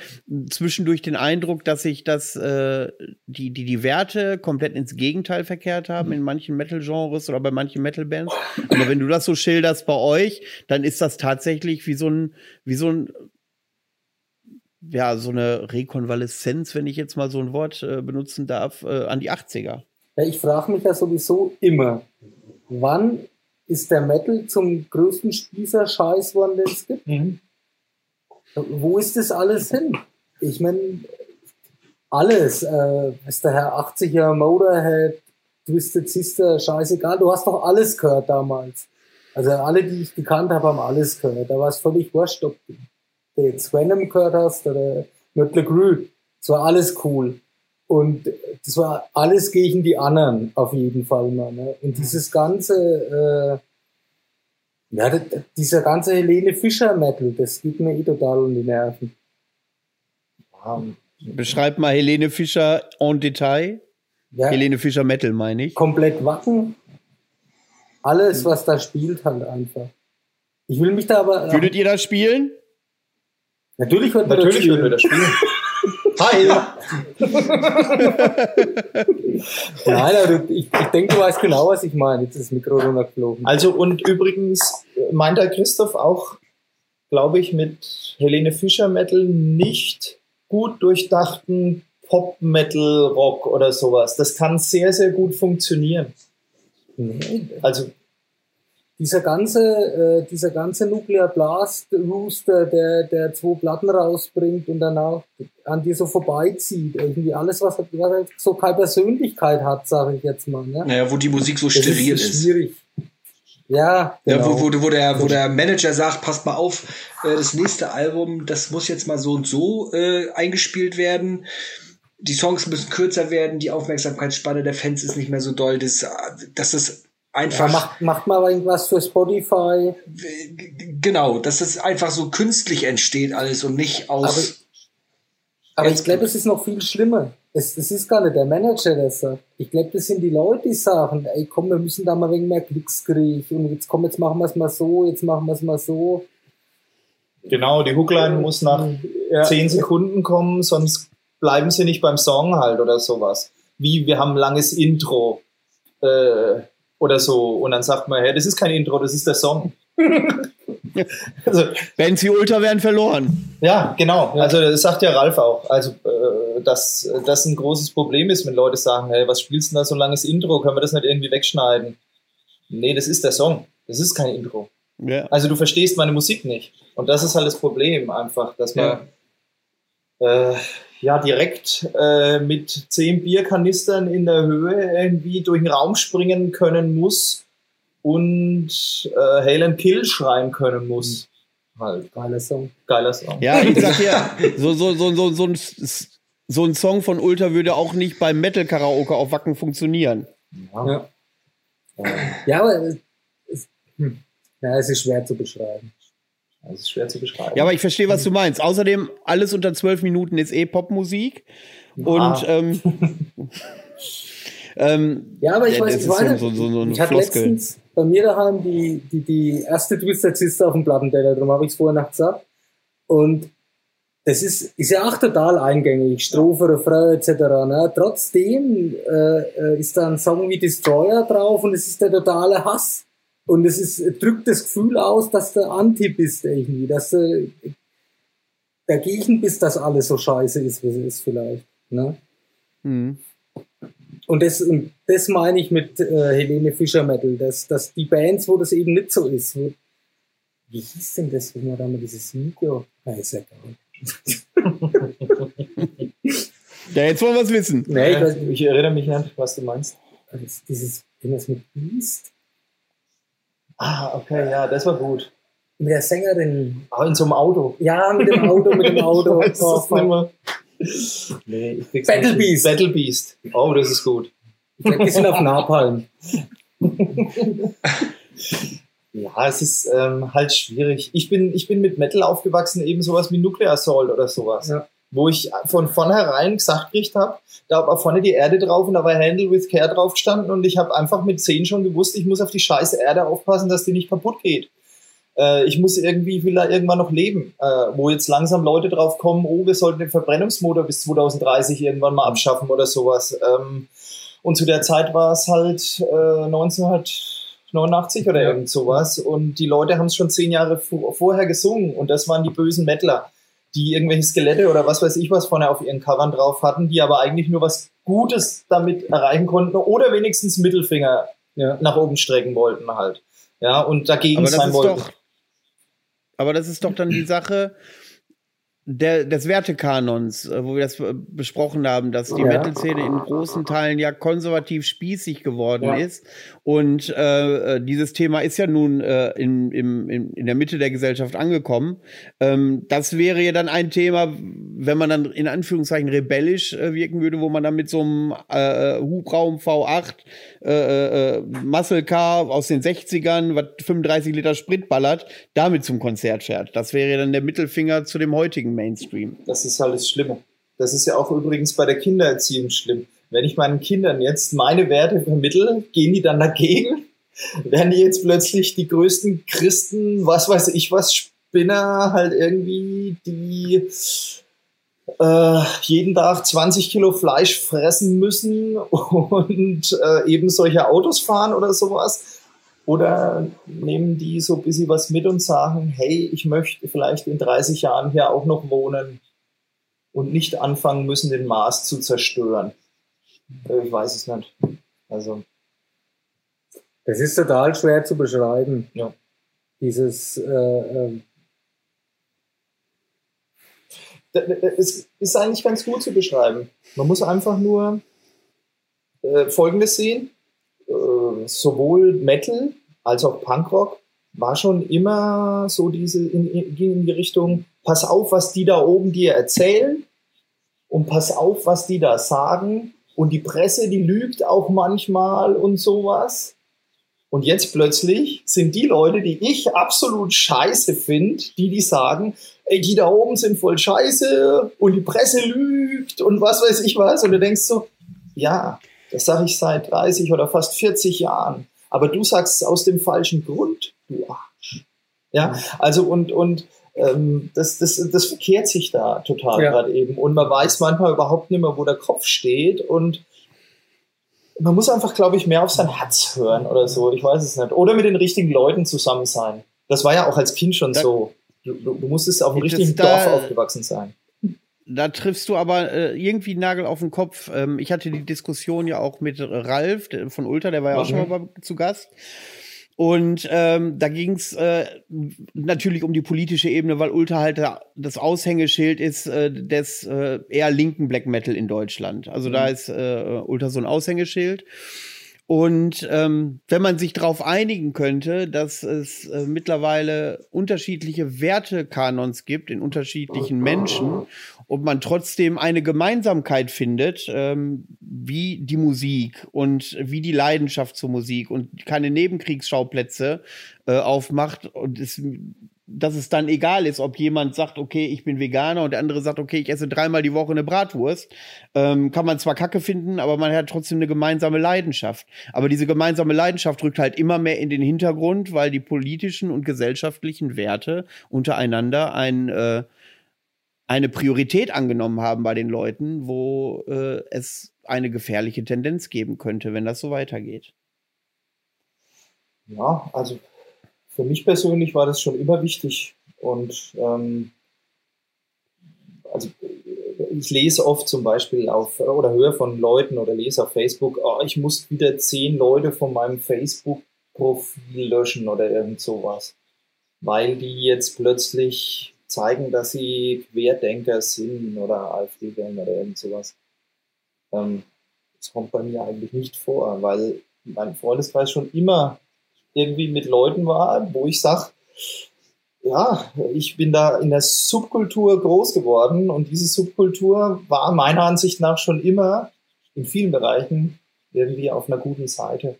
zwischendurch den Eindruck, dass sich das äh, die, die, die Werte komplett ins Gegenteil verkehrt haben in manchen Metal-Genres oder bei manchen Metal-Bands. Aber wenn du das so schilderst bei euch, dann ist das tatsächlich wie so ein, wie so ein ja, so eine Rekonvaleszenz, wenn ich jetzt mal so ein Wort äh, benutzen darf, äh, an die 80er. Ja, ich frage mich ja sowieso immer, wann ist der Metal zum größten Spießer-Scheiß geworden, den es gibt? Mhm. Wo ist das alles hin? Ich meine, alles, äh, ist der Herr 80er Motorhead, Twisted Sister, scheißegal, du hast doch alles gehört damals. Also alle, die ich gekannt habe, haben alles gehört. Da war es völlig wurscht, ob du jetzt Venom gehört hast oder Mötley Crüe. Es war alles cool. Und das war alles gegen die anderen, auf jeden Fall mal. Ne? Und mhm. dieses ganze, äh, ja, dieser ganze Helene Fischer Metal, das geht mir eh total um die Nerven. Beschreib mal Helene Fischer en Detail. Ja, Helene Fischer Metal, meine ich. Komplett wacken. Alles, was da spielt, halt einfach. Ich will mich da aber. Würdet ihr das spielen? Natürlich würden wir das spielen. Wir das spielen. Hi! Nein, aber ich, ich denke, du weißt genau, was ich meine. Jetzt ist das Mikro runtergeflogen. Also, und übrigens meint der Christoph auch, glaube ich, mit Helene Fischer Metal nicht gut durchdachten Pop, Metal, Rock oder sowas. Das kann sehr, sehr gut funktionieren. Also dieser ganze, äh, dieser ganze Nuclear Blast Rooster, der, der zwei Platten rausbringt und danach an dir so vorbeizieht. Irgendwie alles, was, was halt so keine Persönlichkeit hat, sage ich jetzt mal. Ne? Naja, wo die Musik so steril ist. Schwierig. Ja, genau. ja wo, wo, wo, der, wo der Manager sagt, passt mal auf, äh, das nächste Album, das muss jetzt mal so und so äh, eingespielt werden. Die Songs müssen kürzer werden, die Aufmerksamkeitsspanne der Fans ist nicht mehr so doll. Das, das ist einfach. Ja, macht, macht mal irgendwas für Spotify. Genau, dass das einfach so künstlich entsteht alles und nicht aus. Aber, aber ich glaube, es ist noch viel schlimmer. Es, es ist gar nicht der Manager, der sagt. Ich glaube, das sind die Leute, die sagen, ey komm, wir müssen da mal wegen mehr Klicks kriegen. Und jetzt komm, jetzt machen wir es mal so, jetzt machen wir es mal so. Genau, die Hookline muss nach ja. zehn Sekunden kommen, sonst bleiben sie nicht beim Song halt oder sowas. Wie, wir haben ein langes Intro. Äh, oder so. Und dann sagt man, hey, das ist kein Intro, das ist der Song. also, Benzi Ultra werden verloren. Ja, genau. Also das sagt ja Ralf auch. Also äh, dass das ein großes Problem ist, wenn Leute sagen, hey, was spielst du da so langes Intro? Können wir das nicht irgendwie wegschneiden? Nee, das ist der Song. Das ist kein Intro. Ja. Also du verstehst meine Musik nicht. Und das ist halt das Problem einfach, dass man ja. äh, ja direkt äh, mit zehn Bierkanistern in der Höhe irgendwie durch den Raum springen können muss und äh, Hail and Kill schreien können muss. Halt. Geiler Song. Geiler Song. Ja, ich sag ja, so, so, so, so, so, ein, so ein Song von Ultra würde auch nicht beim Metal-Karaoke auf Wacken funktionieren. Ja, ja. ja aber es, hm. ja, es ist schwer zu beschreiben. Das ist schwer zu beschreiben. Ja, aber ich verstehe, was du meinst. Außerdem, alles unter zwölf Minuten ist eh Popmusik. Und ähm, ähm, ja, aber ich weiß, ich weiß so, so, so ich hatte letztens bei mir daheim die, die, die erste Twisted Sister auf dem Plattenteller, darum habe ich es vorher noch gesagt. Und das ist, ist ja auch total eingängig, Strophe, Refrain etc. Ne? Trotzdem äh, äh, ist da ein Song wie Destroyer drauf und es ist der totale Hass. Und es ist, drückt das Gefühl aus, dass du Anti bist irgendwie, dass du dagegen bist, dass alles so scheiße ist, wie es ist vielleicht. Ne? Mhm. Und das, und das meine ich mit äh, Helene Fischer Metal, dass, dass die Bands, wo das eben nicht so ist, wo, wie hieß denn das, wenn man da mal dieses Video? Ah, ist ja ja, jetzt wollen wir es wissen. Nee, ich, ich, erinnere mich nicht, was du meinst. dieses, wenn das mit Beast? Ah, okay, ja, das war gut. Mit der Sängerin. Ah, in so einem Auto. Ja, mit dem Auto, mit dem Auto. ich weiß das nicht mehr. Nee, ich krieg's Battle nicht. Beast. Battle Beast. Oh, das ist gut. Die sind auf Napalm. Ja, es ist ähm, halt schwierig. Ich bin, ich bin mit Metal aufgewachsen, eben sowas wie Nuclear Assault oder sowas. Ja. Wo ich von vornherein gesagt gekriegt habe, da war vorne die Erde drauf und da war Handle with Care drauf gestanden und ich habe einfach mit 10 schon gewusst, ich muss auf die scheiße Erde aufpassen, dass die nicht kaputt geht. Äh, ich muss irgendwie, will da irgendwann noch leben. Äh, wo jetzt langsam Leute drauf kommen, oh, wir sollten den Verbrennungsmotor bis 2030 irgendwann mal abschaffen oder sowas. Ähm, und zu der Zeit war es halt äh, 1989 oder Ja. irgend sowas. Und die Leute haben es schon zehn Jahre vo- vorher gesungen. Und das waren die bösen Mettler, die irgendwelche Skelette oder was weiß ich was vorne auf ihren Covern drauf hatten, die aber eigentlich nur was Gutes damit erreichen konnten oder wenigstens Mittelfinger Ja. nach oben strecken wollten halt. Ja, und dagegen sein wollten. doch, aber das ist doch dann die Sache der, des Wertekanons, äh, wo wir das äh, besprochen haben, dass die Ja. Metal-Szene in großen Teilen ja konservativ spießig geworden Ja. ist. Und äh, äh, dieses Thema ist ja nun äh, in, in, in der Mitte der Gesellschaft angekommen. Ähm, das wäre ja dann ein Thema, wenn man dann in Anführungszeichen rebellisch äh, wirken würde, wo man dann mit so einem äh, Hubraum V8 äh, äh, Muscle Car aus den 60ern, was 35 Liter Sprit ballert, damit zum Konzert fährt. Das wäre dann der Mittelfinger zu dem heutigen Mainstream. Das ist halt das Schlimme. Das ist ja auch übrigens bei der Kindererziehung schlimm. Wenn ich meinen Kindern jetzt meine Werte vermittel, gehen die dann dagegen? Werden die jetzt plötzlich die größten Christen, was weiß ich was, Spinner, halt irgendwie, die äh, jeden Tag 20 Kilo Fleisch fressen müssen und äh, eben solche Autos fahren oder sowas? Oder nehmen die so ein bisschen was mit und sagen, hey, ich möchte vielleicht in 30 Jahren hier auch noch wohnen und nicht anfangen müssen, den Mars zu zerstören? Äh, Ich weiß es nicht. Also, Das ist total schwer zu beschreiben. Ja. Dieses, äh, ähm, es ist eigentlich ganz gut zu beschreiben. Man muss einfach nur äh, Folgendes sehen. Sowohl Metal als auch Punkrock war schon immer so diese, in, ging in die Richtung, pass auf, was die da oben dir erzählen und pass auf, was die da sagen. Und die Presse, die lügt auch manchmal und sowas. Und jetzt plötzlich sind die Leute, die ich absolut scheiße finde, die, die sagen, ey, die da oben sind voll scheiße und die Presse lügt und was weiß ich was. Und du denkst so, ja, das sage ich seit 30 oder fast 40 Jahren. Aber du sagst es aus dem falschen Grund, du Arsch. Ja, also und, und ähm, das, das, das verkehrt sich da total Ja. gerade eben. Und man weiß manchmal überhaupt nicht mehr, wo der Kopf steht. Und man muss einfach, glaube ich, mehr auf sein Herz hören oder so. Ich weiß es nicht. Oder mit den richtigen Leuten zusammen sein. Das war ja auch als Kind schon Da- so. Du, du, musstest auf es richtigen da- Dorf aufgewachsen sein. Da triffst du aber äh, irgendwie einen Nagel auf den Kopf. Ähm, ich hatte die Diskussion ja auch mit Ralf der, von Ultra, der war ja auch Mhm. schon mal bei, zu Gast. Und ähm, da ging es äh, natürlich um die politische Ebene, weil Ultra halt da das Aushängeschild ist äh, des äh, eher linken Black Metal in Deutschland. Also da ist äh, Ultra so ein Aushängeschild. Und ähm, wenn man sich darauf einigen könnte, dass es äh, mittlerweile unterschiedliche Wertekanons gibt in unterschiedlichen Menschen und man trotzdem eine Gemeinsamkeit findet, ähm, wie die Musik und wie die Leidenschaft zur Musik und keine Nebenkriegsschauplätze äh, aufmacht und es, dass es dann egal ist, ob jemand sagt, okay, ich bin Veganer und der andere sagt, okay, ich esse dreimal die Woche eine Bratwurst, ähm, kann man zwar Kacke finden, aber man hat trotzdem eine gemeinsame Leidenschaft. Aber diese gemeinsame Leidenschaft rückt halt immer mehr in den Hintergrund, weil die politischen und gesellschaftlichen Werte untereinander ein äh, eine Priorität angenommen haben bei den Leuten, wo äh, es eine gefährliche Tendenz geben könnte, wenn das so weitergeht. Ja, also für mich persönlich war das schon immer wichtig. Und ähm, also ich lese oft zum Beispiel auf oder höre von Leuten oder lese auf Facebook, oh, ich muss wieder zehn Leute von meinem Facebook-Profil löschen oder irgend sowas. Weil die jetzt plötzlich zeigen, dass sie Querdenker sind oder AfD-Wähler oder irgend sowas. Ähm, das kommt bei mir eigentlich nicht vor, weil mein Freundeskreis schon immer irgendwie mit Leuten war, wo ich sage, ja, ich bin da in der Subkultur groß geworden und diese Subkultur war meiner Ansicht nach schon immer in vielen Bereichen irgendwie auf einer guten Seite.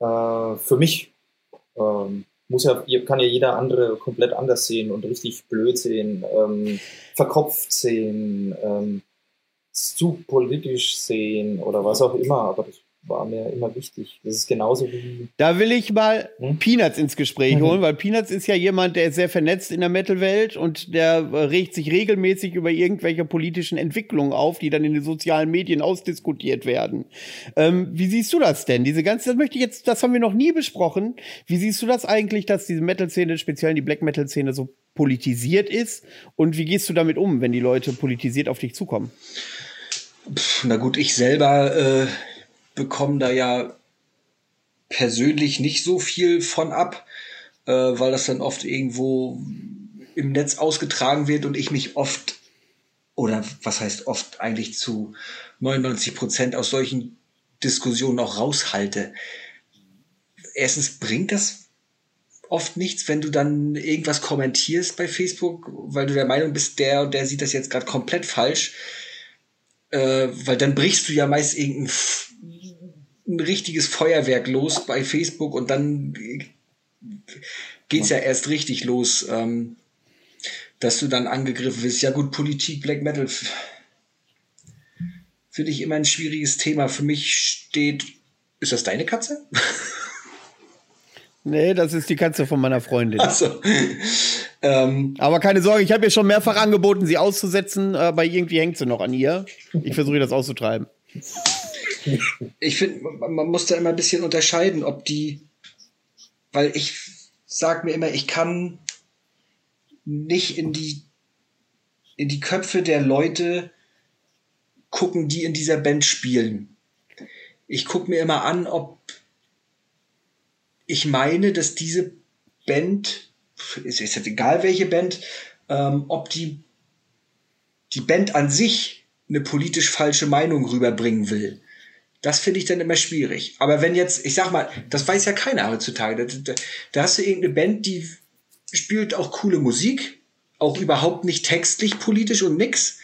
Äh, für mich ähm, muss ja, kann ja jeder andere komplett anders sehen und richtig blöd sehen, ähm, verkopft sehen, ähm, zu politisch sehen oder was auch immer, aber das war mir immer wichtig. Das ist genauso wie. Da will ich mal hm? Peanuts ins Gespräch mhm. holen, weil Peanuts ist ja jemand, der ist sehr vernetzt in der Metal-Welt und der regt sich regelmäßig über irgendwelche politischen Entwicklungen auf, die dann in den sozialen Medien ausdiskutiert werden. Ähm, wie siehst du das denn? Diese ganze, das möchte ich jetzt, das haben wir noch nie besprochen. Wie siehst du das eigentlich, dass diese Metal-Szene, speziell die Black Metal-Szene, so politisiert ist? Und wie gehst du damit um, wenn die Leute politisiert auf dich zukommen? Pff, na gut, ich selber äh, bekomme da ja persönlich nicht so viel von ab, äh, weil das dann oft irgendwo im Netz ausgetragen wird und ich mich oft oder was heißt oft eigentlich zu 99 Prozent aus solchen Diskussionen auch raushalte. Erstens bringt das oft nichts, wenn du dann irgendwas kommentierst bei Facebook, weil du der Meinung bist, der und der sieht das jetzt gerade komplett falsch, äh, weil dann brichst du ja meist irgendein ein richtiges Feuerwerk los bei Facebook und dann geht's ja erst richtig los, ähm, dass du dann angegriffen wirst. Ja gut, Politik, Black Metal finde ich immer ein schwieriges Thema. Für mich steht, ist das deine Katze? Nee, das ist die Katze von meiner Freundin. Also, ähm, Aber keine Sorge, ich habe ihr schon mehrfach angeboten, sie auszusetzen, aber irgendwie hängt sie noch an ihr. Ich versuche das auszutreiben ich finde, man muss da immer ein bisschen unterscheiden, ob die, weil ich sag mir immer, ich kann nicht in die, in die Köpfe der Leute gucken, die in dieser Band spielen. Ich gucke mir immer an, ob ich meine, dass diese Band, ist jetzt egal welche Band, ähm, ob die, die Band an sich eine politisch falsche Meinung rüberbringen will. Das finde ich dann immer schwierig. Aber wenn jetzt, ich sag mal, das weiß ja keiner heutzutage. Da, da, da hast du irgendeine Band, die spielt auch coole Musik, auch überhaupt nicht textlich politisch und nix.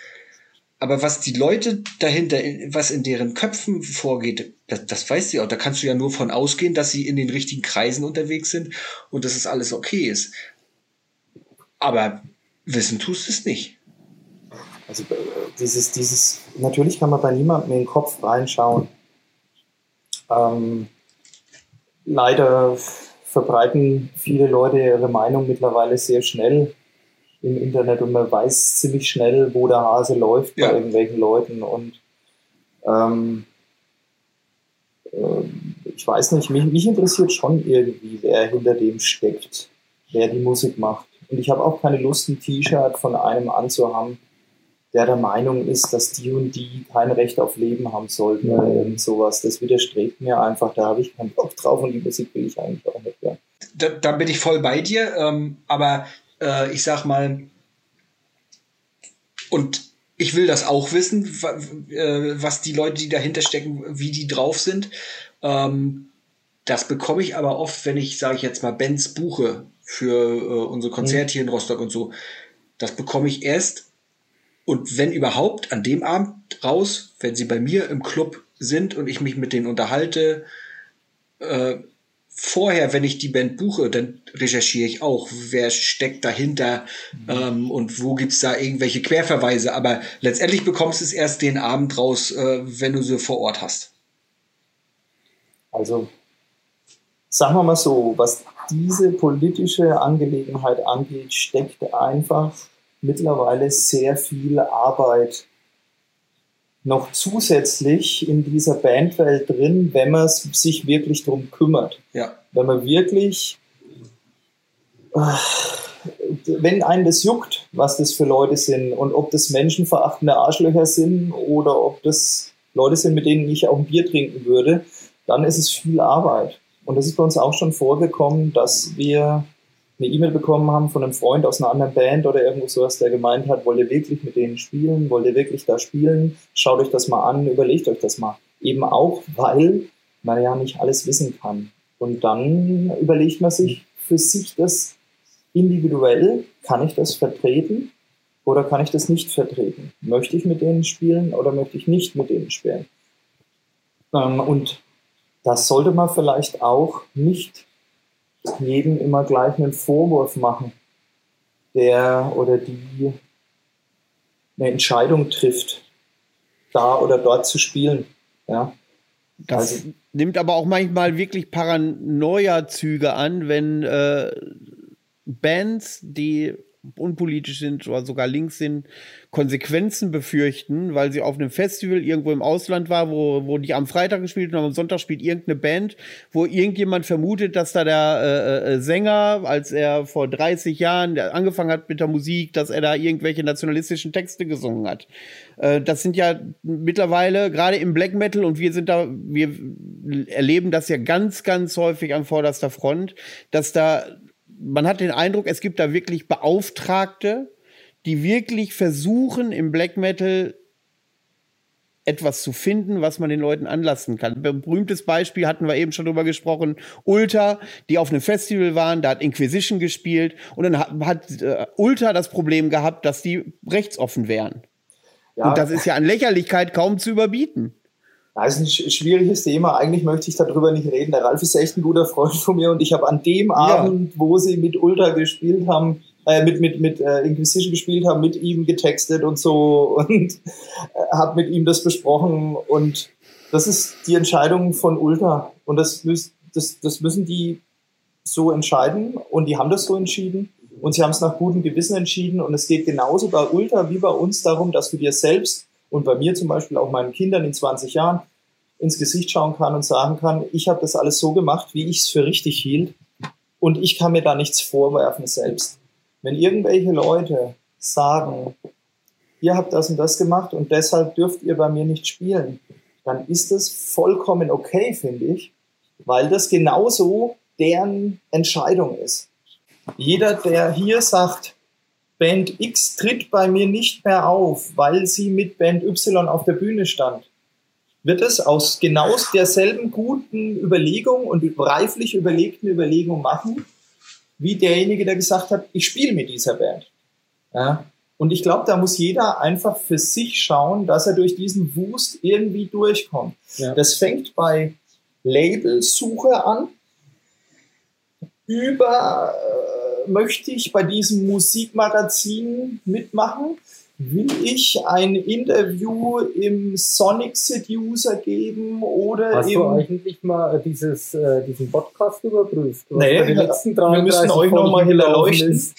Aber was die Leute dahinter, was in deren Köpfen vorgeht, das, das weiß sie auch. Da kannst du ja nur von ausgehen, dass sie in den richtigen Kreisen unterwegs sind und dass es alles okay ist. Aber wissen tust es nicht. Also äh, dieses, dieses, natürlich kann man bei niemandem in den Kopf reinschauen. Ähm, leider verbreiten viele Leute ihre Meinung mittlerweile sehr schnell im Internet und man weiß ziemlich schnell, wo der Hase läuft ja. bei irgendwelchen Leuten und ähm, äh, ich weiß nicht, mich, mich interessiert schon irgendwie, wer hinter dem steckt, wer die Musik macht. Und ich habe auch keine Lust, ein T-Shirt von einem anzuhaben, der der Meinung ist, dass die und die kein Recht auf Leben haben sollten oder irgend sowas. Das widerstrebt mir einfach, da habe ich keinen Bock drauf und die Musik will ich eigentlich auch nicht hören. Da, da bin ich voll bei dir, ähm, aber äh, ich sag mal, und ich will das auch wissen, äh, was die Leute, die dahinter stecken, wie die drauf sind. Ähm, das bekomme ich aber oft, wenn ich, sage ich jetzt mal, Bands buche für äh, unsere Konzerte hier in Rostock und so. Das bekomme ich erst, und wenn überhaupt an dem Abend raus, wenn sie bei mir im Club sind und ich mich mit denen unterhalte, äh, vorher, wenn ich die Band buche, dann recherchiere ich auch, wer steckt dahinter mhm. ähm, und wo gibt's da irgendwelche Querverweise. Aber letztendlich bekommst du es erst den Abend raus, äh, wenn du sie vor Ort hast. Also, sagen wir mal so, was diese politische Angelegenheit angeht, steckt einfach mittlerweile sehr viel Arbeit noch zusätzlich in dieser Bandwelt drin, wenn man sich wirklich darum kümmert. Ja. Wenn man wirklich, äh, wenn einen das juckt, was das für Leute sind und ob das menschenverachtende Arschlöcher sind oder ob das Leute sind, mit denen ich auch ein Bier trinken würde, dann ist es viel Arbeit. Und das ist bei uns auch schon vorgekommen, dass wir eine E-Mail bekommen haben von einem Freund aus einer anderen Band oder irgendwo sowas, der gemeint hat, wollt ihr wirklich mit denen spielen? Wollt ihr wirklich da spielen? Schaut euch das mal an, überlegt euch das mal. Eben auch, weil man ja nicht alles wissen kann. Und dann überlegt man sich für sich das individuell, kann ich das vertreten oder kann ich das nicht vertreten? Möchte ich mit denen spielen oder möchte ich nicht mit denen spielen? Ähm, und das sollte man vielleicht auch nicht jedem immer gleich einen Vorwurf machen, der oder die eine Entscheidung trifft, da oder dort zu spielen. Ja. Das also, nimmt aber auch manchmal wirklich Paranoia-Züge an, wenn äh, Bands, die unpolitisch sind oder sogar links sind, Konsequenzen befürchten, weil sie auf einem Festival irgendwo im Ausland war, wo, wo die am Freitag gespielt und am Sonntag spielt irgendeine Band, wo irgendjemand vermutet, dass da der äh, äh Sänger, als er vor 30 Jahren angefangen hat mit der Musik, dass er da irgendwelche nationalistischen Texte gesungen hat. Äh, das sind ja mittlerweile gerade im Black Metal und wir sind da, wir erleben das ja ganz, ganz häufig an vorderster Front, dass da man hat den Eindruck, es gibt da wirklich Beauftragte, die wirklich versuchen, im Black Metal etwas zu finden, was man den Leuten anlassen kann. Ein berühmtes Beispiel hatten wir eben schon drüber gesprochen. Ulta, die auf einem Festival waren, da hat Inquisition gespielt und dann hat, hat äh, Ulta das Problem gehabt, dass die rechtsoffen wären. Ja. Und das ist ja an Lächerlichkeit kaum zu überbieten. Das ist ein schwieriges Thema. Eigentlich möchte ich darüber nicht reden. Der Ralf ist echt ein guter Freund von mir und ich habe an dem ja. Abend, wo sie mit Ultra gespielt haben, äh, mit, mit, mit äh, Inquisition gespielt haben, mit ihm getextet und so und äh, habe mit ihm das besprochen und das ist die Entscheidung von Ultra und das, das, das müssen die so entscheiden und die haben das so entschieden und sie haben es nach gutem Gewissen entschieden und es geht genauso bei Ultra wie bei uns darum, dass du dir selbst und bei mir zum Beispiel auch meinen Kindern in 20 Jahren ins Gesicht schauen kann und sagen kann, ich habe das alles so gemacht, wie ich es für richtig hielt und ich kann mir da nichts vorwerfen selbst. Wenn irgendwelche Leute sagen, ihr habt das und das gemacht und deshalb dürft ihr bei mir nicht spielen, dann ist das vollkommen okay, finde ich, weil das genauso deren Entscheidung ist. Jeder, der hier sagt, Band X tritt bei mir nicht mehr auf, weil sie mit Band Y auf der Bühne stand, wird es aus genau derselben guten Überlegung und reiflich überlegten Überlegung machen, wie derjenige, der gesagt hat, ich spiele mit dieser Band. Ja? Und ich glaube, da muss jeder einfach für sich schauen, dass er durch diesen Wust irgendwie durchkommt. Ja. Das fängt bei Labelsuche an, über äh, möchte ich bei diesem Musikmagazin mitmachen? Will ich ein Interview im Sonic Seducer geben oder Hast du eigentlich mal dieses, äh, diesen Podcast überprüft? Nee, die letzten wir müssen euch nochmal hier erleuchten.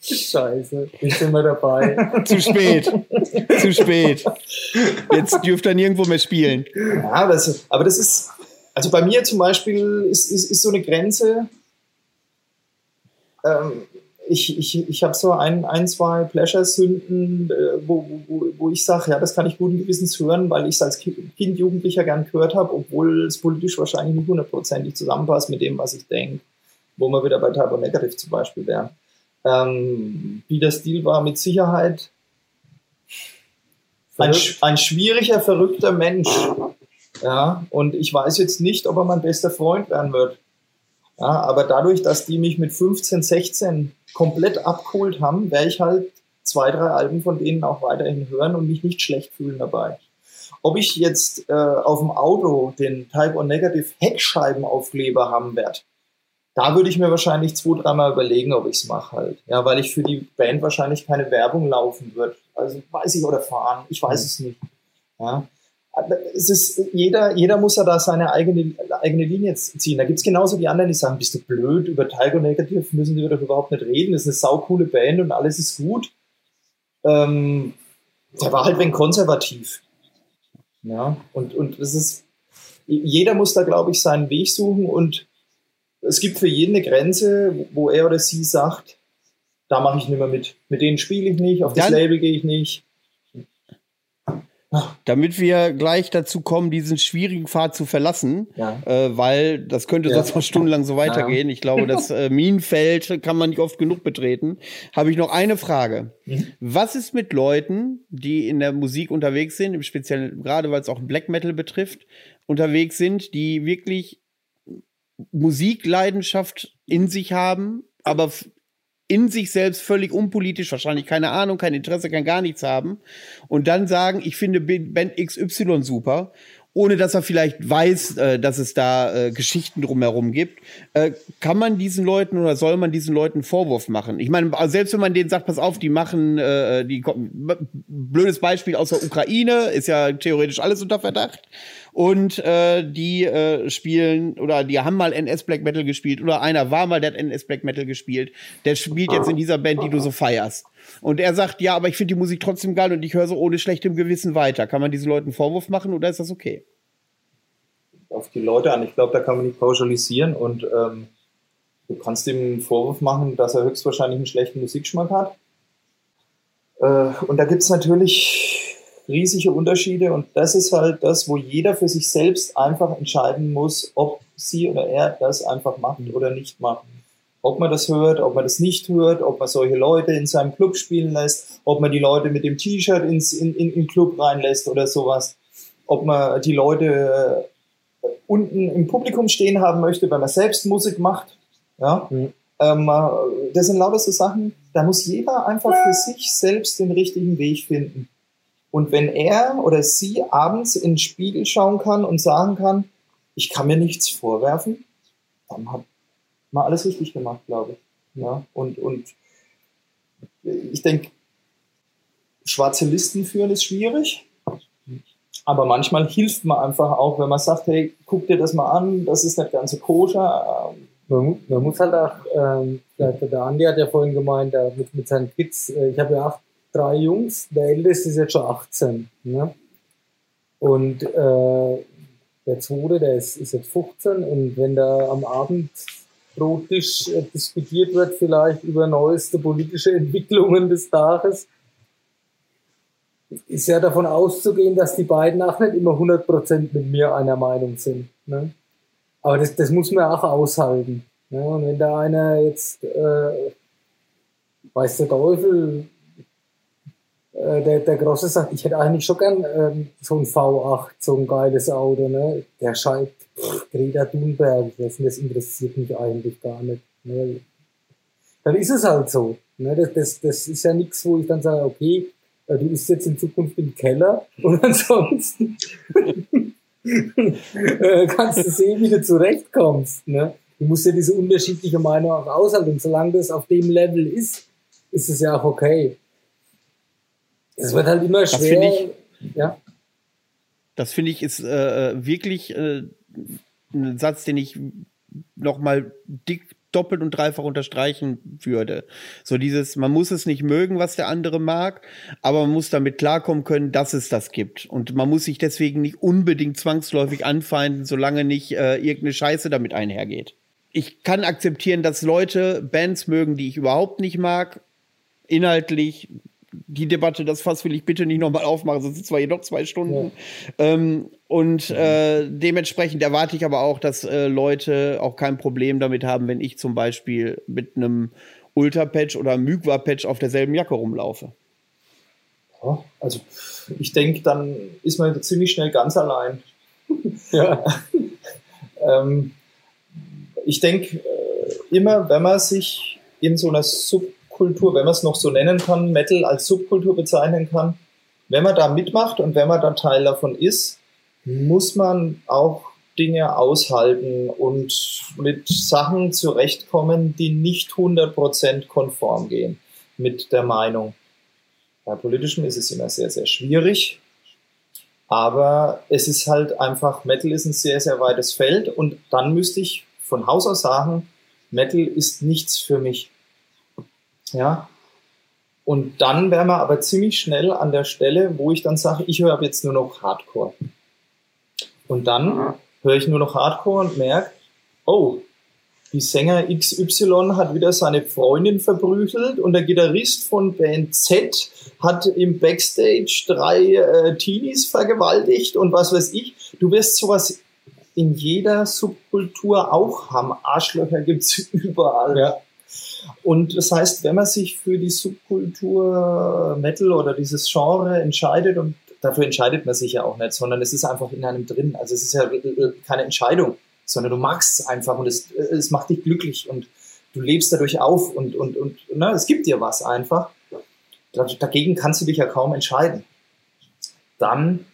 Scheiße, ich bin mal dabei. Zu spät. Zu spät. Jetzt dürft ihr nirgendwo mehr spielen. Ja, das, aber das ist, also bei mir zum Beispiel ist, ist, ist so eine Grenze, ähm, ich, ich, ich habe so ein, ein, zwei Pleasure-Sünden, äh, wo, wo, wo ich sage, ja, das kann ich guten Gewissens hören, weil ich es als Kind, Jugendlicher gern gehört habe, obwohl es politisch wahrscheinlich nicht hundertprozentig zusammenpasst mit dem, was ich denke, wo wir wieder bei Turbo Negative zum Beispiel wären. Ähm, wie der Stil war mit Sicherheit ein, ein schwieriger, verrückter Mensch. Ja, und ich weiß jetzt nicht, ob er mein bester Freund werden wird. Ja, aber dadurch, dass die mich mit 15, 16 komplett abgeholt haben, werde ich halt zwei, drei Alben von denen auch weiterhin hören und mich nicht schlecht fühlen dabei. Ob ich jetzt äh, auf dem Auto den Type on Negative Heckscheibenaufkleber haben werde, da würde ich mir wahrscheinlich zwei, dreimal überlegen, ob ich es mache halt. Ja, weil ich für die Band wahrscheinlich keine Werbung laufen wird. Also weiß ich oder fahren, ich weiß mhm. es nicht. Ja es ist, jeder, jeder muss ja da seine eigene, eigene Linie ziehen. Da gibt es genauso die anderen, die sagen, bist du blöd, über Tiger Negative müssen die doch überhaupt nicht reden, das ist eine saukoole Band und alles ist gut. Ähm, der war halt ein konservativ. Ja, und, und es ist, jeder muss da, glaube ich, seinen Weg suchen und es gibt für jeden eine Grenze, wo er oder sie sagt, da mache ich nicht mehr mit. Mit denen spiele ich nicht, auf das Dann, Label gehe ich nicht. Damit wir gleich dazu kommen, diesen schwierigen Pfad zu verlassen, ja. äh, weil das könnte ja. sonst noch stundenlang so weitergehen. Ja. Ich glaube, das äh, Minenfeld kann man nicht oft genug betreten. Habe ich noch eine Frage. Mhm. Was ist mit Leuten, die in der Musik unterwegs sind, im Speziellen gerade weil es auch Black Metal betrifft, unterwegs sind, die wirklich Musikleidenschaft in sich haben, aber in sich selbst völlig unpolitisch, wahrscheinlich keine Ahnung, kein Interesse, kann gar nichts haben und dann sagen, ich finde Band XY super ohne dass er vielleicht weiß, äh, dass es da äh, Geschichten drumherum gibt, äh, kann man diesen Leuten oder soll man diesen Leuten Vorwurf machen? Ich meine, selbst wenn man denen sagt, pass auf, die machen, die blödes Beispiel aus der Ukraine, ist ja theoretisch alles unter Verdacht. Und äh, die äh, spielen oder die haben mal NS Black Metal gespielt oder einer war mal, der hat NS Black Metal gespielt. Der spielt jetzt in dieser Band, die du so feierst. Und er sagt, ja, aber ich finde die Musik trotzdem geil und ich höre so ohne schlechtem Gewissen weiter. Kann man diesen Leuten einen Vorwurf machen oder ist das okay? Auf die Leute an. Ich glaube, da kann man nicht pauschalisieren und ähm, du kannst ihm einen Vorwurf machen, dass er höchstwahrscheinlich einen schlechten Musikgeschmack hat. Äh, und da gibt es natürlich riesige Unterschiede und das ist halt das, wo jeder für sich selbst einfach entscheiden muss, ob sie oder er das einfach macht oder nicht macht ob man das hört, ob man das nicht hört, ob man solche Leute in seinem Club spielen lässt, ob man die Leute mit dem T-Shirt ins in, in, in Club reinlässt oder sowas, ob man die Leute äh, unten im Publikum stehen haben möchte, weil man selbst Musik macht. Ja? Mhm. Ähm, äh, das sind lauter so Sachen, da muss jeder einfach für sich selbst den richtigen Weg finden. Und wenn er oder sie abends in den Spiegel schauen kann und sagen kann, ich kann mir nichts vorwerfen, dann hat mal alles richtig gemacht, glaube ich. Ja, und, und ich denke, schwarze Listen führen ist schwierig. Aber manchmal hilft man einfach auch, wenn man sagt, hey, guck dir das mal an, das ist nicht ganz so koscher. Man, man muss halt auch, ähm, der, Andi hat ja vorhin gemeint, der mit, mit seinen Kids, äh, ich habe ja acht, drei Jungs, der älteste ist jetzt schon 18. Ne? Und äh, der zweite, der ist, ist jetzt 15 und wenn der am Abend Brottisch äh, diskutiert wird, vielleicht über neueste politische Entwicklungen des Tages, ist ja davon auszugehen, dass die beiden auch nicht immer 100% mit mir einer Meinung sind. Ne? Aber das, das muss man auch aushalten. Ne? Und wenn da einer jetzt, äh, weiß der Teufel, äh, der, der Grosse sagt, ich hätte eigentlich schon gern ähm, so ein V8, so ein geiles Auto, ne? Der schreibt, Greta Thunberg, das, das interessiert mich eigentlich gar nicht. Ne? Dann ist es halt so. Ne? Das, das, das ist ja nichts, wo ich dann sage, okay, äh, du bist jetzt in Zukunft im Keller und ansonsten äh, kannst du sehen, wie du zurechtkommst. Ne? Du musst ja diese unterschiedliche Meinung auch aushalten. Und solange das auf dem Level ist, ist es ja auch okay. Es wird halt immer schwer. Das ich, ja. Das finde ich ist äh, wirklich äh, ein Satz, den ich noch mal dick doppelt und dreifach unterstreichen würde. So dieses, man muss es nicht mögen, was der andere mag, aber man muss damit klarkommen können, dass es das gibt. Und man muss sich deswegen nicht unbedingt zwangsläufig anfeinden, solange nicht äh, irgendeine Scheiße damit einhergeht. Ich kann akzeptieren, dass Leute Bands mögen, die ich überhaupt nicht mag, inhaltlich, die Debatte, das Fass will ich bitte nicht nochmal aufmachen, sonst sind es zwar hier noch zwei Stunden. Ja. Ähm, und äh, dementsprechend erwarte ich aber auch, dass äh, Leute auch kein Problem damit haben, wenn ich zum Beispiel mit einem Ultra-Patch oder Mygwa-Patch auf derselben Jacke rumlaufe. Ja, also ich denke, dann ist man ziemlich schnell ganz allein. ja. ähm, ich denke, äh, immer wenn man sich in so einer Sub Subkultur, wenn man es noch so nennen kann, Metal als Subkultur bezeichnen kann, wenn man da mitmacht und wenn man da Teil davon ist, muss man auch Dinge aushalten und mit Sachen zurechtkommen, die nicht 100% konform gehen mit der Meinung. Bei politischem ist es immer sehr, sehr schwierig, aber es ist halt einfach, Metal ist ein sehr, sehr weites Feld und dann müsste ich von Haus aus sagen, Metal ist nichts für mich. Ja. Und dann wären wir aber ziemlich schnell an der Stelle, wo ich dann sage, ich höre jetzt nur noch Hardcore. Und dann höre ich nur noch Hardcore und merke, oh, die Sänger XY hat wieder seine Freundin verprügelt und der Gitarrist von Band Z hat im Backstage drei äh, Teenies vergewaltigt und was weiß ich. Du wirst sowas in jeder Subkultur auch haben. Arschlöcher gibt's überall. Ja. Und das heißt, wenn man sich für die Subkultur Metal oder dieses Genre entscheidet und dafür entscheidet man sich ja auch nicht, sondern es ist einfach in einem drin. Also es ist ja keine Entscheidung, sondern du magst es einfach und es, es macht dich glücklich und du lebst dadurch auf und, und, und ne, es gibt dir was einfach. Dagegen kannst du dich ja kaum entscheiden. Dann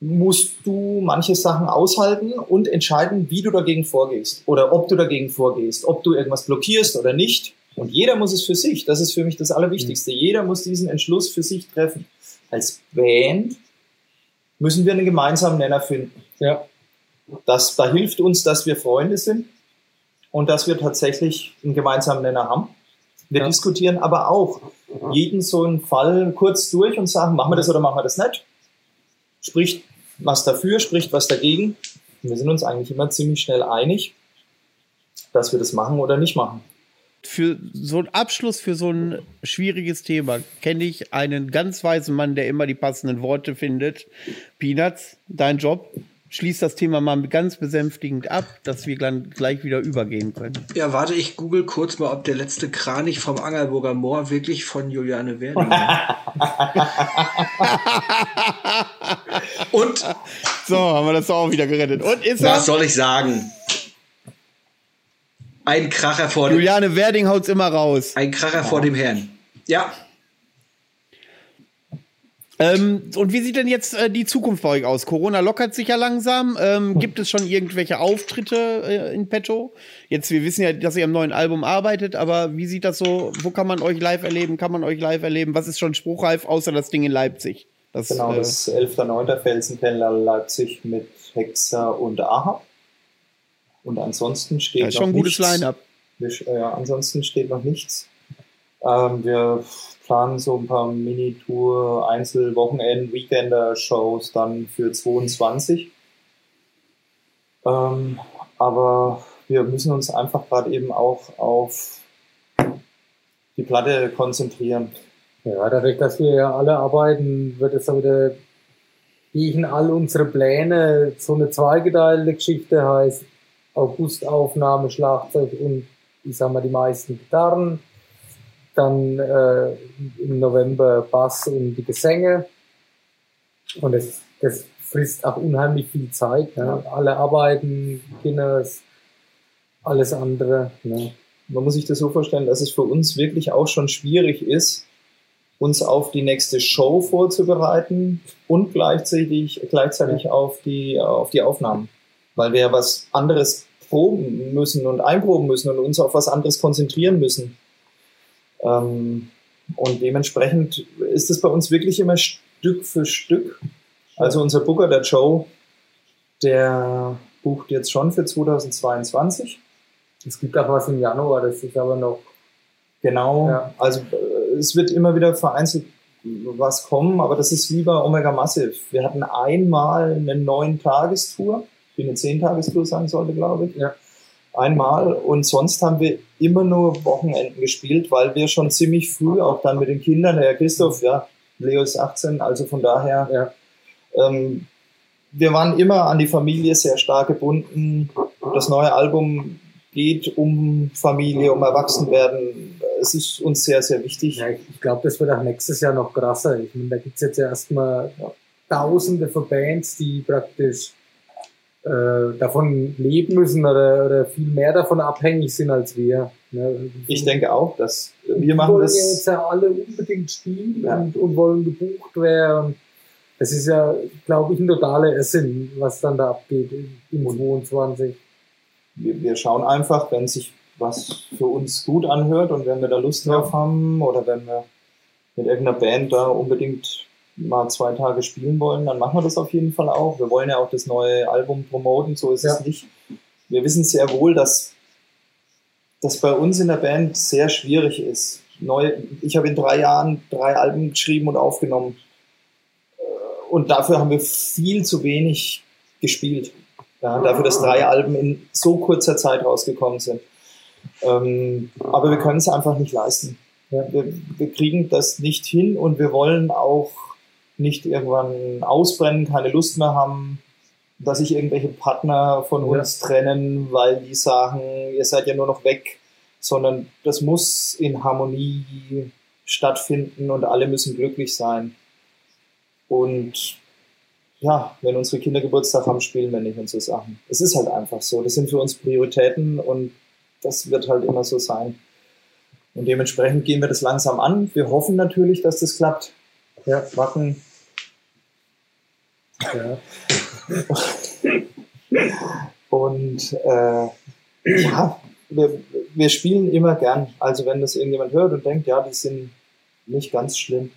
musst du manche Sachen aushalten und entscheiden, wie du dagegen vorgehst oder ob du dagegen vorgehst, ob du irgendwas blockierst oder nicht. Und jeder muss es für sich. Das ist für mich das Allerwichtigste. Jeder muss diesen Entschluss für sich treffen. Als Band müssen wir einen gemeinsamen Nenner finden. Ja. Das, da hilft uns, dass wir Freunde sind und dass wir tatsächlich einen gemeinsamen Nenner haben. Wir ja. diskutieren aber auch jeden so einen Fall kurz durch und sagen, machen wir das oder machen wir das nicht. Spricht was dafür, spricht was dagegen. Wir sind uns eigentlich immer ziemlich schnell einig, dass wir das machen oder nicht machen. Für so einen Abschluss für so ein schwieriges Thema kenne ich einen ganz weisen Mann, der immer die passenden Worte findet. Peanuts, dein Job schließt das Thema mal ganz besänftigend ab, dass wir dann gleich wieder übergehen können. Ja, warte, ich google kurz mal, ob der letzte Kranich vom Angelburger Moor wirklich von Juliane Werding Und so, haben wir das auch wieder gerettet. Und ist Was soll ich sagen? Ein Kracher vor dem Juliane Werding haut's immer raus. Ein Kracher oh. vor dem Herrn. Ja. Ähm, und wie sieht denn jetzt äh, die Zukunft bei euch aus? Corona lockert sich ja langsam. Ähm, gibt es schon irgendwelche Auftritte äh, in petto? Jetzt, wir wissen ja, dass ihr am neuen Album arbeitet, aber wie sieht das so? Wo kann man euch live erleben? Kann man euch live erleben? Was ist schon spruchreif, außer das Ding in Leipzig? Das, genau, äh, das 11.9. Felsenkeller Leipzig mit Hexer und Aha. Und ansonsten steht das ist noch schon ein gutes Line-Up. Ja, ansonsten steht noch nichts. Ähm, wir planen so ein paar Mini-Tour, Einzel-Wochenend, Weekender-Shows dann für 22. Ähm, aber wir müssen uns einfach gerade eben auch auf die Platte konzentrieren. Ja, dadurch, dass wir ja alle arbeiten, wird es dann wieder gegen all unsere Pläne so eine zweigeteilte Geschichte heißt Augustaufnahme, Schlagzeug und ich sag mal die meisten Gitarren dann äh, im November Bass und die Gesänge. Und das, das frisst auch unheimlich viel Zeit. Ne? Alle arbeiten, Kinder, alles andere. Ne? Man muss sich das so vorstellen, dass es für uns wirklich auch schon schwierig ist, uns auf die nächste Show vorzubereiten und gleichzeitig, gleichzeitig ja. auf, die, auf die Aufnahmen. Weil wir ja was anderes proben müssen und einproben müssen und uns auf was anderes konzentrieren müssen. Ähm, und dementsprechend ist es bei uns wirklich immer Stück für Stück. Also unser Booker, der Joe, der bucht jetzt schon für 2022. Es gibt auch was im Januar, das ist aber noch. Genau, ja. also äh, es wird immer wieder vereinzelt was kommen, aber das ist wie bei Omega Massive. Wir hatten einmal eine neun Tagestour, wie eine zehn Tagestour sein sollte, glaube ich. Ja einmal und sonst haben wir immer nur Wochenenden gespielt, weil wir schon ziemlich früh auch dann mit den Kindern, der Herr Christoph, ja, Leo ist 18, also von daher, ja. ähm, wir waren immer an die Familie sehr stark gebunden. Das neue Album geht um Familie, um Erwachsenwerden. Es ist uns sehr, sehr wichtig. Ja, ich glaube, das wird auch nächstes Jahr noch krasser. Ich meine, da gibt es jetzt ja erstmal Tausende von Bands, die praktisch äh, davon leben müssen oder, oder viel mehr davon abhängig sind als wir. Ne? Ich denke auch, dass wir machen wollen das. Ja jetzt ja alle unbedingt spielen ja. und, und wollen gebucht werden. Das ist ja, glaube ich, ein totaler Essen, was dann da abgeht im 22. Wir, wir schauen einfach, wenn sich was für uns gut anhört und wenn wir da Lust drauf haben oder wenn wir mit irgendeiner Band da unbedingt mal zwei Tage spielen wollen, dann machen wir das auf jeden Fall auch. Wir wollen ja auch das neue Album promoten, so ist ja. es nicht. Wir wissen sehr wohl, dass das bei uns in der Band sehr schwierig ist. Neu, ich habe in drei Jahren drei Alben geschrieben und aufgenommen. Äh, und dafür haben wir viel zu wenig gespielt. Ja, dafür, dass drei Alben in so kurzer Zeit rausgekommen sind. Ähm, aber wir können es einfach nicht leisten. Ja, wir, wir kriegen das nicht hin und wir wollen auch nicht irgendwann ausbrennen, keine Lust mehr haben, dass sich irgendwelche Partner von uns ja. trennen, weil die sagen, ihr seid ja nur noch weg, sondern das muss in Harmonie stattfinden und alle müssen glücklich sein. Und ja, wenn unsere Kinder Geburtstag haben, spielen wir nicht und so Sachen. Es ist halt einfach so. Das sind für uns Prioritäten und das wird halt immer so sein. Und dementsprechend gehen wir das langsam an. Wir hoffen natürlich, dass das klappt. Ja, warten. Ja. und äh, ja, wir, wir spielen immer gern. Also wenn das irgendjemand hört und denkt, ja, die sind nicht ganz schlimm,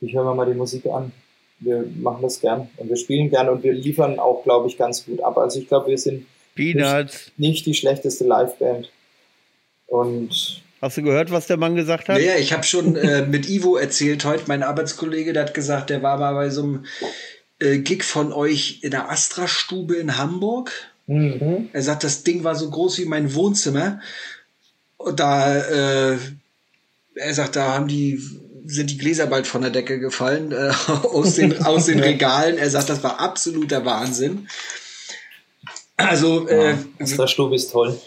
ich höre mir mal die Musik an wir machen das gern und wir spielen gern und wir liefern auch, glaube ich, ganz gut ab. Also ich glaube, wir sind nicht, nicht, die schlechteste Liveband. Und Hast du gehört, was der Mann gesagt hat? Ja, ich habe schon äh, mit Ivo erzählt heute, mein Arbeitskollege, der hat gesagt, der war mal bei so einem äh, Gig von euch in der Astra-Stube in Hamburg. Mhm. Er sagt, das Ding war so groß wie mein Wohnzimmer. Und da, äh, er sagt, da haben die sind die Gläser bald von der Decke gefallen äh, aus, den, aus den Regalen. Er sagt, das war absoluter Wahnsinn. Also, äh, ja, Stube ist toll.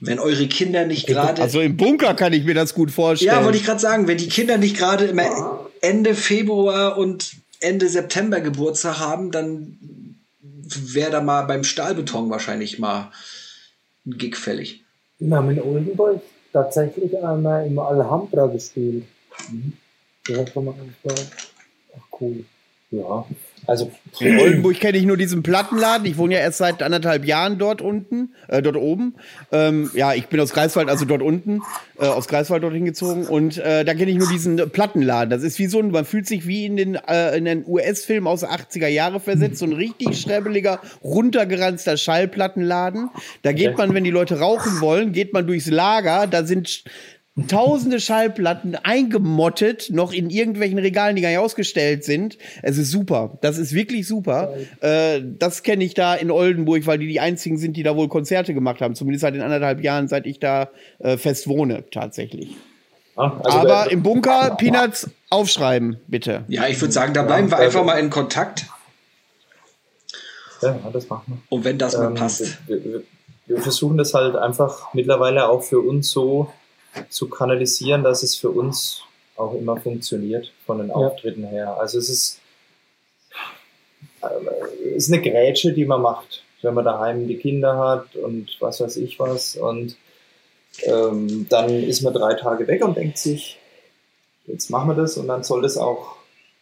Wenn eure Kinder nicht gerade. Also im Bunker kann ich mir das gut vorstellen. Ja, wollte ich gerade sagen, wenn die Kinder nicht gerade immer Ende Februar und Ende September Geburtstag haben, dann wäre da mal beim Stahlbeton wahrscheinlich mal ein Gig fällig. Wir haben in Oldenburg tatsächlich einmal im Alhambra gespielt. Mhm. Ja, kann man anschauen. Ach, cool. Ja. Also in Oldenburg kenne ich nur diesen Plattenladen. Ich wohne ja erst seit anderthalb Jahren dort unten, äh, dort oben. Ähm, ja, ich bin aus Greifswald, also dort unten, äh, aus Greifswald dorthin gezogen. Und äh, da kenne ich nur diesen Plattenladen. Das ist wie so ein, man fühlt sich wie in den, äh, in den US-Film aus den 80er Jahre versetzt. So ein richtig schrebbeliger, runtergeranzter Schallplattenladen. Da geht man, wenn die Leute rauchen wollen, geht man durchs Lager. Da sind tausende Schallplatten eingemottet, noch in irgendwelchen Regalen, die gar nicht ausgestellt sind. Es ist super. Das ist wirklich super. Äh, das kenne ich da in Oldenburg, weil die die einzigen sind, die da wohl Konzerte gemacht haben. Zumindest seit den anderthalb Jahren, seit ich da äh, fest wohne, tatsächlich. Also Aber im Bunker Peanuts aufschreiben, bitte. Ja, ich würde sagen, da bleiben wir einfach mal in Kontakt. Ja, das machen wir. Und wenn das mal ähm, passt. Wir, wir, wir versuchen das halt einfach mittlerweile auch für uns so zu kanalisieren, dass es für uns auch immer funktioniert von den Auftritten her. Also es ist, äh, ist eine Grätsche, die man macht, wenn man daheim die Kinder hat und was weiß ich was. Und ähm, dann ist man drei Tage weg und denkt sich, jetzt machen wir das und dann soll das auch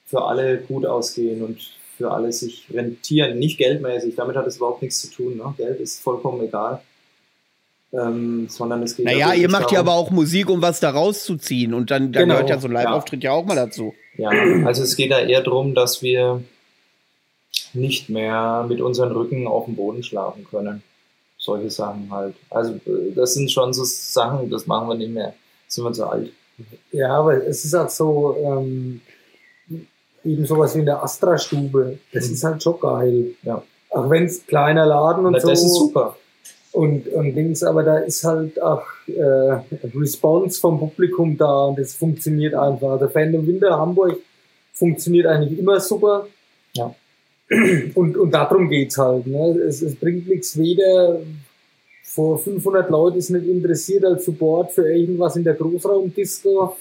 für alle gut ausgehen und für alle sich rentieren, nicht geldmäßig. Damit hat es überhaupt nichts zu tun. Ne? Geld ist vollkommen egal. Ähm, sondern es geht Naja, ihr macht darum, ja aber auch Musik, um was da rauszuziehen und dann, dann genau, gehört ja so ein Live-Auftritt ja. ja auch mal dazu. Ja, also es geht da eher darum, dass wir nicht mehr mit unseren Rücken auf dem Boden schlafen können. Solche Sachen halt. Also das sind schon so Sachen, das machen wir nicht mehr. Sind wir zu alt. Ja, aber es ist halt so, ähm, eben sowas wie in der Astra-Stube. Das mhm. ist halt schon geil. Ja. Auch wenn es kleiner Laden und Na, so. Das ist super. Und, und Dings, aber da ist halt auch äh, Response vom Publikum da und das funktioniert einfach. Der Fan im Winter Hamburg funktioniert eigentlich immer super. Ja. Und, und darum geht's halt. Ne? Es, es bringt nichts weder vor 500 Leuten ist nicht interessiert als Support für irgendwas in der Großraumdisco,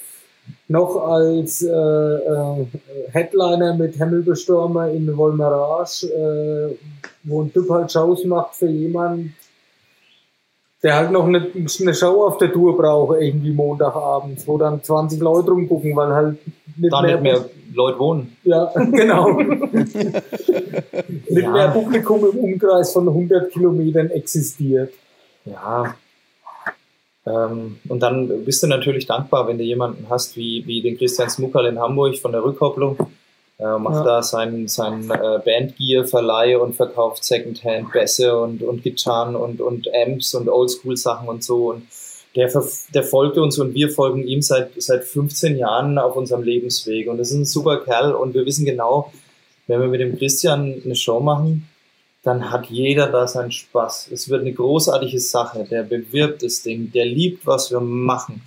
noch als äh, äh, Headliner mit Hemmelbestürmer in Volmerage, äh, wo ein Typ halt Shows macht für jemanden, der halt noch eine, eine Show auf der Tour braucht, irgendwie Montagabends, wo dann 20 Leute rumgucken, weil halt nicht, da mehr, nicht mehr Leute wohnen. Ja, genau. nicht ja. mehr Publikum im Umkreis von 100 Kilometern existiert. Ja. Ähm, und dann bist du natürlich dankbar, wenn du jemanden hast wie, wie den Christian Smuckerl in Hamburg von der Rückkopplung, äh, macht ja. da seinen sein, äh, Bandgear-Verleih und verkauft Secondhand Bässe und, und Gitarren und, und Amps und Oldschool-Sachen und so. Und der, der folgt uns und wir folgen ihm seit, seit 15 Jahren auf unserem Lebensweg. Und das ist ein super Kerl und wir wissen genau, wenn wir mit dem Christian eine Show machen, dann hat jeder da seinen Spaß. Es wird eine großartige Sache. Der bewirbt das Ding, der liebt, was wir machen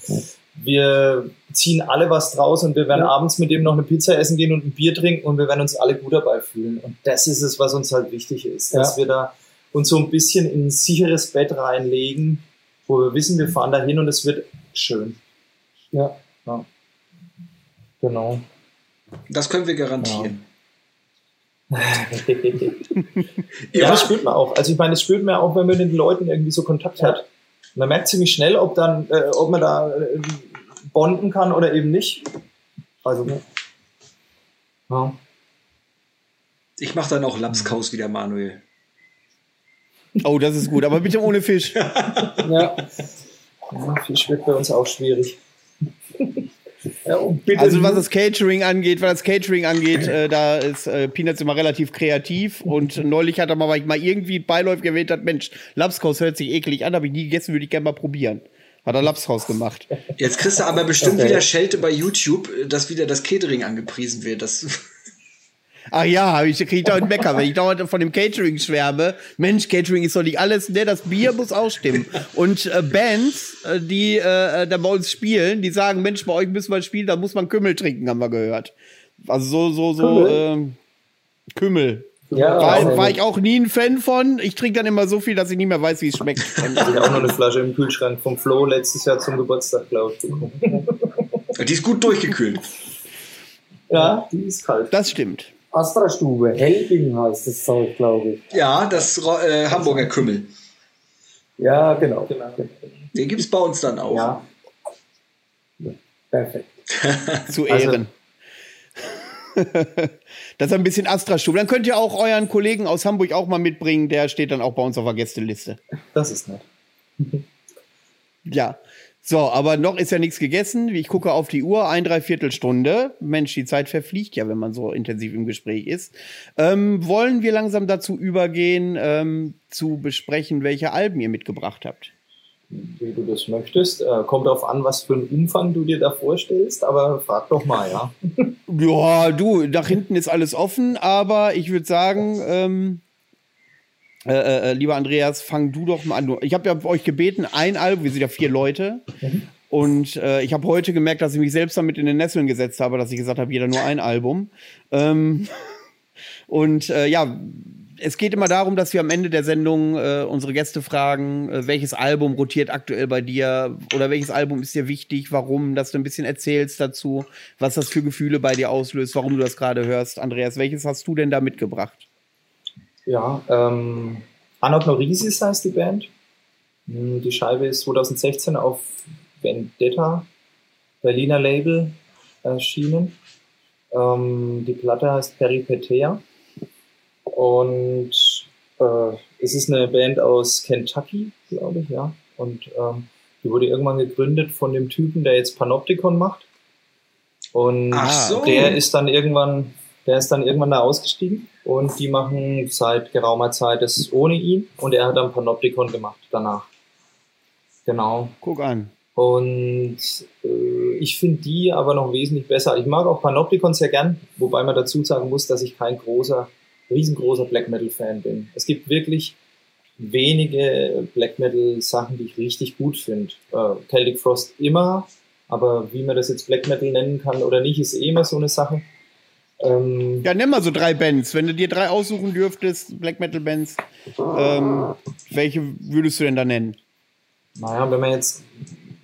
wir ziehen alle was draus und wir werden ja. abends mit dem noch eine Pizza essen gehen und ein Bier trinken und wir werden uns alle gut dabei fühlen. Und das ist es, was uns halt wichtig ist, ja. dass wir da uns so ein bisschen in ein sicheres Bett reinlegen, wo wir wissen, wir fahren dahin und es wird schön. Ja. ja. Genau. Das können wir garantieren. ja, das spürt man auch. Also ich meine, das spürt man auch, wenn man mit den Leuten irgendwie so Kontakt ja. hat. Man merkt ziemlich schnell, ob dann, äh, ob man da äh, bonden kann oder eben nicht. Also, ja. Ich mache dann auch Lapskaus wie der Manuel. Oh, das ist gut, aber bitte ohne Fisch. ja. ja. Fisch wird bei uns auch schwierig. Ja, also was das Catering angeht, was das Catering angeht, äh, da ist äh, Peanuts immer relativ kreativ und neulich hat er mal, weil ich mal irgendwie beiläufig erwähnt hat, Mensch, Lapskaus hört sich eklig an, habe ich nie gegessen, würde ich gerne mal probieren. Hat er Lapskaus gemacht. Jetzt kriegst du aber bestimmt okay. wieder Schelte bei YouTube, dass wieder das Catering angepriesen wird. Das Ach ja, ich kriege da einen Mecker, wenn ich dauernd von dem Catering schwärme. Mensch, Catering ist doch nicht alles, ne, das Bier muss auch stimmen. Und äh, Bands, äh, die äh, da bei uns spielen, die sagen, Mensch, bei euch müssen wir spielen, da muss man Kümmel trinken, haben wir gehört. Also so, so, so, Kümmel. Ähm, Kümmel. Ja, war, war ich auch nie ein Fan von. Ich trinke dann immer so viel, dass ich nicht mehr weiß, wie es schmeckt. ich habe auch noch eine Flasche im Kühlschrank vom Flo letztes Jahr zum Geburtstag, glaube ich. Die ist gut durchgekühlt. Ja, die ist kalt. Das stimmt. Astra-Stube, Helbing heißt das Zeug, glaube ich. Ja, das äh, Hamburger Kümmel. Ja, genau. genau. Den gibt es bei uns dann auch. Ja. Perfekt. Zu Ehren. Also, das ist ein bisschen Astra-Stube. Dann könnt ihr auch euren Kollegen aus Hamburg auch mal mitbringen. Der steht dann auch bei uns auf der Gästeliste. Das ist nett. ja. So, aber noch ist ja nichts gegessen. Ich gucke auf die Uhr, ein Dreiviertelstunde. Mensch, die Zeit verfliegt ja, wenn man so intensiv im Gespräch ist. Ähm, wollen wir langsam dazu übergehen, ähm, zu besprechen, welche Alben ihr mitgebracht habt? Wie du das möchtest. Äh, kommt darauf an, was für einen Umfang du dir da vorstellst, aber frag doch mal, ja. ja, du, nach hinten ist alles offen, aber ich würde sagen, ähm, äh, äh, äh, lieber Andreas, fang du doch mal an. Ich habe ja euch gebeten, ein Album, wir sind ja vier Leute. Und äh, ich habe heute gemerkt, dass ich mich selbst damit in den Nesseln gesetzt habe, dass ich gesagt habe, jeder nur ein Album. Ähm, und äh, ja, es geht immer darum, dass wir am Ende der Sendung äh, unsere Gäste fragen, welches Album rotiert aktuell bei dir oder welches Album ist dir wichtig, warum, dass du ein bisschen erzählst dazu, was das für Gefühle bei dir auslöst, warum du das gerade hörst. Andreas, welches hast du denn da mitgebracht? Ja, ähm, Anagnorisis heißt die Band. Hm, die Scheibe ist 2016 auf Vendetta, Berliner Label, erschienen. Ähm, die Platte heißt Peripetea. Und äh, es ist eine Band aus Kentucky, glaube ich, ja. Und ähm, die wurde irgendwann gegründet von dem Typen, der jetzt Panopticon macht. Und so. der ist dann irgendwann der ist dann irgendwann da ausgestiegen und die machen seit geraumer Zeit das ohne ihn und er hat dann Panopticon gemacht danach. Genau. Guck an. Und äh, ich finde die aber noch wesentlich besser. Ich mag auch Panopticon sehr gern, wobei man dazu sagen muss, dass ich kein großer, riesengroßer Black Metal Fan bin. Es gibt wirklich wenige Black Metal Sachen, die ich richtig gut finde. Äh, Celtic Frost immer, aber wie man das jetzt Black Metal nennen kann oder nicht, ist eh immer so eine Sache. Ähm, ja, nimm mal so drei Bands. Wenn du dir drei aussuchen dürftest, Black Metal Bands, ähm, welche würdest du denn da nennen? Naja, wenn man jetzt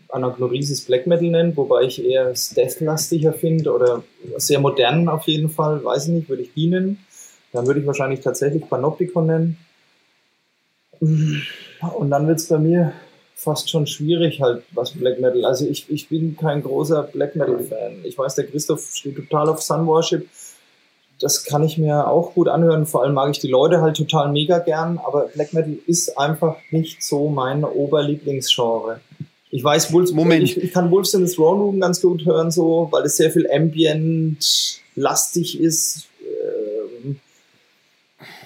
Anagnorisis Black Metal nennt, wobei ich eher Death-lastiger finde oder sehr modern auf jeden Fall, weiß ich nicht, würde ich die nennen. Dann würde ich wahrscheinlich tatsächlich Panopticon nennen. Und dann wird es bei mir fast schon schwierig halt, was Black Metal. Also ich, ich bin kein großer Black Metal Fan. Ich weiß, der Christoph steht total auf Sun Worship das kann ich mir auch gut anhören. Vor allem mag ich die Leute halt total mega gern, aber Black Metal ist einfach nicht so mein Oberlieblingsgenre. Ich weiß, Wolves, Moment. Ich, ich kann Wolves in the Throne Room ganz gut hören, so, weil es sehr viel ambient lastig ist. Ähm,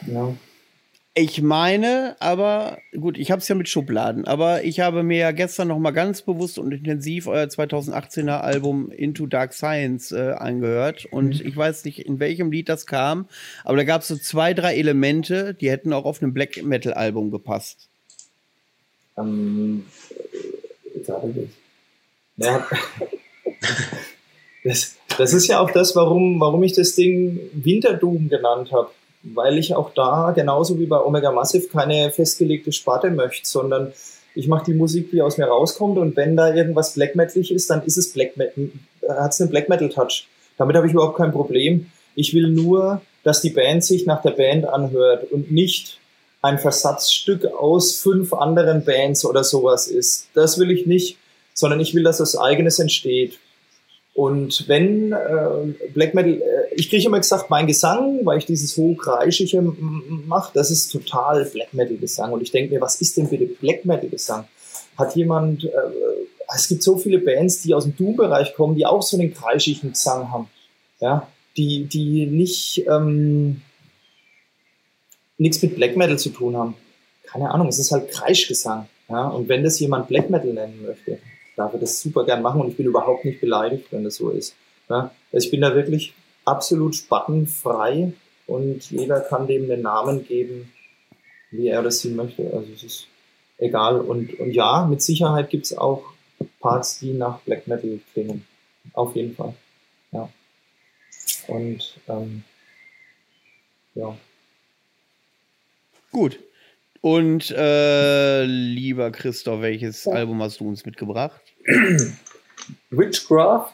ja. Ich meine, aber gut, ich habe es ja mit Schubladen, aber ich habe mir ja gestern noch mal ganz bewusst und intensiv euer 2018er Album Into Dark Science äh, angehört und mhm. ich weiß nicht, in welchem Lied das kam, aber da gab es so zwei, drei Elemente, die hätten auch auf einem Black Metal Album gepasst. Ähm, habe ich ja. das, das ist ja auch das, warum, warum ich das Ding Winterdoom genannt habe weil ich auch da, genauso wie bei Omega Massive, keine festgelegte Sparte möchte, sondern ich mache die Musik, die aus mir rauskommt und wenn da irgendwas Black Metalig ist, dann ist es Black Metal, hat es einen Black Metal Touch. Damit habe ich überhaupt kein Problem. Ich will nur dass die Band sich nach der Band anhört und nicht ein Versatzstück aus fünf anderen Bands oder sowas ist. Das will ich nicht, sondern ich will, dass das eigenes entsteht. Und wenn äh, Black Metal, äh, ich kriege immer gesagt, mein Gesang, weil ich dieses hochkreischige mache, das ist total Black Metal Gesang. Und ich denke mir, was ist denn bitte Black Metal Gesang? Hat jemand, äh, es gibt so viele Bands, die aus dem Doom-Bereich kommen, die auch so einen kreischigen Gesang haben, ja, die, die nicht ähm, nichts mit Black Metal zu tun haben. Keine Ahnung, es ist halt Kreischgesang. Ja, und wenn das jemand Black Metal nennen möchte, darf er das super gern machen und ich bin überhaupt nicht beleidigt, wenn das so ist. Ja, also ich bin da wirklich absolut spattenfrei und jeder kann dem einen Namen geben, wie er das sehen möchte. Also es ist egal. Und, und ja, mit Sicherheit gibt es auch Parts, die nach Black Metal klingen. Auf jeden Fall. Ja. Und ähm, ja. Gut. Und äh, lieber Christoph, welches ja. Album hast du uns mitgebracht? Witchcraft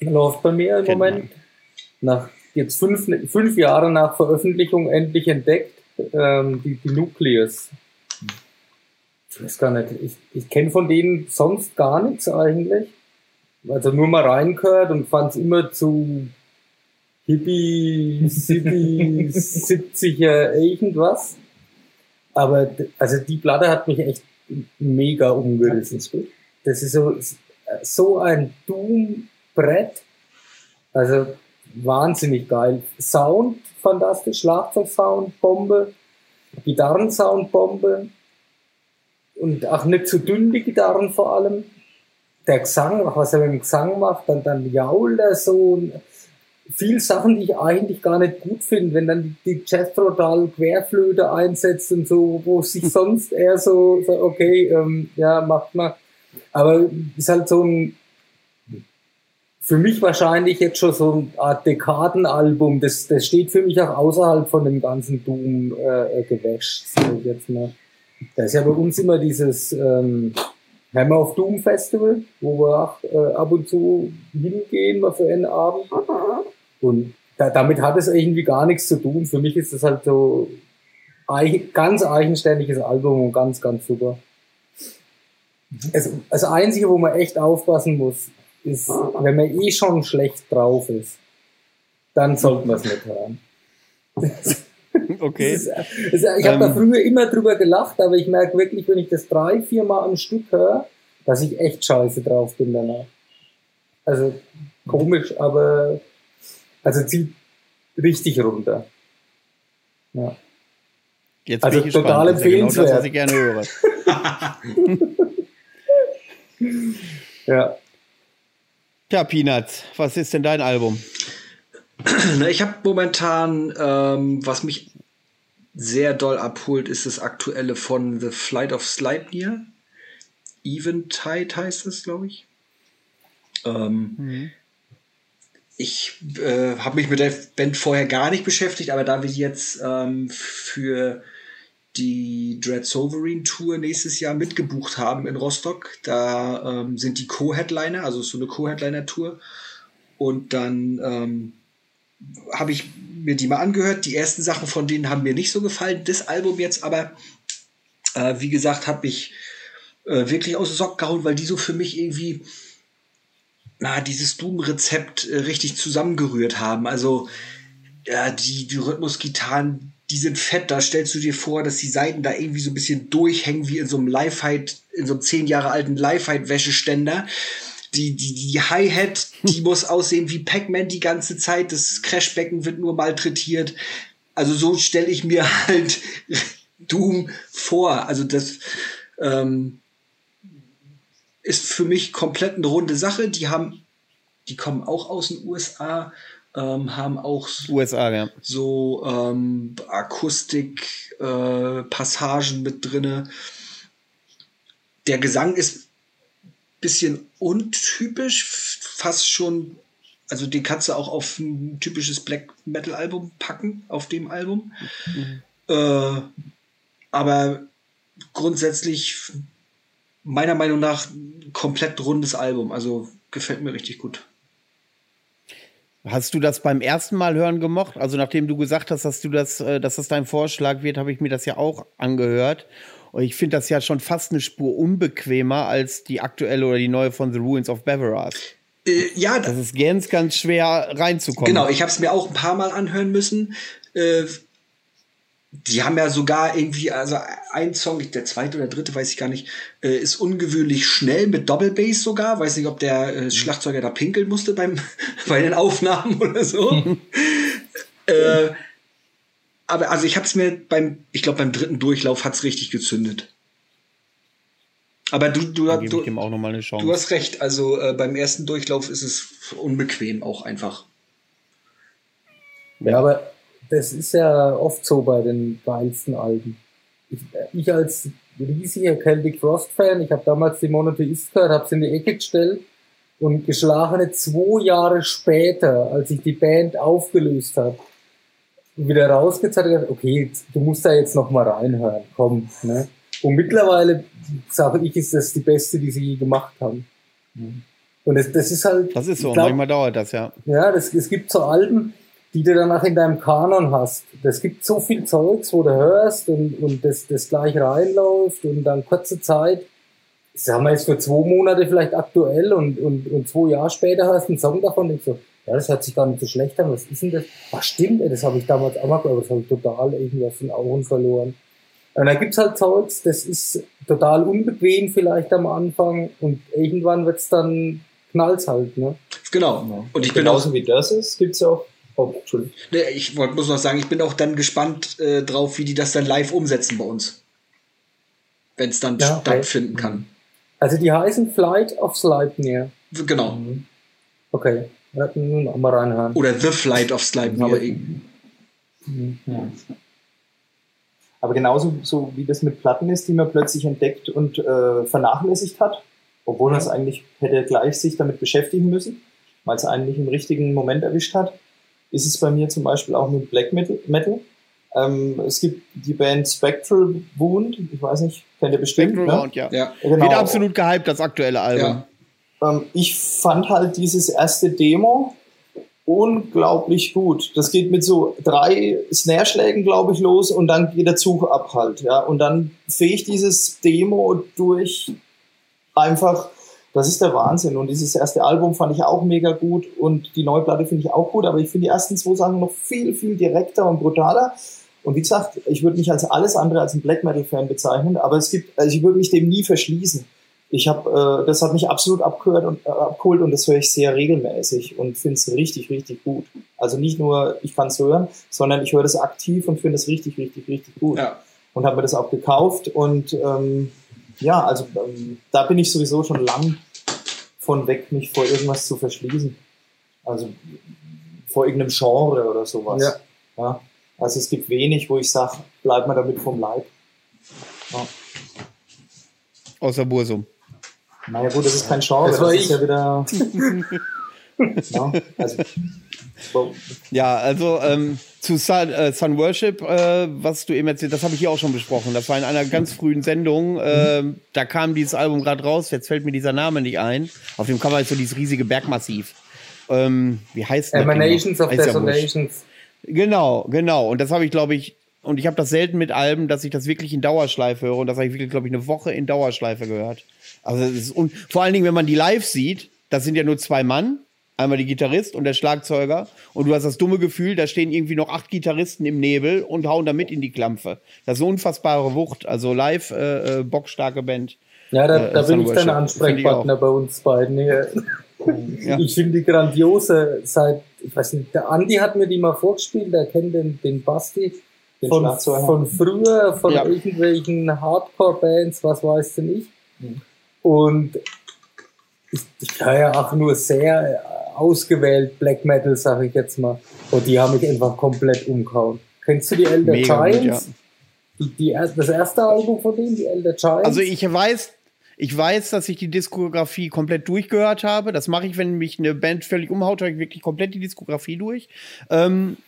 läuft bei mir im Kennt Moment. Man. Nach jetzt fünf, fünf Jahre nach Veröffentlichung endlich entdeckt, ähm, die, die Nucleus. Ich weiß gar nicht, ich, ich kenne von denen sonst gar nichts eigentlich. Also nur mal reingehört und fand es immer zu Hippie, City, 70er, irgendwas. Aber also die Platte hat mich echt mega umgerissen. Das ist so, so ein Doom-Brett. Also wahnsinnig geil. Sound fantastisch, Schlagzeug-Sound, Bombe, Gitarrensound, Bombe. Und auch nicht zu dünn, die Gitarren vor allem. Der Gesang, was er mit dem Gesang macht, dann, dann jault er so viel Sachen, die ich eigentlich gar nicht gut finde, wenn dann die Jethro Querflöte einsetzt und so, wo sich sonst eher so, so okay, ähm, ja, macht man. Aber ist halt so ein, für mich wahrscheinlich jetzt schon so eine Art Dekadenalbum. Das, das steht für mich auch außerhalb von dem ganzen Doom-Gewäsch, äh, jetzt mal. Da ist ja bei uns immer dieses ähm, Hammer of Doom Festival, wo wir auch äh, ab und zu hingehen, mal für einen Abend. Und da, damit hat es irgendwie gar nichts zu tun. Für mich ist das halt so ein ganz eigenständiges Album und ganz, ganz super. Das, das Einzige, wo man echt aufpassen muss, ist, wenn man eh schon schlecht drauf ist, dann sollte man es nicht hören. Okay. Ist, ist, ich habe da ähm. früher immer drüber gelacht, aber ich merke wirklich, wenn ich das drei, vier Mal am Stück höre, dass ich echt scheiße drauf bin danach. Also komisch, aber also zieht richtig runter. Ja. Jetzt also total empfehlenswert. Genau das, was ich gerne höre. ja. Tja, Peanuts, was ist denn dein Album? Ich habe momentan, ähm, was mich sehr doll abholt, ist das aktuelle von The Flight of Sleipnir. Eventide heißt es, glaube ich. Ähm, mhm ich äh, habe mich mit der Band vorher gar nicht beschäftigt, aber da wir jetzt ähm, für die Dread Sovereign Tour nächstes Jahr mitgebucht haben in Rostock, da ähm, sind die Co-Headliner, also so eine Co-Headliner-Tour. Und dann ähm, habe ich mir die mal angehört. Die ersten Sachen von denen haben mir nicht so gefallen. Das Album jetzt aber, äh, wie gesagt, habe ich äh, wirklich aus dem Sock gehauen, weil die so für mich irgendwie na, dieses Doom-Rezept äh, richtig zusammengerührt haben. Also ja, die, die Rhythmusgitarren, die sind fett. Da stellst du dir vor, dass die Seiten da irgendwie so ein bisschen durchhängen wie in so einem Live-Fight, in so einem zehn Jahre alten Live-Fight-Wäscheständer. Die, die, die Hi-Hat, die muss aussehen wie Pac-Man die ganze Zeit. Das Crashbecken wird nur malträtiert. Also so stelle ich mir halt Doom vor. Also das, ähm, ist für mich komplett eine runde Sache. Die haben, die kommen auch aus den USA, ähm, haben auch so, USA, ja. so ähm, Akustik-Passagen äh, mit drinne. Der Gesang ist bisschen untypisch, fast schon, also den kannst du auch auf ein typisches Black Metal Album packen, auf dem Album. Mhm. Äh, aber grundsätzlich meiner Meinung nach komplett rundes Album. Also gefällt mir richtig gut. Hast du das beim ersten Mal hören gemocht? Also nachdem du gesagt hast, dass du das, äh, dass das dein Vorschlag wird, habe ich mir das ja auch angehört. Und ich finde das ja schon fast eine Spur unbequemer als die aktuelle oder die neue von The Ruins of Beveras. Äh, ja, das ist ganz, ganz schwer reinzukommen. Genau, ich habe es mir auch ein paar Mal anhören müssen. Äh, die haben ja sogar irgendwie, also ein Song, der zweite oder dritte, weiß ich gar nicht, äh, ist ungewöhnlich schnell mit Doppelbass sogar. Weiß nicht, ob der äh, Schlagzeuger da pinkeln musste beim, bei den Aufnahmen oder so. äh, aber also ich habe es mir beim, ich glaube beim dritten Durchlauf hat's richtig gezündet. Aber du, du, du, du hast recht. Also äh, beim ersten Durchlauf ist es unbequem auch einfach. Ja, aber das ist ja oft so bei den geilsten Alben. Ich, ich als riesiger Celtic Frost Fan, ich habe damals die Monotheist gehört, habe sie in die Ecke gestellt und geschlagene zwei Jahre später, als ich die Band aufgelöst habe, wieder rausgezeigt habe, okay, du musst da jetzt noch mal reinhören, komm. Ne? Und mittlerweile sage ich, ist das die beste, die sie je gemacht haben. Und das, das ist halt. Das ist so, glaub, manchmal dauert das, ja. Ja, das, es gibt so Alben, die du danach in deinem Kanon hast. Es gibt so viel Zeugs, wo du hörst und, und das, das gleich reinläuft und dann kurze Zeit, das haben wir jetzt für zwei Monate vielleicht aktuell und, und, und zwei Jahre später hörst du einen Song davon und ich so, ja, das hört sich gar nicht so schlecht an, was ist denn das? Ach stimmt, das habe ich damals auch mal gehört, das habe ich total irgendwie aus den Augen verloren. Und da gibt's halt Zeugs, das ist total unbequem vielleicht am Anfang und irgendwann wird's dann knallt's halt, ne? Genau. Und ich bin Genauso auch, wie das ist, gibt's ja auch Oh, Entschuldigung. Ich muss noch sagen, ich bin auch dann gespannt äh, drauf, wie die das dann live umsetzen bei uns. Wenn es dann ja, stattfinden okay. kann. Also die heißen Flight of Sleipnir. Genau. Mhm. Okay. Mal reinhören. Oder The Flight of Sleipnir. Aber, mhm. ja. Aber genauso so wie das mit Platten ist, die man plötzlich entdeckt und äh, vernachlässigt hat, obwohl man es eigentlich hätte gleich sich damit beschäftigen müssen, weil es einen nicht im richtigen Moment erwischt hat ist es bei mir zum Beispiel auch mit Black Metal. Ähm, es gibt die Band Spectral Wound, ich weiß nicht, kennt ihr bestimmt. Spectral ne? Wound, ja. ja. Genau. Wird absolut gehypt, das aktuelle Album. Ja. Ähm, ich fand halt dieses erste Demo unglaublich gut. Das geht mit so drei Snare-Schlägen, glaube ich, los und dann geht der Zug ab halt. Ja? Und dann fegt dieses Demo durch einfach das ist der Wahnsinn. Und dieses erste Album fand ich auch mega gut und die neue Platte finde ich auch gut, aber ich finde die ersten zwei Sachen noch viel, viel direkter und brutaler. Und wie gesagt, ich würde mich als alles andere als ein Black Metal Fan bezeichnen, aber es gibt, also ich würde mich dem nie verschließen. Ich habe, äh, das hat mich absolut abgehört und äh, abgeholt und das höre ich sehr regelmäßig und finde es richtig, richtig gut. Also nicht nur, ich kann es hören, sondern ich höre das aktiv und finde es richtig, richtig, richtig gut. Ja. Und habe mir das auch gekauft und ähm, ja, also ähm, da bin ich sowieso schon lang von weg, mich vor irgendwas zu verschließen. Also vor irgendeinem Genre oder sowas. Ja. ja? Also es gibt wenig, wo ich sage, bleib mal damit vom Leib. Ja. Außer Bursum. Naja gut, das ist kein Genre, das, das ist ja wieder. ja, also, ja, also ähm, zu Sun, äh, Sun Worship, äh, was du eben erzählt, das habe ich hier auch schon besprochen. Das war in einer ganz frühen Sendung. Äh. Da kam dieses Album gerade raus. Jetzt fällt mir dieser Name nicht ein. Auf dem Cover ist so dieses riesige Bergmassiv. Ähm, wie heißt das? Emanations of Desolations. Genau, genau. Und das habe ich, glaube ich, und ich habe das selten mit Alben, dass ich das wirklich in Dauerschleife höre. Und das habe ich wirklich, glaube ich, eine Woche in Dauerschleife gehört. Also das ist und vor allen Dingen, wenn man die live sieht, das sind ja nur zwei Mann Einmal die Gitarrist und der Schlagzeuger. Und du hast das dumme Gefühl, da stehen irgendwie noch acht Gitarristen im Nebel und hauen da mit in die Klampfe. Das ist eine unfassbare Wucht. Also live, äh, äh bockstarke Band. Ja, da, äh, da bin ich dein Ansprechpartner bei uns beiden. Hier. ja. Ich finde die grandiose seit, ich weiß nicht, der Andi hat mir die mal vorgespielt, der kennt den, den Basti. Den von, von früher, von ja. irgendwelchen Hardcore-Bands, was weiß denn ich. Mhm. Und ich, ich höre ja auch nur sehr ausgewählt Black Metal, sag ich jetzt mal. Und die haben mich einfach komplett umgehauen. Kennst du die Elder Mega Giants? Gut, ja. die, die, das erste Album von denen, die Elder Giants? Also ich weiß, ich weiß, dass ich die Diskografie komplett durchgehört habe. Das mache ich, wenn mich eine Band völlig umhaut, höre ich wirklich komplett die Diskografie durch. Ähm,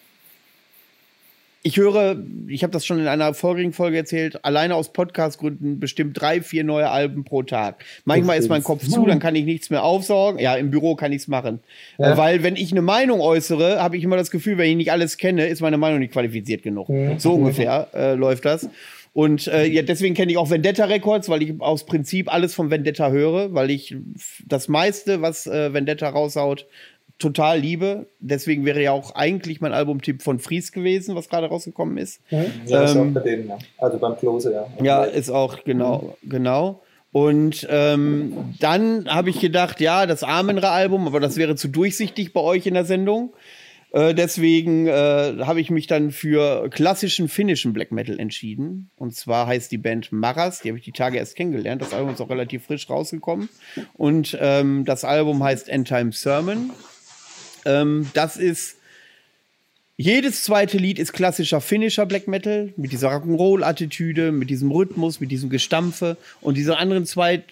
ich höre, ich habe das schon in einer vorigen Folge erzählt, alleine aus Podcastgründen bestimmt drei, vier neue Alben pro Tag. Manchmal ist mein Kopf zu, dann kann ich nichts mehr aufsaugen. Ja, im Büro kann ich es machen. Ja. Weil wenn ich eine Meinung äußere, habe ich immer das Gefühl, wenn ich nicht alles kenne, ist meine Meinung nicht qualifiziert genug. Mhm. So ungefähr äh, läuft das. Und äh, ja, deswegen kenne ich auch Vendetta Records, weil ich aus Prinzip alles von Vendetta höre, weil ich das meiste, was äh, Vendetta raushaut, total liebe. Deswegen wäre ja auch eigentlich mein Albumtipp von Fries gewesen, was gerade rausgekommen ist. Ja, ja ist ähm, auch bei denen, ja. Also beim Close, ja. Ja, ist auch, genau, mhm. genau. Und ähm, dann habe ich gedacht, ja, das Amenra-Album, aber das wäre zu durchsichtig bei euch in der Sendung. Äh, deswegen äh, habe ich mich dann für klassischen finnischen Black Metal entschieden. Und zwar heißt die Band Maras, die habe ich die Tage erst kennengelernt. Das Album ist auch relativ frisch rausgekommen. Und ähm, das Album heißt End Time Sermon. Ähm, das ist jedes zweite Lied ist klassischer finnischer Black Metal mit dieser Rock'n'Roll-Attitüde, mit diesem Rhythmus, mit diesem Gestampfe und diese anderen zwei,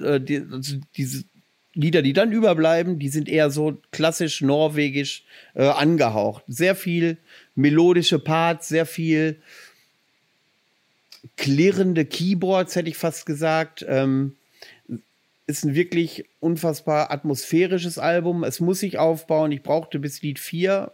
äh, die, also diese Lieder, die dann überbleiben, die sind eher so klassisch norwegisch äh, angehaucht. Sehr viel melodische Parts, sehr viel klirrende Keyboards, hätte ich fast gesagt. Ähm, ist ein wirklich unfassbar atmosphärisches Album. Es muss sich aufbauen. Ich brauchte bis Lied 4,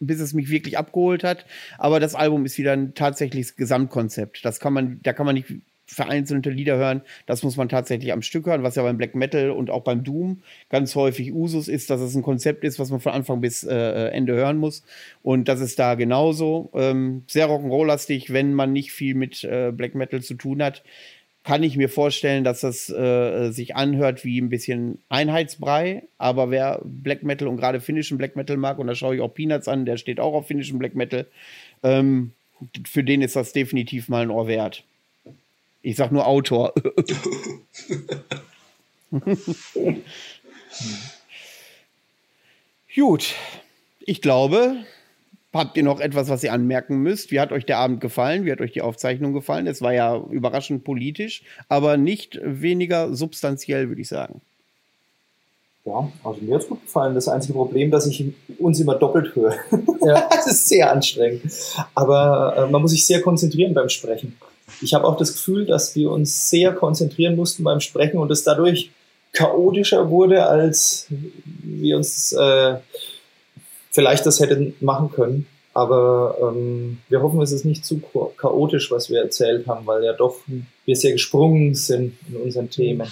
bis es mich wirklich abgeholt hat. Aber das Album ist wieder ein tatsächliches Gesamtkonzept. Das kann man, da kann man nicht vereinzelte Lieder hören. Das muss man tatsächlich am Stück hören, was ja beim Black Metal und auch beim Doom ganz häufig Usus ist, dass es ein Konzept ist, was man von Anfang bis äh, Ende hören muss. Und das ist da genauso. Ähm, sehr Rock'n'Roll-lastig, wenn man nicht viel mit äh, Black Metal zu tun hat kann ich mir vorstellen, dass das äh, sich anhört wie ein bisschen Einheitsbrei. Aber wer Black Metal und gerade finnischen Black Metal mag, und da schaue ich auch Peanuts an, der steht auch auf finnischen Black Metal, ähm, für den ist das definitiv mal ein Ohr wert. Ich sag nur Autor. Gut, ich glaube, Habt ihr noch etwas, was ihr anmerken müsst? Wie hat euch der Abend gefallen? Wie hat euch die Aufzeichnung gefallen? Es war ja überraschend politisch, aber nicht weniger substanziell, würde ich sagen. Ja, also mir hat es gut gefallen. Das einzige Problem, dass ich uns immer doppelt höre. Ja. das ist sehr anstrengend. Aber äh, man muss sich sehr konzentrieren beim Sprechen. Ich habe auch das Gefühl, dass wir uns sehr konzentrieren mussten beim Sprechen und es dadurch chaotischer wurde, als wir uns äh, vielleicht das hätten machen können. Aber ähm, wir hoffen, es ist nicht zu chaotisch, was wir erzählt haben, weil ja doch wir sehr gesprungen sind in unseren Themen.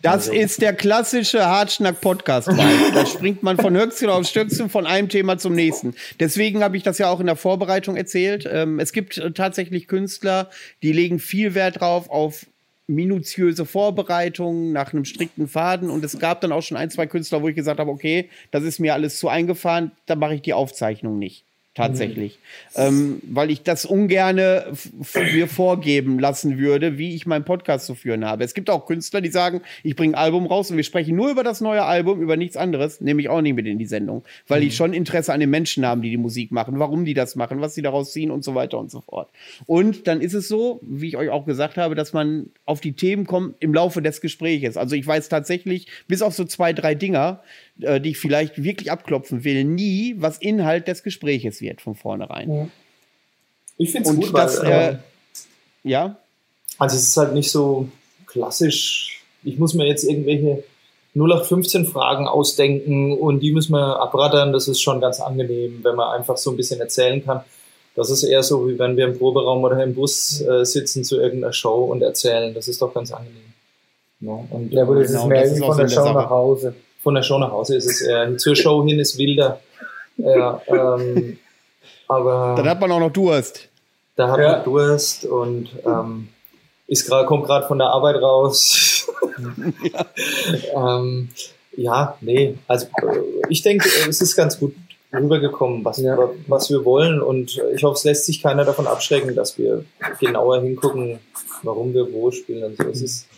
Das also. ist der klassische Hartschnack-Podcast. da springt man von Höchstchen auf Stöckchen von einem Thema zum nächsten. Deswegen habe ich das ja auch in der Vorbereitung erzählt. Ähm, es gibt äh, tatsächlich Künstler, die legen viel Wert drauf auf minutiöse Vorbereitungen nach einem strikten Faden. Und es gab dann auch schon ein, zwei Künstler, wo ich gesagt habe, okay, das ist mir alles zu eingefahren, da mache ich die Aufzeichnung nicht tatsächlich. Mhm. Ähm, weil ich das ungerne mir vorgeben lassen würde, wie ich meinen Podcast zu führen habe. Es gibt auch Künstler, die sagen, ich bringe ein Album raus und wir sprechen nur über das neue Album, über nichts anderes, nehme ich auch nicht mit in die Sendung, weil mhm. die schon Interesse an den Menschen haben, die die Musik machen, warum die das machen, was sie daraus ziehen und so weiter und so fort. Und dann ist es so, wie ich euch auch gesagt habe, dass man auf die Themen kommt im Laufe des Gesprächs. Also ich weiß tatsächlich, bis auf so zwei, drei Dinger, äh, die ich vielleicht wirklich abklopfen will, nie, was Inhalt des Gespräches wird von vornherein. Ja. Ich finde es gut, das, weil, äh, ja. Also es ist halt nicht so klassisch. Ich muss mir jetzt irgendwelche 0815 Fragen ausdenken und die müssen wir abrattern. Das ist schon ganz angenehm, wenn man einfach so ein bisschen erzählen kann. Das ist eher so, wie wenn wir im Proberaum oder im Bus äh, sitzen zu irgendeiner Show und erzählen. Das ist doch ganz angenehm. Ja, und, ja aber das genau, ist mehr das ist von der Show nach Hause von der Show nach Hause ist es eher. Zur Show hin ist wilder. Ja, ähm, aber. Dann hat man auch noch Durst. Da hat ja. man Durst und ähm, ist grad, kommt gerade von der Arbeit raus. ja. ähm, ja, nee, also ich denke, es ist ganz gut rübergekommen, was, ja. was wir wollen und ich hoffe, es lässt sich keiner davon abschrecken, dass wir genauer hingucken, warum wir wo spielen und so. Es ist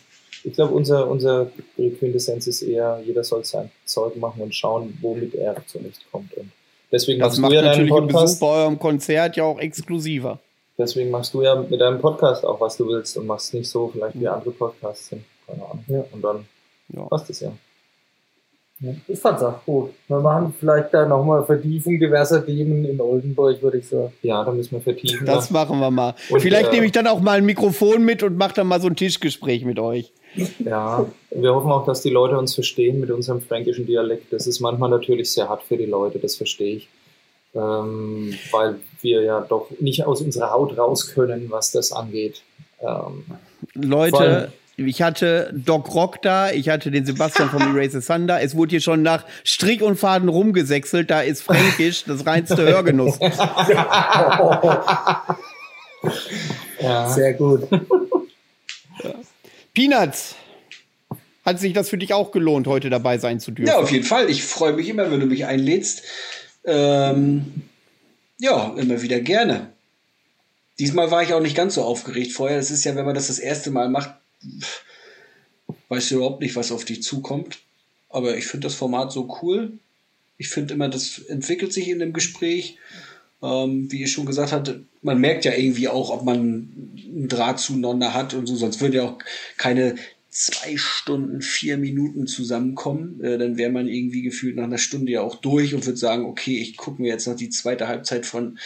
ich glaube, unser, unser Quintessenz ist eher, jeder soll sein Zeug machen und schauen, womit er zurechtkommt. Und deswegen das machst du ja deinen Podcast. bei eurem Konzert ja auch exklusiver. Deswegen machst du ja mit deinem Podcast auch, was du willst und machst nicht so vielleicht wie andere Podcasts sind. Keine Ahnung. Ja. Und dann ja. passt es ja. Ich fand's auch gut. Wir machen vielleicht da nochmal Vertiefung diverser Themen in Oldenburg, würde ich sagen. Ja, da müssen wir vertiefen. Das machen wir mal. Und vielleicht äh, nehme ich dann auch mal ein Mikrofon mit und mache dann mal so ein Tischgespräch mit euch. Ja, wir hoffen auch, dass die Leute uns verstehen mit unserem fränkischen Dialekt. Das ist manchmal natürlich sehr hart für die Leute, das verstehe ich. Ähm, weil wir ja doch nicht aus unserer Haut raus können, was das angeht. Ähm, Leute, ich hatte Doc Rock da, ich hatte den Sebastian vom Erase Thunder. Es wurde hier schon nach Strick und Faden rumgesächselt. Da ist Fränkisch das reinste Hörgenuss. ja. Sehr gut. Peanuts. Hat sich das für dich auch gelohnt, heute dabei sein zu dürfen? Ja, auf jeden Fall. Ich freue mich immer, wenn du mich einlädst. Ähm, ja, immer wieder gerne. Diesmal war ich auch nicht ganz so aufgeregt vorher. Es ist ja, wenn man das das erste Mal macht, weißt du überhaupt nicht, was auf dich zukommt. Aber ich finde das Format so cool. Ich finde immer, das entwickelt sich in dem Gespräch. Ähm, wie ihr schon gesagt habt, man merkt ja irgendwie auch, ob man einen Draht zueinander hat und so, sonst würde ja auch keine zwei Stunden, vier Minuten zusammenkommen. Äh, dann wäre man irgendwie gefühlt nach einer Stunde ja auch durch und würde sagen, okay, ich gucke mir jetzt noch die zweite Halbzeit von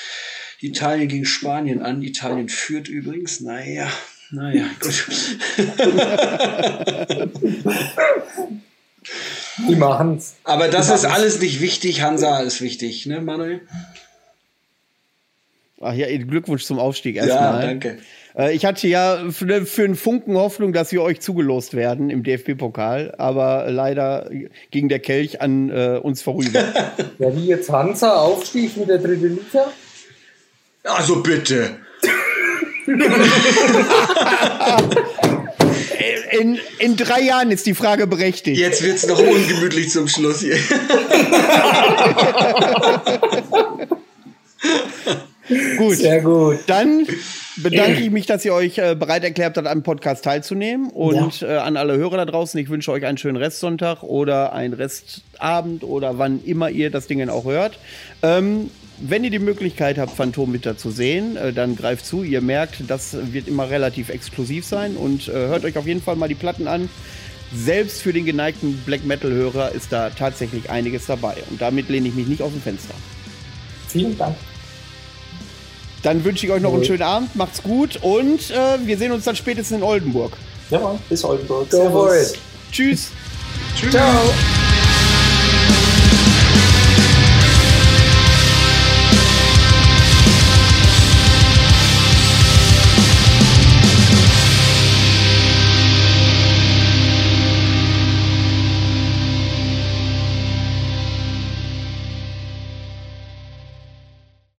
Italien gegen Spanien an. Italien führt übrigens, naja, naja, gut. Die machen's. Aber das ist alles nicht wichtig. Hansa ist wichtig, ne, Manuel? Ach ja, Glückwunsch zum Aufstieg erstmal. Ja, danke. Äh, ich hatte ja für, für einen Funken Hoffnung, dass wir euch zugelost werden im DFB-Pokal, aber leider ging der Kelch an äh, uns vorüber. ja, wie jetzt Hansa Aufstieg mit der dritten Liga? Also bitte. in, in drei Jahren ist die Frage berechtigt. Jetzt wird es noch ungemütlich zum Schluss hier. gut. Sehr gut. Dann bedanke ich mich, dass ihr euch äh, bereit erklärt habt, am Podcast teilzunehmen. Und ja. äh, an alle Hörer da draußen, ich wünsche euch einen schönen Restsonntag oder einen Restabend oder wann immer ihr das Ding auch hört. Ähm, wenn ihr die Möglichkeit habt, Phantom Winter zu sehen, äh, dann greift zu. Ihr merkt, das wird immer relativ exklusiv sein und hört euch auf jeden Fall mal die Platten an. Selbst für den geneigten Black Metal-Hörer ist da tatsächlich einiges dabei. Und damit lehne ich mich nicht aus dem Fenster. Vielen Dank. Dann wünsche ich euch noch einen schönen Abend, macht's gut und äh, wir sehen uns dann spätestens in Oldenburg. Ja, bis Oldenburg. Go for it. Tschüss. Tschüss. Ciao.